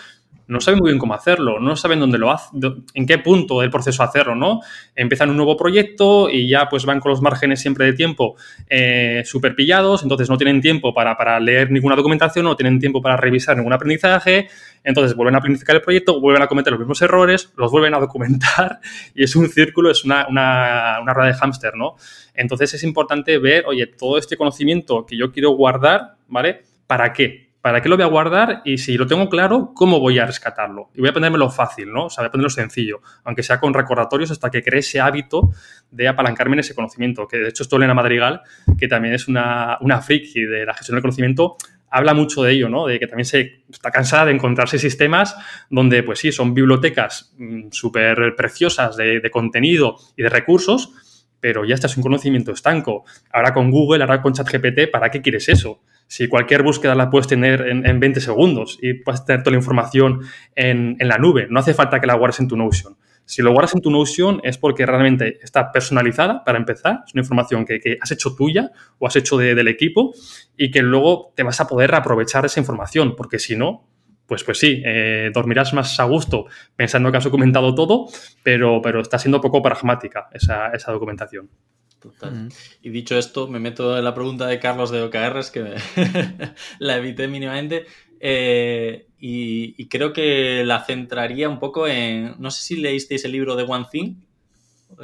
no saben muy bien cómo hacerlo, no saben dónde lo hace, en qué punto del proceso hacerlo, ¿no? Empiezan un nuevo proyecto y ya pues van con los márgenes siempre de tiempo eh, súper pillados, entonces no tienen tiempo para, para, leer ninguna documentación, no tienen tiempo para revisar ningún aprendizaje, entonces vuelven a planificar el proyecto, vuelven a cometer los mismos errores, los vuelven a documentar y es un círculo, es una, una, una rueda de hámster, ¿no? Entonces es importante ver, oye, todo este conocimiento que yo quiero guardar, ¿vale? ¿Para qué? ¿Para qué lo voy a guardar? Y si lo tengo claro, ¿cómo voy a rescatarlo? Y voy a ponérmelo fácil, ¿no? O sea, voy a ponerlo sencillo, aunque sea con recordatorios hasta que cree ese hábito de apalancarme en ese conocimiento. Que de hecho, esto Elena Madrigal, que también es una, una de la gestión del conocimiento, habla mucho de ello, ¿no? De que también se está cansada de encontrarse sistemas donde, pues sí, son bibliotecas mm, súper preciosas de, contenido y de recursos, pero ya estás un conocimiento estanco. Ahora con Google, ahora con ChatGPT, ¿para qué quieres eso? Si cualquier búsqueda la puedes tener en, 20 segundos y puedes tener toda la información en, la nube, no hace falta que la guardes en tu Notion. Si lo guardas en tu Notion es porque realmente está personalizada, para empezar, es una información que, has hecho tuya o has hecho del equipo y que luego te vas a poder aprovechar esa información, porque si no, pues, pues sí, eh, dormirás más a gusto pensando que has documentado todo, pero, pero está siendo poco pragmática esa, esa documentación.
Y dicho esto, me meto en la pregunta de Carlos de OKRs, que la evité mínimamente. Eh, y, creo que la centraría un poco en. No sé si leísteis el libro de One Thing,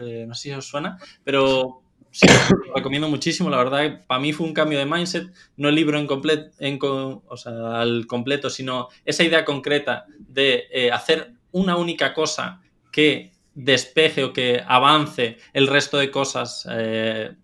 eh, no sé si os suena, pero sí, lo recomiendo muchísimo. La verdad, para mí fue un cambio de mindset, no el libro en completo, en, o sea, al completo, sino esa idea concreta de eh, hacer una única cosa que despeje o que avance el resto de cosas. Eh,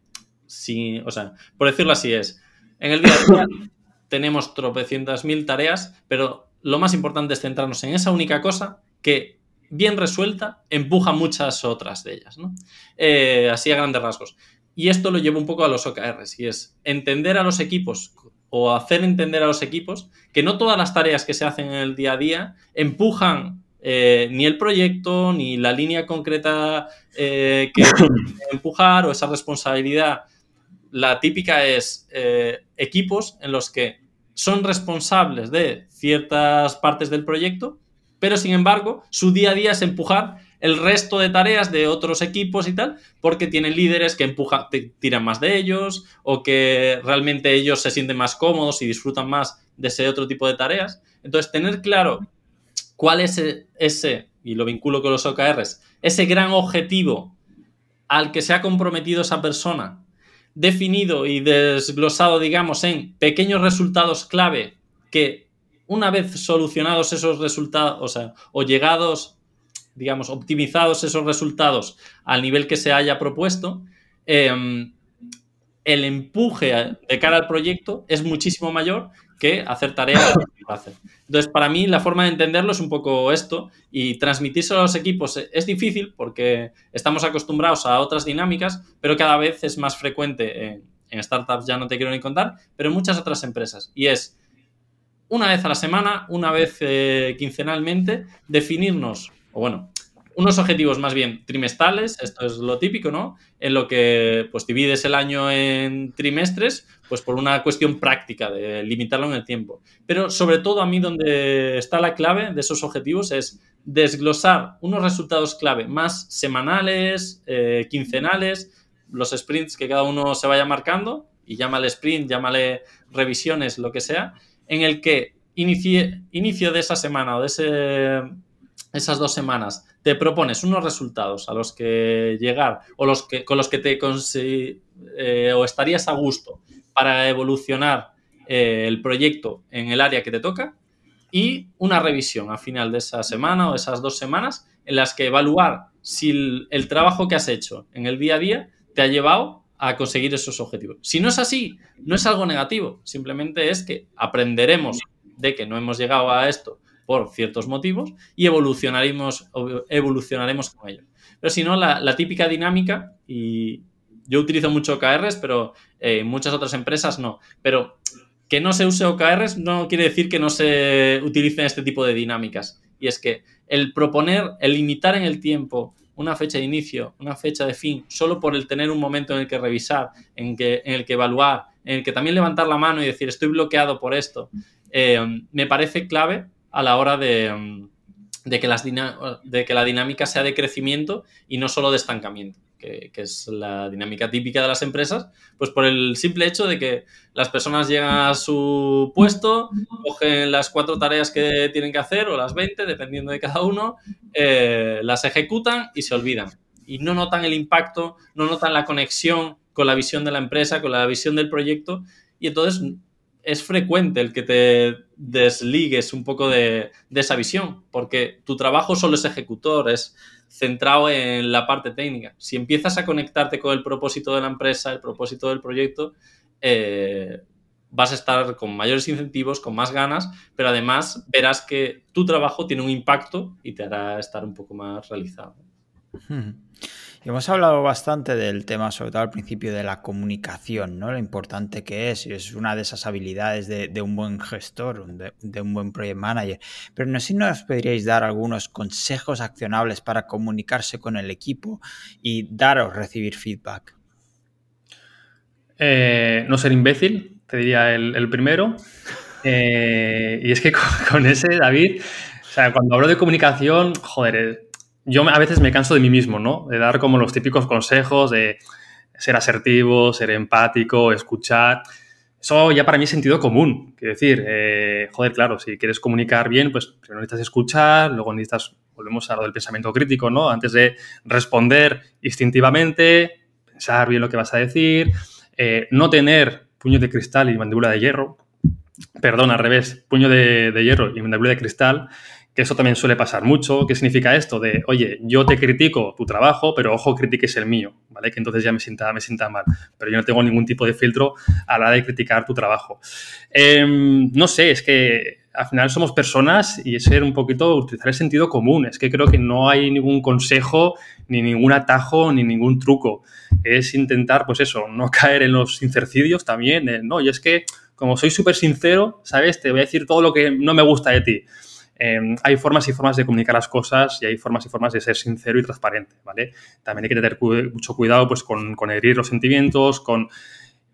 o sea, por decirlo así es, en el día a día tenemos tropecientas mil tareas, pero lo más importante es centrarnos en esa única cosa que bien resuelta empuja muchas otras de ellas, ¿no? Eh, así a grandes rasgos. Y esto lo llevo un poco a los OKRs, y es entender a los equipos o hacer entender a los equipos que no todas las tareas que se hacen en el día a día empujan eh, ni el proyecto, ni la línea concreta eh, que empujar o esa responsabilidad. La típica es eh, equipos en los que son responsables de ciertas partes del proyecto, pero sin embargo su día a día es empujar el resto de tareas de otros equipos y tal, porque tienen líderes que empujan, tiran más de ellos o que realmente ellos se sienten más cómodos y disfrutan más de ese otro tipo de tareas. Entonces, tener claro cuál es e-, ese, y lo vinculo con los OKRs, ese gran objetivo al que se ha comprometido esa persona, definido y desglosado, digamos, en pequeños resultados clave que una vez solucionados esos resultados, o sea, o llegados, digamos, optimizados esos resultados al nivel que se haya propuesto, em, el empuje de cara al proyecto es muchísimo mayor que hacer tareas Entonces, para mí, la forma de entenderlo es un poco esto y transmitírselo a los equipos es difícil porque estamos acostumbrados a otras dinámicas, pero cada vez es más frecuente en, startups, ya no te quiero ni contar, pero en muchas otras empresas. Y es una vez a la semana, una vez eh, quincenalmente, definirnos, o bueno, unos objetivos más bien trimestrales, esto es lo típico, ¿no? En lo que pues divides el año en trimestres, pues por una cuestión práctica de limitarlo en el tiempo. Pero sobre todo a mí donde está la clave de esos objetivos es desglosar unos resultados clave más semanales, eh, quincenales, los sprints que cada uno se vaya marcando, y llámale sprint, llámale revisiones, lo que sea, en el que inicio de esa semana o de ese esas dos semanas te propones unos resultados a los que llegar o los que, con los que te eh, o estarías a gusto para evolucionar eh, el proyecto en el área que te toca y una revisión al final de esa semana o esas dos semanas en las que evaluar si el, trabajo que has hecho en el día a día te ha llevado a conseguir esos objetivos. Si no es así, no es algo negativo, simplemente es que aprenderemos de que no hemos llegado a esto por ciertos motivos y evolucionaremos, evolucionaremos con ello. Pero si no, la, típica dinámica, y yo utilizo mucho OKRs, pero eh, muchas otras empresas no, pero que no se use OKRs no quiere decir que no se utilicen este tipo de dinámicas. Y es que el proponer, el limitar en el tiempo una fecha de inicio, una fecha de fin, solo por el tener un momento en el que revisar, en, que, en el que evaluar, en el que también levantar la mano y decir estoy bloqueado por esto, eh, me parece clave a la hora de, de, que las de que la dinámica sea de crecimiento y no solo de estancamiento que, es la dinámica típica de las empresas, pues por el simple hecho de que las personas llegan a su puesto, cogen las cuatro tareas que tienen que hacer o las 20, dependiendo de cada uno, eh, las ejecutan y se olvidan. Y no notan el impacto, no notan la conexión con la visión de la empresa, con la visión del proyecto, y entonces es frecuente el que te desligues un poco de, esa visión, porque tu trabajo solo es ejecutor, es centrado en la parte técnica. Si empiezas a conectarte con el propósito de la empresa, el propósito del proyecto, eh, vas a estar con mayores incentivos, con más ganas, pero además verás que tu trabajo tiene un impacto y te hará estar un poco más realizado.
Hemos hablado bastante del tema, sobre todo al principio, de la comunicación, ¿no? Lo importante que es, y es una de esas habilidades de, un buen gestor, de, un buen project manager. Pero no sé si nos podríais dar algunos consejos accionables para comunicarse con el equipo y dar o recibir feedback.
Eh, no ser imbécil, te diría el, primero. Eh, y es que con, ese, David, o sea, cuando hablo de comunicación, joder, yo a veces me canso de mí mismo, ¿no? De dar como los típicos consejos de ser asertivo, ser empático, escuchar. Eso ya para mí es sentido común. Quiero decir, eh, joder, claro, si quieres comunicar bien, pues primero necesitas escuchar, luego necesitas, volvemos a lo del pensamiento crítico, ¿no? Antes de responder instintivamente, pensar bien lo que vas a decir, eh, no tener puño de cristal y mandíbula de hierro, perdón, al revés, puño de, de hierro y mandíbula de cristal, que eso también suele pasar mucho. ¿Qué significa esto? De, oye, yo te critico tu trabajo, pero ojo, critiques el mío, ¿vale? Que entonces ya me sienta, me sienta mal. Pero yo no tengo ningún tipo de filtro a la hora de criticar tu trabajo. Em, no sé, es que al final somos personas y es ser un poquito, utilizar el sentido común. Es que creo que no hay ningún consejo, ni ningún atajo, ni ningún truco. Es intentar, pues eso, no caer en los sincercidios también. no, y es que como soy súper sincero, ¿sabes? Te voy a decir todo lo que no me gusta de ti. Em, hay formas y formas de comunicar las cosas y hay formas y formas de ser sincero y transparente, ¿vale? También hay que tener mucho cuidado pues, con, herir los sentimientos, con...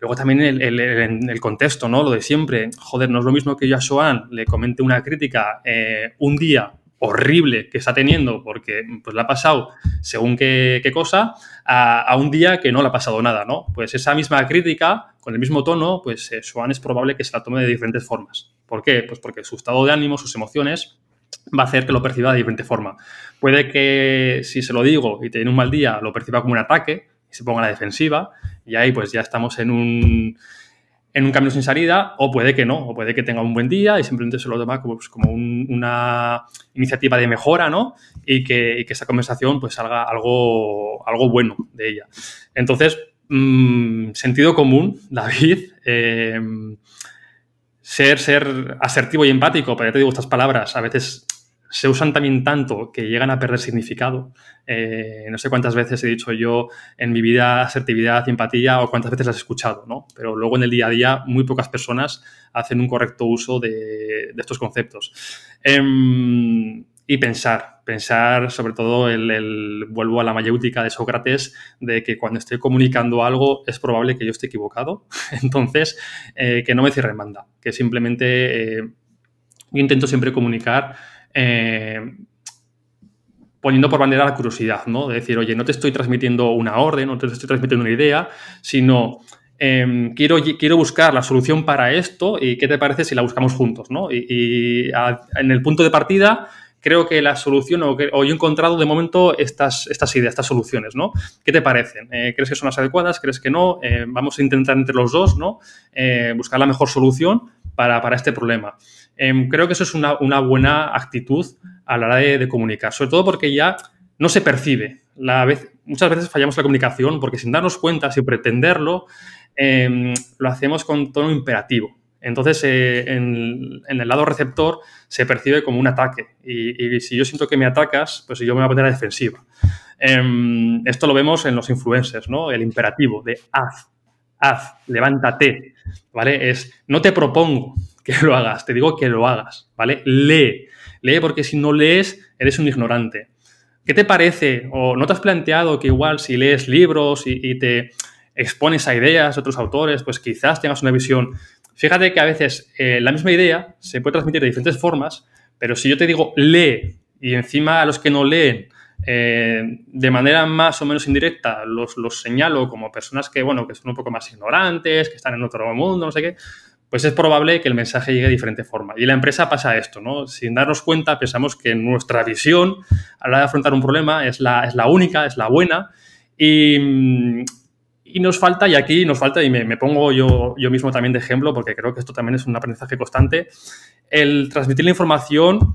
Luego también el, el, contexto, ¿no? Lo de siempre. Joder, no es lo mismo que yo a Joan le comente una crítica eh, un día horrible que está teniendo porque pues le ha pasado según qué, cosa a, un día que no le ha pasado nada, ¿no? Pues esa misma crítica, con el mismo tono, pues eh, Joan es probable que se la tome de diferentes formas. ¿Por qué? Pues porque su estado de ánimo, sus emociones, va a hacer que lo perciba de diferente forma. Puede que si se lo digo y tiene un mal día, lo perciba como un ataque y se ponga a la defensiva y ahí pues ya estamos en un, en un camino sin salida o puede que no, o puede que tenga un buen día y simplemente se lo toma como, pues, como una iniciativa de mejora, ¿no? Y que, esa conversación pues salga algo, algo bueno de ella. Entonces, mm, sentido común, David. Eh, ser, ser asertivo y empático, pero ya te digo, estas palabras a veces se usan también tanto que llegan a perder significado. Eh, no sé cuántas veces he dicho yo en mi vida asertividad, empatía o cuántas veces las he escuchado, ¿no? Pero luego en el día a día muy pocas personas hacen un correcto uso de, estos conceptos. Em, y pensar, pensar sobre todo el, vuelvo a la mayéutica de Sócrates, de que cuando estoy comunicando algo es probable que yo esté equivocado, entonces eh, que no me cierre en banda, que simplemente eh, intento siempre comunicar eh, poniendo por bandera la curiosidad, ¿no? De decir, oye, no te estoy transmitiendo una orden, no te estoy transmitiendo una idea, sino em, quiero, quiero buscar la solución para esto y qué te parece si la buscamos juntos, ¿no? Y, en el punto de partida creo que la solución, o, que, he encontrado de momento estas, estas ideas, estas soluciones, ¿no? ¿Qué te parecen? Eh, ¿Crees que son las adecuadas? ¿Crees que no? Eh, vamos a intentar entre los dos, ¿no? Buscar la mejor solución para, este problema. Em, creo que eso es una, buena actitud a la hora de, comunicar, sobre todo porque ya no se percibe. La vez, muchas veces fallamos la comunicación porque sin darnos cuenta, sin pretenderlo, em, lo hacemos con tono imperativo. Entonces, eh, en, el lado receptor se percibe como un ataque. Y, si yo siento que me atacas, pues yo me voy a poner a defensiva. Em, esto lo vemos en los influencers, ¿no? El imperativo de haz, haz, levántate, ¿vale? Es no te propongo que lo hagas, te digo que lo hagas, ¿vale? Lee, lee porque si no lees eres un ignorante. ¿Qué te parece? ¿O no te has planteado que igual si lees libros y te expones a ideas de otros autores, pues quizás tengas una visión Fíjate que a veces eh, la misma idea se puede transmitir de diferentes formas, pero si yo te digo lee y encima a los que no leen eh, de manera más o menos indirecta los, los, señalo como personas que, bueno, que son un poco más ignorantes, que están en otro mundo, no sé qué, pues es probable que el mensaje llegue de diferente forma. Y la empresa pasa esto, ¿no? Sin darnos cuenta, pensamos que nuestra visión a la hora de afrontar un problema es la, es la única, es la buena. Y, y nos falta, y aquí nos falta, y me, pongo yo, yo mismo también de ejemplo, porque creo que esto también es un aprendizaje constante, el transmitir la información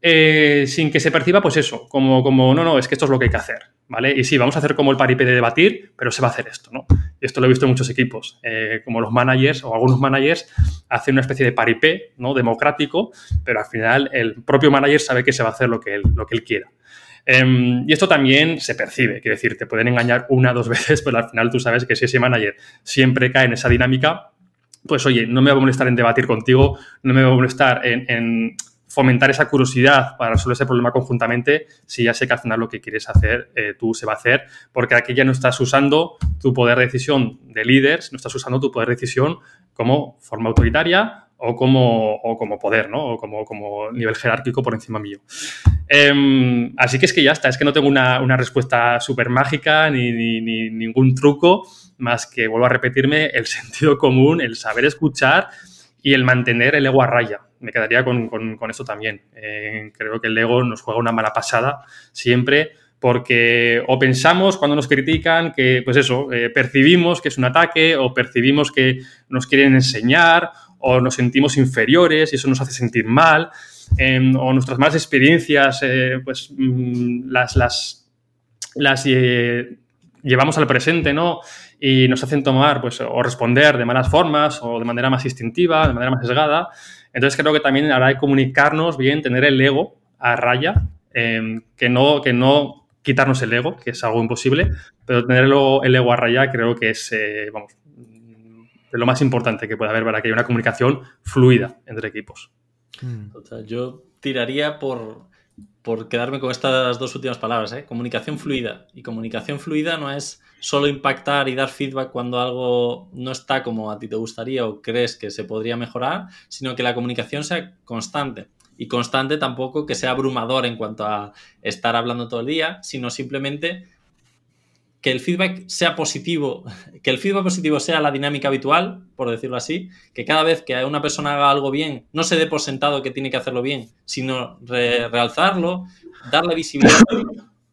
eh, sin que se perciba, pues eso, como, como, no, no, es que esto es lo que hay que hacer, ¿vale? Y sí, vamos a hacer como el paripé de debatir, pero se va a hacer esto, ¿no? Y esto lo he visto en muchos equipos, eh, como los managers o algunos managers hacen una especie de paripé, ¿no? Democrático, pero al final el propio manager sabe que se va a hacer lo que él, lo que él quiera. Em, y esto también se percibe, quiero decir, te pueden engañar una o dos veces, pero al final tú sabes que si ese manager siempre cae en esa dinámica, pues oye, no me va a molestar en debatir contigo, no me va a molestar en, fomentar esa curiosidad para resolver ese problema conjuntamente, si ya sé que al final lo que quieres hacer eh, tú se va a hacer, porque aquí ya no estás usando tu poder de decisión de líderes, no estás usando tu poder de decisión como forma autoritaria o como, como poder, ¿no? O como, nivel jerárquico por encima mío. Em, así que es que ya está, es que no tengo una, respuesta súper mágica ni, ningún truco, más que, vuelvo a repetirme, el sentido común, el saber escuchar y el mantener el ego a raya. Me quedaría con, con, eso también. Eh, creo que el ego nos juega una mala pasada siempre porque o pensamos cuando nos critican que, pues eso, eh, percibimos que es un ataque o percibimos que nos quieren enseñar o nos sentimos inferiores y eso nos hace sentir mal, em, o nuestras malas experiencias, eh, pues mm, las, las, las llevamos al presente, ¿no? Y nos hacen tomar, pues, o responder de malas formas o de manera más instintiva, de manera más sesgada. Entonces creo que también habrá de comunicarnos bien, tener el ego a raya, em, que, no, que no quitarnos el ego, que es algo imposible, pero tener el ego, a raya creo que es, eh, vamos, de lo más importante que puede haber para que haya una comunicación fluida entre equipos.
Hmm. yo tiraría por, por quedarme con estas dos últimas palabras, ¿eh? comunicación fluida. Y comunicación fluida no es solo impactar y dar feedback cuando algo no está como a ti te gustaría o crees que se podría mejorar, sino que la comunicación sea constante. Y constante tampoco que sea abrumador en cuanto a estar hablando todo el día, sino simplemente que el feedback sea positivo, que el feedback positivo sea la dinámica habitual, por decirlo así, que cada vez que una persona haga algo bien, no se dé por sentado que tiene que hacerlo bien, sino realzarlo, darle visibilidad.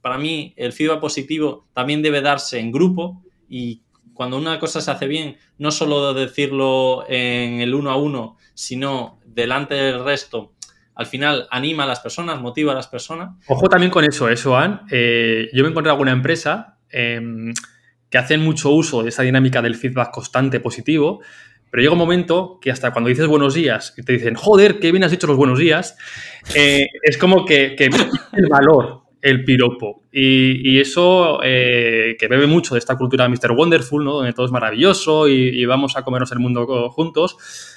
Para mí, el feedback positivo también debe darse en grupo y cuando una cosa se hace bien, no solo decirlo en el uno a uno, sino delante del resto, al final anima a las personas, motiva a las personas.
Ojo también con eso, eso, ¿eh. Eh, yo me encontré alguna empresa Em, que hacen mucho uso de esa dinámica del feedback constante positivo, pero llega un momento que hasta cuando dices buenos días y te dicen, joder, qué bien has hecho los buenos días, eh, es como que, el valor el piropo. Y, eso eh, que bebe mucho de esta cultura Mr. Wonderful, ¿no? donde todo es maravilloso y vamos a comernos el mundo juntos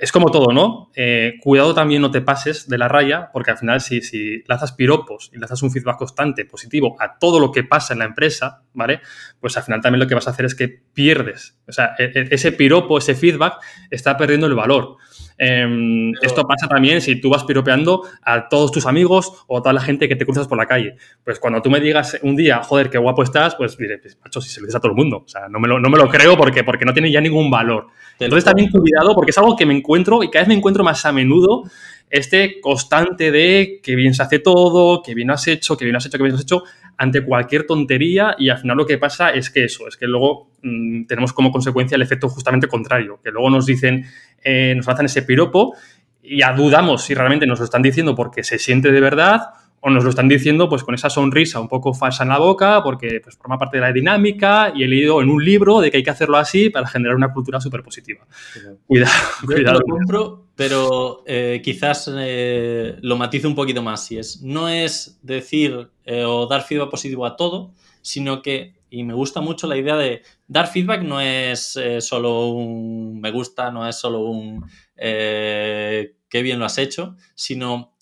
es como todo, ¿no? Eh, cuidado también no te pases de la raya, porque al final si, si lanzas piropos y lanzas un feedback constante, positivo, a todo lo que pasa en la empresa, ¿vale? Pues al final también lo que vas a hacer es que pierdes. O sea, e, e, ese piropo, ese feedback está perdiendo el valor. Em, esto pasa también si tú vas piropeando a todos tus amigos o a toda la gente que te cruzas por la calle. Pues cuando tú me digas un día, joder, qué guapo estás, pues diré, pues, macho, si se lo dices a todo el mundo. O sea, no me lo, no me lo creo porque, porque no tiene ya ningún valor. Entonces también cuidado porque es algo que me encuentro y cada vez me encuentro más a menudo este constante de que bien se hace todo, que bien lo has hecho, que bien lo has hecho, que bien lo has hecho, ante cualquier tontería y al final lo que pasa es que eso, es que luego mm, tenemos como consecuencia el efecto justamente contrario, que luego nos dicen, eh, nos hacen ese piropo y ya dudamos si realmente nos lo están diciendo porque se siente de verdad o nos lo están diciendo pues con esa sonrisa un poco falsa en la boca porque pues, forma parte de la dinámica y he leído en un libro de que hay que hacerlo así para generar una cultura súper positiva. Cuidado, cuidado.
Lo compro, pero eh, quizás eh, lo matizo un poquito más. Si es, no es decir eh, o dar feedback positivo a todo, sino que, y me gusta mucho la idea de dar feedback no es solo un me gusta, no es solo un qué bien lo has hecho, sino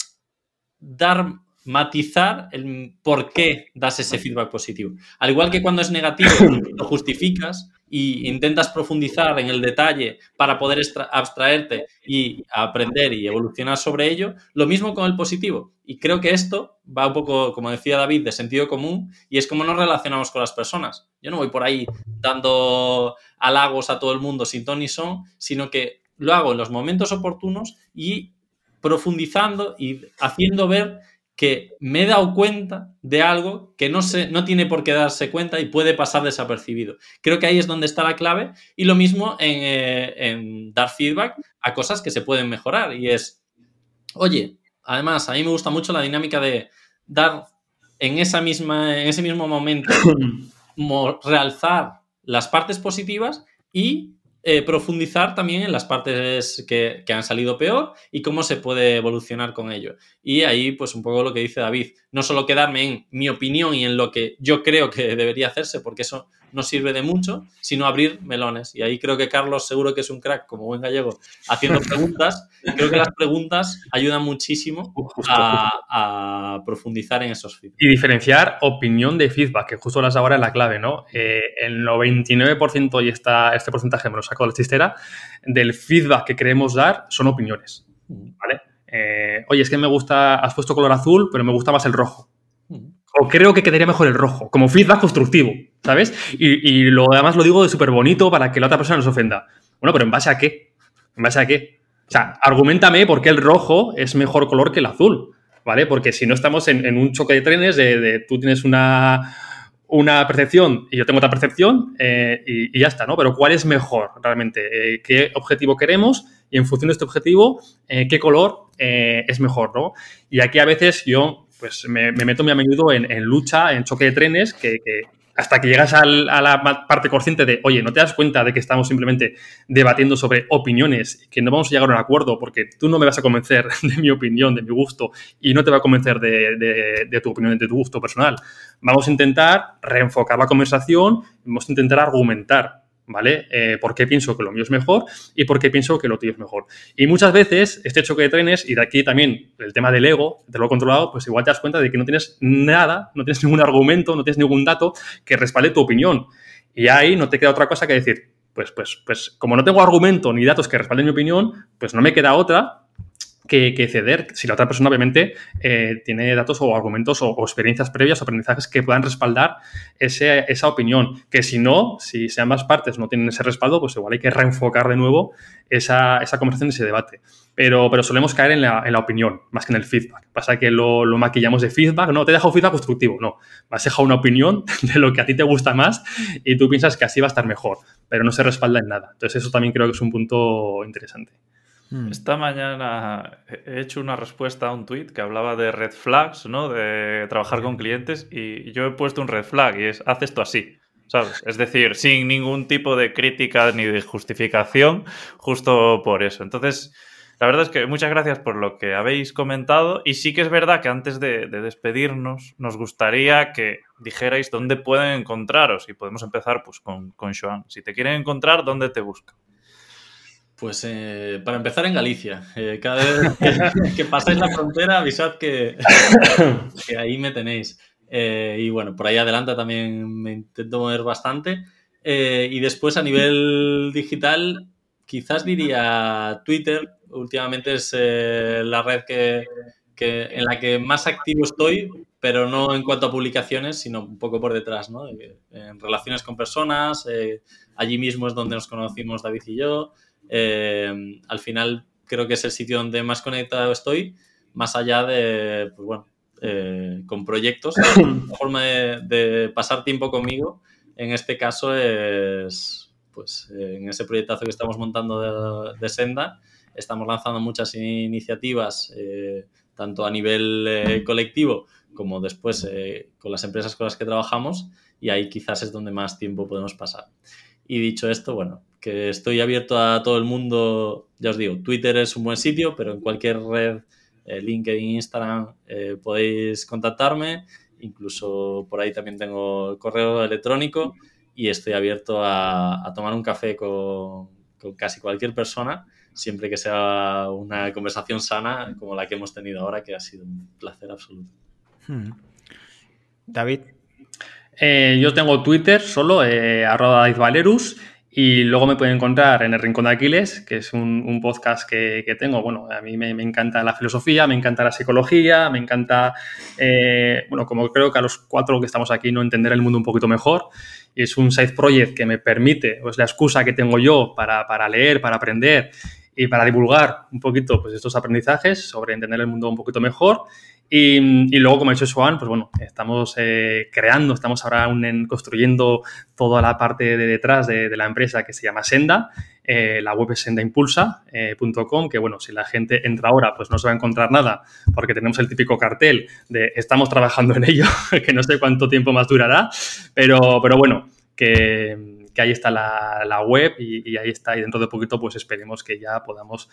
dar matizar el por qué das ese feedback positivo. Al igual que cuando es negativo, lo justificas y intentas profundizar en el detalle para poder abstraerte y aprender y evolucionar sobre ello, lo mismo con el positivo. Y creo que esto va un poco, como decía David, de sentido común y es como nos relacionamos con las personas. Yo no voy por ahí dando halagos a todo el mundo sin ton ni son, sino que lo hago en los momentos oportunos y profundizando y haciendo ver que me he dado cuenta de algo que no, se, no tiene por qué darse cuenta y puede pasar desapercibido. Creo que ahí es donde está la clave y lo mismo eh, en, dar feedback a cosas que se pueden mejorar y es, oye, además a mí me gusta mucho la dinámica de dar en, esa misma, en ese mismo momento, realzar las partes positivas y eh, profundizar también en las partes que, han salido peor y cómo se puede evolucionar con ello. Y ahí, pues un poco lo que dice David, no solo quedarme en mi opinión y en lo que yo creo que debería hacerse, porque eso no sirve de mucho, sino abrir melones. Y ahí creo que Carlos seguro que es un crack, como buen gallego, haciendo preguntas. creo que las preguntas ayudan muchísimo a, profundizar en esos feedback.
Y diferenciar opinión de feedback, que justo las ahora es la clave, ¿no? Eh, el 99% y esta, este porcentaje me lo saco de la chistera, del feedback que queremos dar son opiniones, mm. ¿vale? Eh, oye, es que me gusta, has puesto color azul, pero me gusta más el rojo creo que quedaría mejor el rojo, como feedback constructivo, ¿sabes? Y, lo además lo digo de súper bonito para que la otra persona no se ofenda. Bueno, pero ¿en base a qué? ¿En base a qué? O sea, argumentame por qué el rojo es mejor color que el azul, ¿vale? Porque si no estamos en, un choque de trenes de, tú tienes una, una, percepción y yo tengo otra percepción eh, y, ya está, ¿no? Pero ¿cuál es mejor realmente? Eh, ¿Qué objetivo queremos? Y en función de este objetivo, eh, ¿qué color es mejor, ¿no? Y aquí a veces yo pues me, meto muy a menudo en, lucha, en choque de trenes, que, hasta que llegas a la parte consciente de, oye, no te das cuenta de que estamos simplemente debatiendo sobre opiniones, que no vamos a llegar a un acuerdo porque tú no me vas a convencer de mi opinión, de mi gusto, y no te va a convencer de, de tu opinión, de tu gusto personal. Vamos a intentar reenfocar la conversación, vamos a intentar argumentar ¿vale? Eh, ¿Por qué pienso que lo mío es mejor y por qué pienso que lo tuyo es mejor? Y muchas veces este choque de trenes, y de aquí también el tema del ego, de lo controlado, pues igual te das cuenta de que no tienes nada, no tienes ningún argumento, no tienes ningún dato que respalde tu opinión. Y ahí no te queda otra cosa que decir, pues, pues, pues como no tengo argumento ni datos que respalden mi opinión, pues no me queda otra que, ceder si la otra persona obviamente eh, tiene datos o argumentos o, experiencias previas o aprendizajes que puedan respaldar esa opinión. Que si no, si ambas partes no tienen ese respaldo, pues igual hay que reenfocar de nuevo esa, esa conversación, ese debate. Pero, pero solemos caer en la, en la, opinión más que en el feedback. Pasa que lo, lo, maquillamos de feedback. No, te dejo feedback constructivo. No, vas a dejar una opinión de lo que a ti te gusta más y tú piensas que así va a estar mejor, pero no se respalda en nada. Entonces eso también creo que es un punto interesante.
Hmm. Esta mañana he hecho una respuesta a un tweet que hablaba de red flags, ¿no? De trabajar con clientes y yo he puesto un red flag y es haz esto así. ¿Sabes? Es decir, sin ningún tipo de crítica ni de justificación, justo por eso. Entonces, la verdad es que muchas gracias por lo que habéis comentado y sí que es verdad que antes de, despedirnos nos gustaría que dijerais dónde pueden encontraros y podemos empezar pues con, con Joan. Si te quieren encontrar, ¿dónde te buscan?
Pues eh, para empezar en Galicia. Eh, cada vez que, paséis la frontera, avisad que, ahí me tenéis. Eh, y bueno, por ahí adelante también me intento mover bastante. y después a nivel digital, quizás diría Twitter. Últimamente es la red que, en la que más activo estoy, pero no en cuanto a publicaciones, sino un poco por detrás, ¿no? En relaciones con personas. allí mismo es donde nos conocimos David y yo. Eh, al final creo que es el sitio donde más conectado estoy, más allá de, pues bueno, eh, con proyectos. La forma de, pasar tiempo conmigo, en este caso, es pues en ese proyectazo que estamos montando de, Senda. Estamos lanzando muchas iniciativas, eh, tanto a nivel eh, colectivo como después con las empresas con las que trabajamos, y ahí quizás es donde más tiempo podemos pasar. Y dicho esto, bueno, que estoy abierto a todo el mundo, ya os digo, Twitter es un buen sitio, pero en cualquier red eh, LinkedIn, Instagram, eh, podéis contactarme. Incluso por ahí también tengo correo electrónico y estoy abierto a, tomar un café con, casi cualquier persona, siempre que sea una conversación sana como la que hemos tenido ahora, que ha sido un placer absoluto. Hmm.
David.
Eh, yo tengo Twitter solo, arroba Valerus. Y luego me pueden encontrar en El Rincón de Aquiles, que es un, podcast que, tengo. Bueno, a mí me, encanta la filosofía, me encanta la psicología, me encanta, eh, bueno, como creo que a los cuatro que estamos aquí, no entender el mundo un poquito mejor. Y es un side project que me permite, pues la excusa que tengo yo para, para leer, para aprender y para divulgar un poquito pues, estos aprendizajes sobre entender el mundo un poquito mejor y, luego, como ha dicho Swan, pues bueno, estamos eh, creando, estamos ahora construyendo toda la parte de detrás de, la empresa que se llama Senda. Eh, la web es sendaimpulsa.com, eh, que bueno, si la gente entra ahora, pues no se va a encontrar nada, porque tenemos el típico cartel de estamos trabajando en ello, que no sé cuánto tiempo más durará, pero, pero bueno, que, ahí está la, web y, ahí está, y dentro de poquito, pues esperemos que ya podamos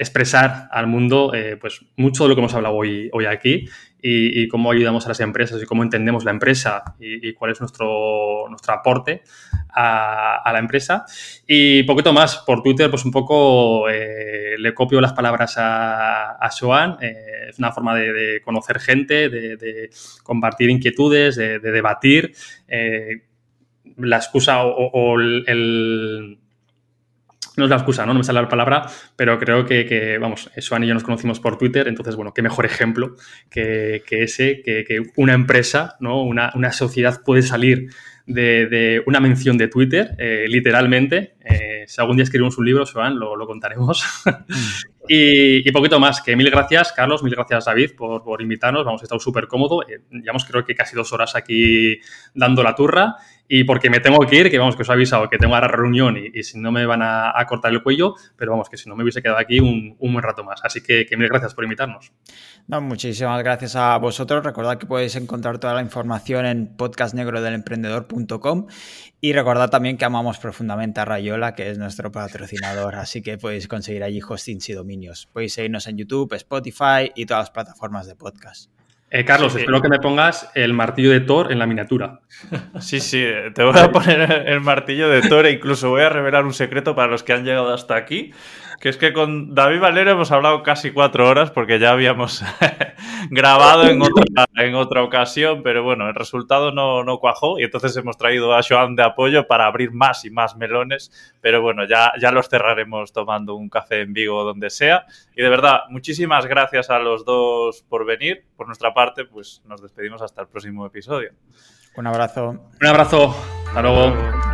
expresar al mundo eh, pues mucho de lo que hemos hablado hoy, hoy aquí y, cómo ayudamos a las empresas y cómo entendemos la empresa y, cuál es nuestro, nuestro aporte a, la empresa. Y poquito más, por Twitter pues un poco eh, le copio las palabras a, a Joan, eh, es una forma de, conocer gente, de, compartir inquietudes, de, debatir. la excusa o, el no es la excusa, ¿no? No me sale la palabra, pero creo que, vamos, Swan y yo nos conocimos por Twitter, entonces, bueno, qué mejor ejemplo que, ese, que, una empresa, ¿no? Una, sociedad puede salir de, una mención de Twitter, eh, literalmente. Eh, si algún día escribimos un libro, Swan, lo, lo contaremos. y, poquito más, que mil gracias, Carlos, mil gracias, David, por, por invitarnos. Vamos, he estado súper cómodo. Eh, llevamos creo que casi dos horas aquí dando la turra y porque me tengo que ir, que vamos, que os he avisado que tengo ahora reunión y, si no me van a, cortar el cuello, pero vamos, que si no me hubiese quedado aquí un, buen rato más. Así que, mil gracias por invitarnos.
No, muchísimas gracias a vosotros. Recordad que podéis encontrar toda la información en podcastnegrodelemprendedor.com y recordad también que amamos profundamente a Rayola, que es nuestro patrocinador, así que podéis conseguir allí hostings y dominios. Podéis seguirnos en YouTube, Spotify y todas las plataformas de podcast.
Eh, Carlos, espero que me pongas el martillo de Thor en la miniatura.
Sí, sí, te voy a poner el martillo de Thor e incluso voy a revelar un secreto para los que han llegado hasta aquí que es que con David Valero hemos hablado casi cuatro horas porque ya habíamos grabado en otra, en otra ocasión, pero bueno, el resultado no, no cuajó y entonces hemos traído a Joan de apoyo para abrir más y más melones, pero bueno, ya, ya los cerraremos tomando un café en Vigo o donde sea. Y de verdad, muchísimas gracias a los dos por venir. Por nuestra parte, pues nos despedimos hasta el próximo episodio.
Un abrazo.
Un abrazo. Hasta luego.